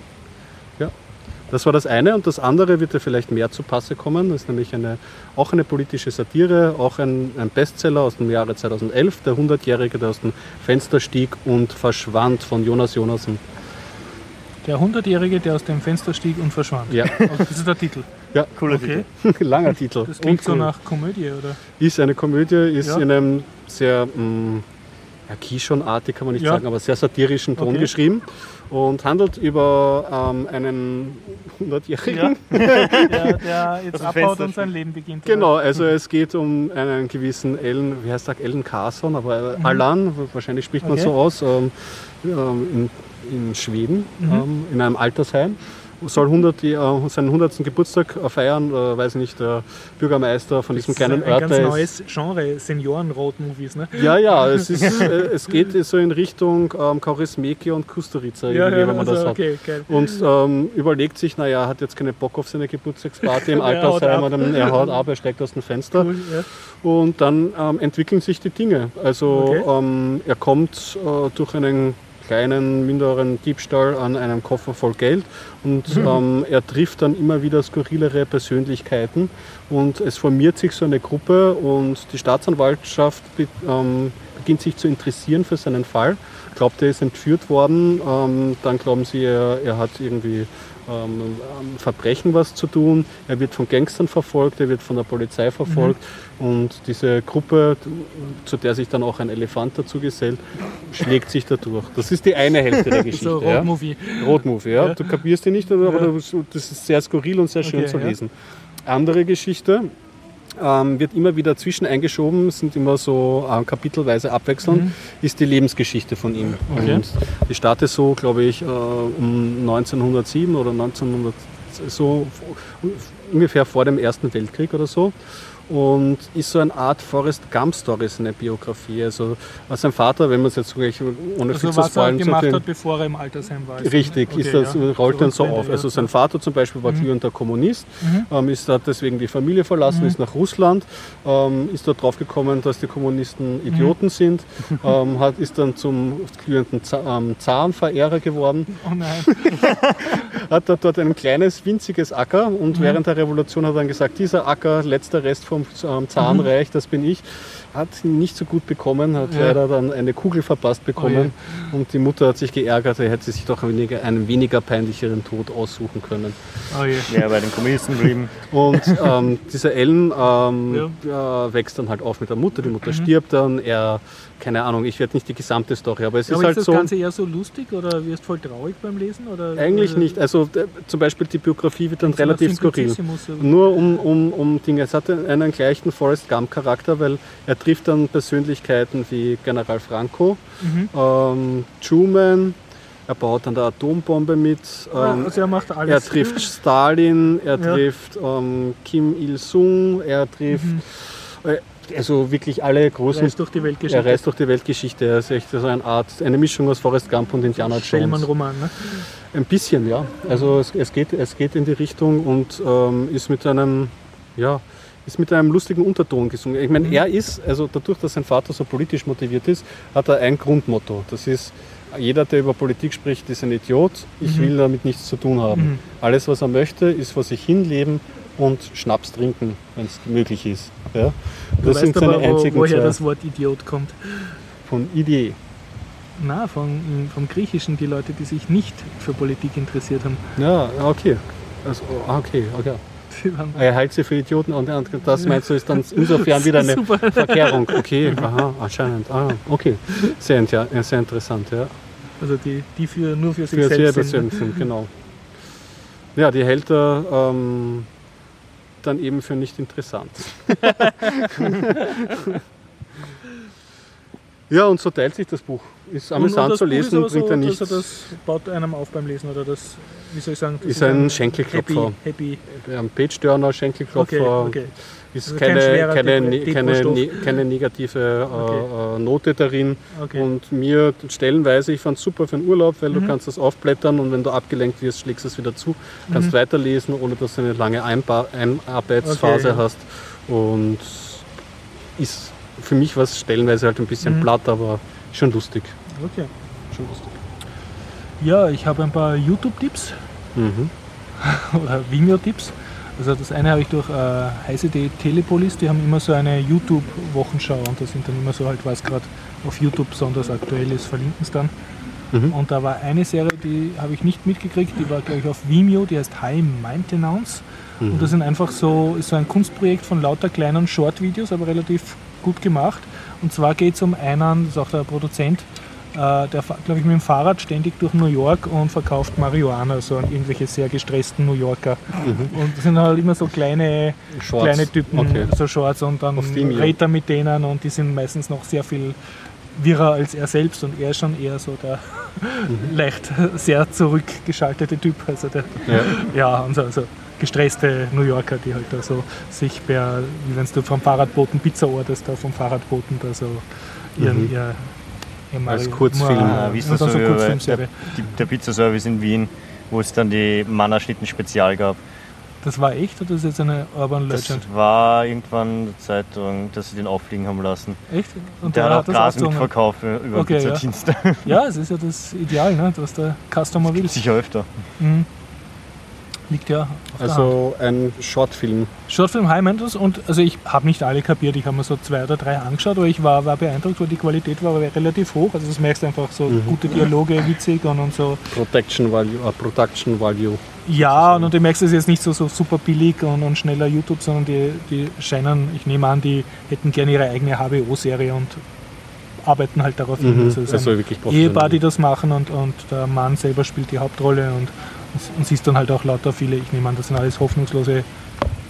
Ja. Das war das eine und das andere wird ja vielleicht mehr zu Passe kommen. Das ist nämlich eine, auch eine politische Satire, auch ein, ein Bestseller aus dem Jahre 2011, der 100-Jährige, der aus dem Fenster stieg und verschwand von Jonas Jonassen. Der Hundertjährige, der aus dem Fenster stieg und verschwand. Ja, *laughs* Das ist der Titel. Cooler Okay. *laughs* langer Titel. Das klingt Und so cool. nach Komödie, oder? Ist eine Komödie, ist Ja. in einem sehr mm, ja, Kishon-artig kann man nicht Ja. sagen, aber sehr satirischen Ton Okay. geschrieben und handelt über ähm, einen 100-Jährigen. Der, *laughs* der jetzt abhaut Fenster und sein Leben beginnt. oder? Genau, also es geht um einen gewissen Ellen, wie heißt er, Ellen Carson, aber Alan, wahrscheinlich spricht man Okay. so aus, ähm, ähm, in, in Schweden, ähm, in einem Altersheim. Soll 100, die, äh, seinen 100. Geburtstag äh, feiern, äh, weiß nicht, der Bürgermeister von diesem Das ist kleinen ein Ort. ganz neues Genre, Senioren-Road-Movies, ne? Ja, ja, *laughs* es, ist, es geht so in Richtung ähm, Kaurismäki und Kusturica, irgendwie, wenn man das also, hat. okay, geil. Und ähm, überlegt sich, naja, er hat jetzt keine Bock auf seine Geburtstagsparty im Er Altersheim, oder er haut ab, er steigt aus dem Fenster. Cool, ja. Und dann ähm, entwickeln sich die Dinge. Also Okay. ähm, er kommt äh, durch einen kleinen, minderen Diebstahl an einem Koffer voll Geld und Mhm. ähm, er trifft dann immer wieder skurrilere Persönlichkeiten und es formiert sich so eine Gruppe und die Staatsanwaltschaft be ähm, beginnt sich zu interessieren für seinen Fall. Glaubt, er ist entführt worden, ähm, dann glauben sie, er, er hat irgendwie ähm, Verbrechen was zu tun. Er wird von Gangstern verfolgt, er wird von der Polizei verfolgt und diese Gruppe, zu der sich dann auch ein Elefant dazu gesellt, schlägt sich da durch. Das ist die eine Hälfte der *laughs* Geschichte. So ja. Road-Movie. Rotmovie, ja. Ja. Du kapierst die nicht, aber Ja. das ist sehr skurril und sehr schön Okay, zu ja. lesen. Andere Geschichte ähm, wird immer wieder zwischen eingeschoben, sind immer so äh, kapitelweise abwechselnd, ist die Lebensgeschichte von ihm. Mhm. Okay. Und die startet so, glaube ich, äh, um 1907 oder 1900, so ungefähr vor dem Ersten Weltkrieg oder so. Und ist so eine Art Forrest Gump Story, seine Biografie. Also was sein Vater, wenn man es jetzt so gleich ohne Also viel zu was er spoilern gemacht erzählen- hat, bevor er im Altersheim war. Richtig, dann- ist okay, das, ja. rollt dann so auf. Also sein Vater zum Beispiel war glühender Kommunist, ähm, ist hat deswegen die Familie verlassen, ist nach Russland, ähm, ist dort draufgekommen, dass die Kommunisten Idioten sind, *laughs* ähm, hat, ist dann zum glühenden ähm, Zarenverehrer geworden, Oh nein. *laughs* hat dort, dort ein kleines, winziges Acker und während der Revolution hat er dann gesagt, dieser Acker, letzter Rest vom ähm, Zarenreich, das bin ich, hat ihn nicht so gut bekommen, hat Ja. leider dann eine Kugel verpasst bekommen und die Mutter hat sich geärgert, er hätte sich doch weniger, einen weniger peinlicheren Tod aussuchen können. Oh. Ja, bei den Kommunisten blieben. Und ähm, *laughs* dieser Ellen ähm, äh, wächst dann halt auf mit der Mutter, die Mhm. Mutter stirbt dann, er, keine Ahnung, ich werde nicht die gesamte Story, aber es Ja, ist aber halt ist das so... Ganze eher so lustig oder wirst voll traurig beim Lesen? Oder, Eigentlich oder nicht. Also äh, zum Beispiel die Biografie wird dann relativ skurril. Nur um, um, um Dinge. Es hat einen gleichen Forrest Gump-Charakter, weil er trifft dann Persönlichkeiten wie General Franco, Mhm. ähm, Truman, er baut an der Atombombe mit, ähm, also er macht alles. er trifft Stalin, er Ja. trifft ähm, Kim Il-sung, er trifft äh, also wirklich alle großen. Mhm. Reist durch die er Weltgeschichte. reist durch die Weltgeschichte. Er ist echt so eine Art, eine Mischung aus Forrest Gump und Indiana Jones. Schellmann-Roman. Ne? Ein bisschen, ja. Also es, es, geht, es geht in die Richtung und ähm, ist mit einem, ja, ist mit einem lustigen Unterton gesungen. Ich meine, er ist, also dadurch, dass sein Vater so politisch motiviert ist, hat er ein Grundmotto. Das ist, jeder, der über Politik spricht, ist ein Idiot. Ich will damit nichts zu tun haben. Mhm. Alles, was er möchte, ist vor sich hinleben und Schnaps trinken, wenn es möglich ist. Ja? Du Das sind weißt seine aber, wo, einzigen woher zwei das Wort Idiot kommt. von Idee. Na, von, vom Griechischen, die Leute, die sich nicht für Politik interessiert haben. Ja, okay. Also, ah, okay, okay. Er hält sie für Idioten und und das meinst du ist dann *laughs* insofern wieder eine Super. Verkehrung. Okay, aha, anscheinend. Ah, okay. Sehr, sehr interessant, ja. Also die, die für, nur für sich Für sehr selbst sind. sind, genau. *laughs* Ja, die hält er ähm, dann eben für nicht interessant. *laughs* ja, und so teilt sich das Buch. Ist amüsant zu lesen, bringt er so, nichts. Also das baut einem auf beim Lesen oder das, wie soll ich sagen, das Ist ein Schenkelklopfer. Happy, happy. Ein Page-Turner, Schenkelklopfer. Okay, okay. Ist Also kein keine, keine, ne- keine, ne- keine negative äh, äh, Note darin. Okay. Und mir stellenweise, ich fand es super für den Urlaub, weil du Mhm. kannst das aufblättern und wenn du abgelenkt wirst, schlägst du es wieder zu, kannst Mhm. weiterlesen, ohne dass du eine lange Einba Einarbeitsphase Okay, ja. hast. Und ist für mich was stellenweise halt ein bisschen Mhm. platt, aber schon lustig. okay. Schon lustig. Ja, ich habe ein paar YouTube-Tipps Mhm. *laughs* oder Vimeo-Tipps. Also das eine habe ich durch äh, heiße.de Telepolis, die haben immer so eine YouTube-Wochenschau und da sind dann immer so halt, was gerade auf YouTube besonders aktuell ist, verlinken es dann. Mhm. Und da war eine Serie, die habe ich nicht mitgekriegt, die war glaube ich auf Vimeo, die heißt High Maintenance. Mhm. Und das sind einfach so, ist so ein Kunstprojekt von lauter kleinen Short-Videos, aber relativ gut gemacht. Und zwar geht es um einen, das ist auch der Produzent, äh, der fährt, glaube ich, mit dem Fahrrad ständig durch New York und verkauft Marihuana, so an irgendwelche sehr gestressten New Yorker. Und das sind halt immer so kleine, Shorts. kleine Typen, Okay. so Shorts und dann redet er mit denen und die sind meistens noch sehr viel wirrer als er selbst und er ist schon eher so der *laughs* leicht sehr zurückgeschaltete Typ. Also der, Ja. *laughs* ja, und so, also gestresste New Yorker, die halt da so sich per, wie wenn du vom Fahrradboten Pizza orderst, da vom Fahrradboten da so ihren, Mhm. ihr, ihr Als Kurzfilm. Ah, wie ist das so so. Die, der Pizzaservice in Wien, wo es dann die Mannerschnitten Spezial gab. Das war echt oder ist jetzt eine Urban Das Legend? war irgendwann in der Zeitung, dass sie den auffliegen haben lassen. Echt? Und Der der hat auch das Gras mitverkauft über Okay, ja. Pizzadienste. *laughs* Ja, es ist ja das Ideal, ne? was der Customer will. Sicher öfter. Mhm. Liegt ja auf. Also ein Shortfilm. Shortfilm High Mentors und also ich habe nicht alle kapiert, ich habe mir so zwei oder drei angeschaut, aber ich war, war beeindruckt, weil die Qualität war relativ hoch. Also das merkst du einfach so Mhm. gute Dialoge, witzig und, und so. Protection Value, äh, Production Value. Ja, und, und du merkst es jetzt nicht so, so super billig und, und schneller YouTube, sondern die, die scheinen, ich nehme an, die hätten gerne ihre eigene HBO-Serie und arbeiten halt darauf hin. Mhm. Also Also wirklich. Ehepaar, die das machen und, und der Mann selber spielt die Hauptrolle und, und siehst dann halt auch lauter viele, ich nehme an, das sind alles hoffnungslose,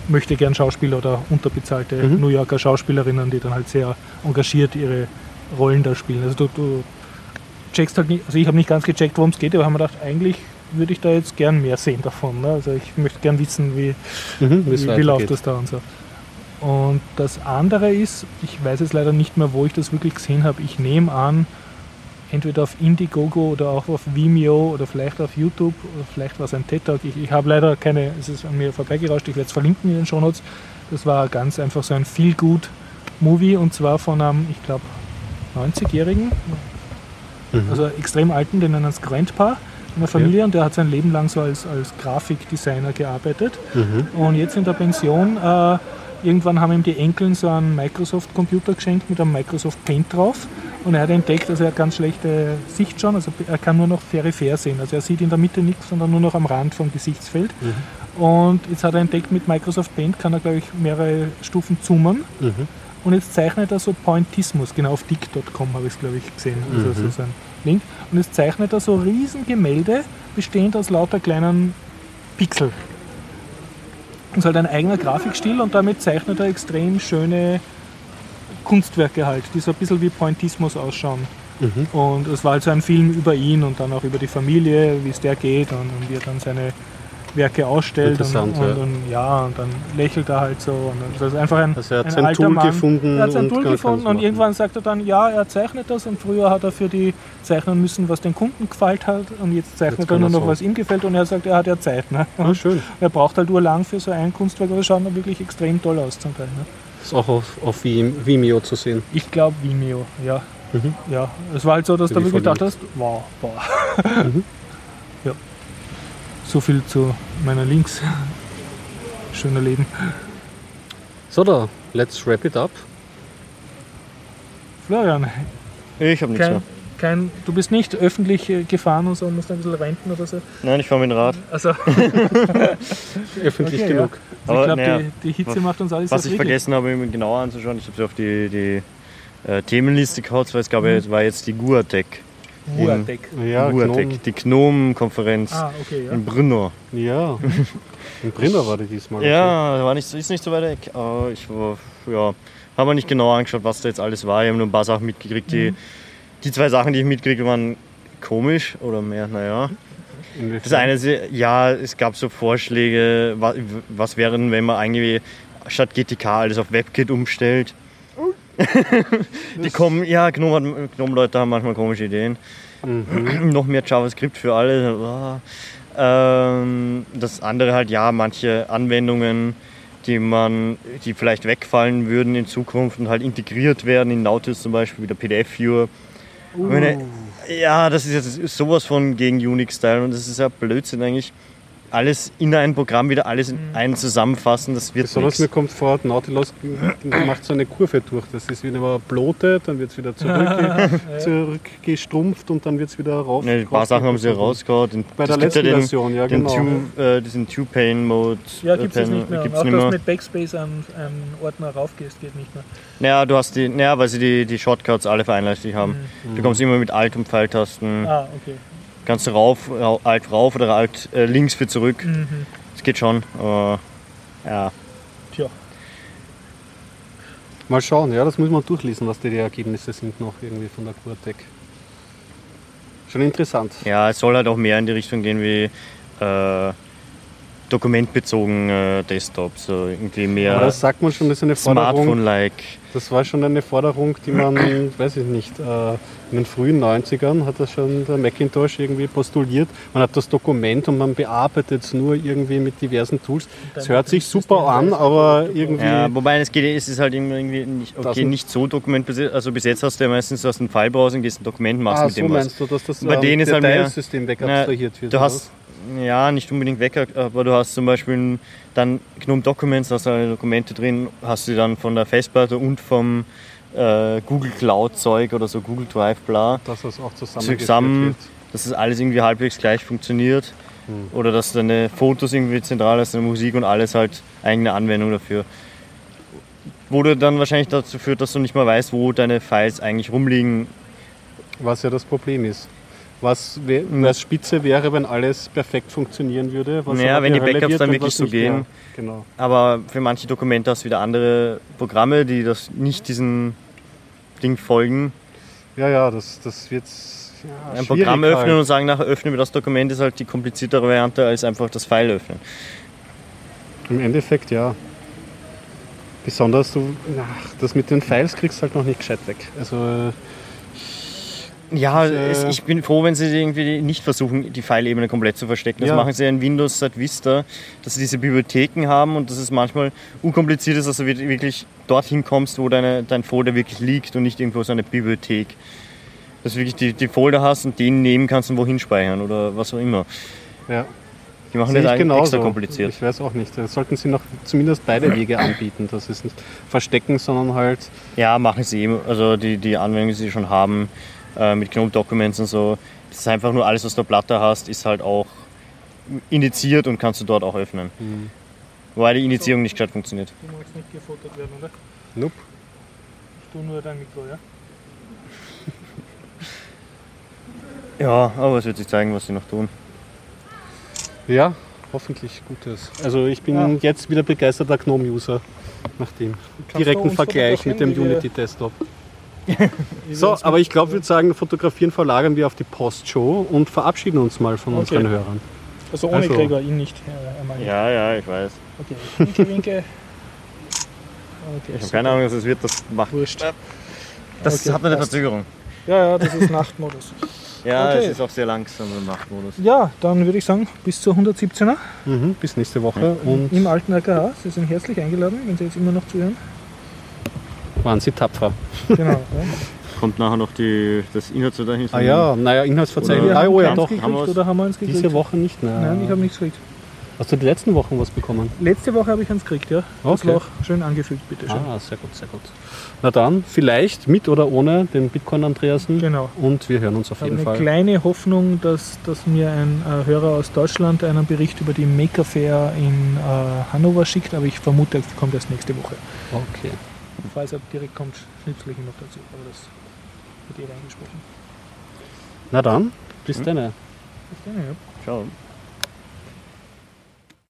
möchte gern Schauspieler oder unterbezahlte Mhm. New Yorker Schauspielerinnen, die dann halt sehr engagiert ihre Rollen da spielen. Also du, du checkst halt nicht, also ich habe nicht ganz gecheckt, worum es geht, aber habe mir gedacht, eigentlich würde ich da jetzt gern mehr sehen davon. Ne? Also ich möchte gern wissen, wie, Mhm, wie, wie läuft das da und so. Und das andere ist, ich weiß jetzt leider nicht mehr, wo ich das wirklich gesehen habe. Ich nehme an, entweder auf Indiegogo oder auch auf Vimeo oder vielleicht auf YouTube oder vielleicht war es ein TED Talk. Ich, ich habe leider keine, es ist an mir vorbeigerauscht, ich werde es verlinken in den Shownotes. Das war ganz einfach so ein Feel-Good-Movie und zwar von einem, ich glaube, 90-Jährigen, Mhm. also extrem alten, den nennen es Grandpa, in der Familie und der hat sein Leben lang so als, als Grafikdesigner gearbeitet. Mhm. Und jetzt in der Pension, äh, irgendwann haben ihm die Enkeln so einen Microsoft-Computer geschenkt mit einem Microsoft Paint drauf. Und er hat entdeckt, dass er hat ganz schlechte Sicht schon, also er kann nur noch peripher sehen. Also er sieht in der Mitte nichts, sondern nur noch am Rand vom Gesichtsfeld. Und jetzt hat er entdeckt, mit Microsoft Paint kann er, glaube ich, mehrere Stufen zoomen. Mhm. Und jetzt zeichnet er so Pointismus, genau auf dick.com habe ich es, glaube ich, gesehen. Also so so ein Link. Und jetzt zeichnet er so riesen Gemälde, bestehend aus lauter kleinen Pixel. Ist halt ein eigener Grafikstil und damit zeichnet er extrem schöne Kunstwerke halt, die so ein bisschen wie Pointismus ausschauen. Mhm. Und es war halt so ein Film über ihn und dann auch über die Familie, wie es der geht und, und wie er dann seine Werke ausstellt. Und, und, ja. und ja, und dann lächelt er halt so. Und das ist einfach ein, Also er hat ein sein Tool Mann. gefunden Er hat sein und Tool gefunden und irgendwann sagt er dann, ja, er zeichnet das und früher hat er für die zeichnen müssen, was den Kunden gefällt hat und jetzt zeichnet Jetzt er nur noch, was ihm gefällt und er sagt, er hat ja Zeit. Ne? Ah, schön. Er braucht halt urlang für so ein Kunstwerk, aber es schaut dann wirklich extrem toll aus zum Teil. Ne? Ist auch auf, auf Vim- Vimeo zu sehen. Ich glaube Vimeo, ja. Mhm. Ja, es war halt so, dass du die wirklich gedacht hast, wow, boah. Mhm. *laughs* ja. So viel zu meiner Links. Schöner Leben. So, da, let's wrap it up. Florian, Ich habe nichts kein, mehr. kein, du bist nicht öffentlich äh, gefahren und so, musst ein bisschen renten oder so. Nein, ich fahre mit dem Rad. Also, *laughs* Öffentlich Okay, genug. also Aber, ich glaube, naja, die, die Hitze was- macht uns alles Was ich friedlich. vergessen habe, mir genauer anzuschauen, ich habe sie auf die, die äh, Themenliste gehauen, weil es gab ja, war jetzt die Guatec Wuatek. Ja, Wuatek, Gnom. die Gnom-Konferenz Ah, okay, ja. in Brünner. Ja. In Brinner war die diesmal. okay. Ja, war nicht, ist nicht so weit weg. Aber ich war, ja, habe mir nicht genau angeschaut, was da jetzt alles war. Ich habe nur ein paar Sachen mitgekriegt. Die, die zwei Sachen, die ich mitgekriegt habe, waren komisch oder mehr, naja. Das eine ist, ja, es gab so Vorschläge, was, was wäre denn, wenn man eigentlich statt GTK alles auf WebKit umstellt. *laughs* die kommen, ja, Gnome, Gnome-Leute haben manchmal komische Ideen. Mhm. *clears throat* Noch mehr JavaScript für alle. Ähm, das andere halt, ja, manche Anwendungen, die man, die vielleicht wegfallen würden in Zukunft und halt integriert werden in Nautilus zum Beispiel, wie der PDF-Viewer. Meine- Ja, das ist jetzt sowas von gegen Unix-Style und das ist ja Blödsinn eigentlich. Alles in ein Programm wieder alles in einen zusammenfassen, das wird Besonders mir nichts. kommt vor, Nautilus macht so eine Kurve durch. Das ist wieder blote, dann wird es wieder zurück, *laughs* zurückgestrumpft und dann wird es wieder rauf. Ne, ein paar Sachen haben sie rausgehauen. Bei das der gibt ja letzten den, Version, ja den genau. Two, äh, diesen Two-Pane-Mode. Ja, gibt es äh, nicht mehr. Gibt's auch nicht dass mehr. du mit Backspace an einen Ordner raufgehst, geht nicht mehr. Naja, du hast die, naja, weil sie die, die Shortcuts alle vereinheitlich haben. Du kommst immer mit Alt und Pfeiltasten. Ah, okay. Kannst du rauf, ra- Alt rauf oder Alt äh, links für zurück. Mhm. Das geht schon. Aber ja. Tja. Mal schauen, ja, das muss man durchlesen, was die Ergebnisse sind noch irgendwie von der Curtec. Schon interessant. ja, es soll halt auch mehr in die Richtung gehen wie äh, dokumentbezogen äh, Desktop. So irgendwie Aber mehr das sagt man schon, das ist eine Forderung. Smartphone-like. Das war schon eine Forderung, die man, *clears throat* weiß ich nicht, äh, in den frühen 90ern hat das schon der Macintosh irgendwie postuliert. Man hat das Dokument und man bearbeitet es nur irgendwie mit diversen Tools. Es hört sich super an, aber irgendwie. Ja, wobei es geht, es ist halt irgendwie nicht, okay, nicht so dokumentbasiert. Also bis jetzt hast du ja meistens aus dem File-Browsing gehst ein Dokument, machst ah, mit so dem was. meinst du, dass das Bei ähm, denen ist halt mehr- Detailsystem wegabstrahiert wird? Du hast, ja, nicht unbedingt weg, aber du hast zum Beispiel dann GNOME Documents, hast du alle Dokumente drin, hast du dann von der Festplatte und vom äh, Google Cloud Zeug oder so Google Drive bla, dass das auch zusammen, wird. dass das alles irgendwie halbwegs gleich funktioniert. Hm. Oder dass deine Fotos irgendwie zentral hast, deine Musik und alles halt eigene Anwendung dafür. Wo du dann wahrscheinlich dazu führt, dass du nicht mal weißt, wo deine Files eigentlich rumliegen. Was ja das Problem ist. Was was spitze wäre, wenn alles perfekt funktionieren würde. Was Naja, wenn die Hölle Backups dann wirklich so gehen. mehr. Genau. Aber für manche Dokumente hast du wieder andere Programme, die das nicht diesem Ding folgen. Ja, ja, das, das wird ja, Ein Programm öffnen halt. und sagen, nachher öffnen wir das Dokument, ist halt die kompliziertere Variante als einfach das File öffnen. Im Endeffekt ja. Besonders du, ach, das mit den Files kriegst du halt noch nicht gescheit weg. Also Ja, Äh, es, ich bin froh, wenn sie irgendwie nicht versuchen, die File-Ebene komplett zu verstecken. Das Ja. machen sie ja in Windows seit Vista, dass sie diese Bibliotheken haben und dass es manchmal unkompliziert ist, dass du wirklich dorthin kommst, wo deine, dein Folder wirklich liegt und nicht irgendwo so eine Bibliothek. Dass du wirklich die, die Folder hast und den nehmen kannst und wohin speichern oder was auch immer. ja, Die machen das eigentlich genauso. extra kompliziert. Ich weiß auch nicht. Da sollten sie noch zumindest beide Wege anbieten. Das ist nicht verstecken, sondern halt Ja, machen sie eben. Also die, die Anwendungen, die sie schon haben, äh, mit GNOME Documents und so, das ist einfach nur alles, was du auf der Platte hast, ist halt auch initiiert und kannst du dort auch öffnen. Mhm. Wobei die Initiierung nicht gescheit funktioniert. Du magst nicht gefotogt werden, oder? nope. Ich tue nur dein Mikro, ja? *laughs* Ja, aber es wird sich zeigen, was sie noch tun. Ja, hoffentlich Gutes. Also ich bin Ja. jetzt wieder begeisterter GNOME-User nach dem direkten Vergleich mit dem Unity-Desktop. *laughs* So, aber ich glaube, ich würde sagen, fotografieren verlagern wir auf die Postshow und verabschieden uns mal von Okay. unseren Hörern. Also ohne Also- Gregor, ihn nicht. Äh. Ja, ja, ich weiß. Okay, winke, winke. Okay, Ich habe keine Ahnung, was es wird. Das macht. Wurscht. Das Okay, hat eine passt. Verzögerung. Ja, ja, das ist Nachtmodus. Ja, Okay. es ist auch sehr langsam im Nachtmodus. Ja, dann würde ich sagen, bis zur 117er Mhm, bis nächste Woche und im alten AKH. Sie sind herzlich eingeladen, wenn Sie jetzt immer noch zuhören. Waren Sie tapfer. Genau. ja. *laughs* Kommt nachher noch die, das Inhaltsverzeichnis. Ah ja, naja, Inhaltsverzeichnis. Oder- Ah, oh ja, doch. Haben wir oder haben wir eins gekriegt? Diese Woche nicht mehr. Nein, ich habe nichts gekriegt. Hast du die letzten Wochen was bekommen? Letzte Woche habe ich eins gekriegt, ja. Das Okay. war auch schön angefügt, bitte schön. Ah, sehr gut, sehr gut. Na dann, vielleicht mit oder ohne den Bitcoin Andreasen. Genau. Und wir hören uns auf Ich habe jeden eine Fall. kleine Hoffnung, dass, dass mir ein äh, Hörer aus Deutschland einen Bericht über die Maker Fair in äh, Hannover schickt, aber ich vermute, es kommt erst nächste Woche. Okay. Falls er direkt kommt, schnipsel ich ihn noch dazu. Aber das wird eh reingesprochen. Na dann, bis dann. Ciao.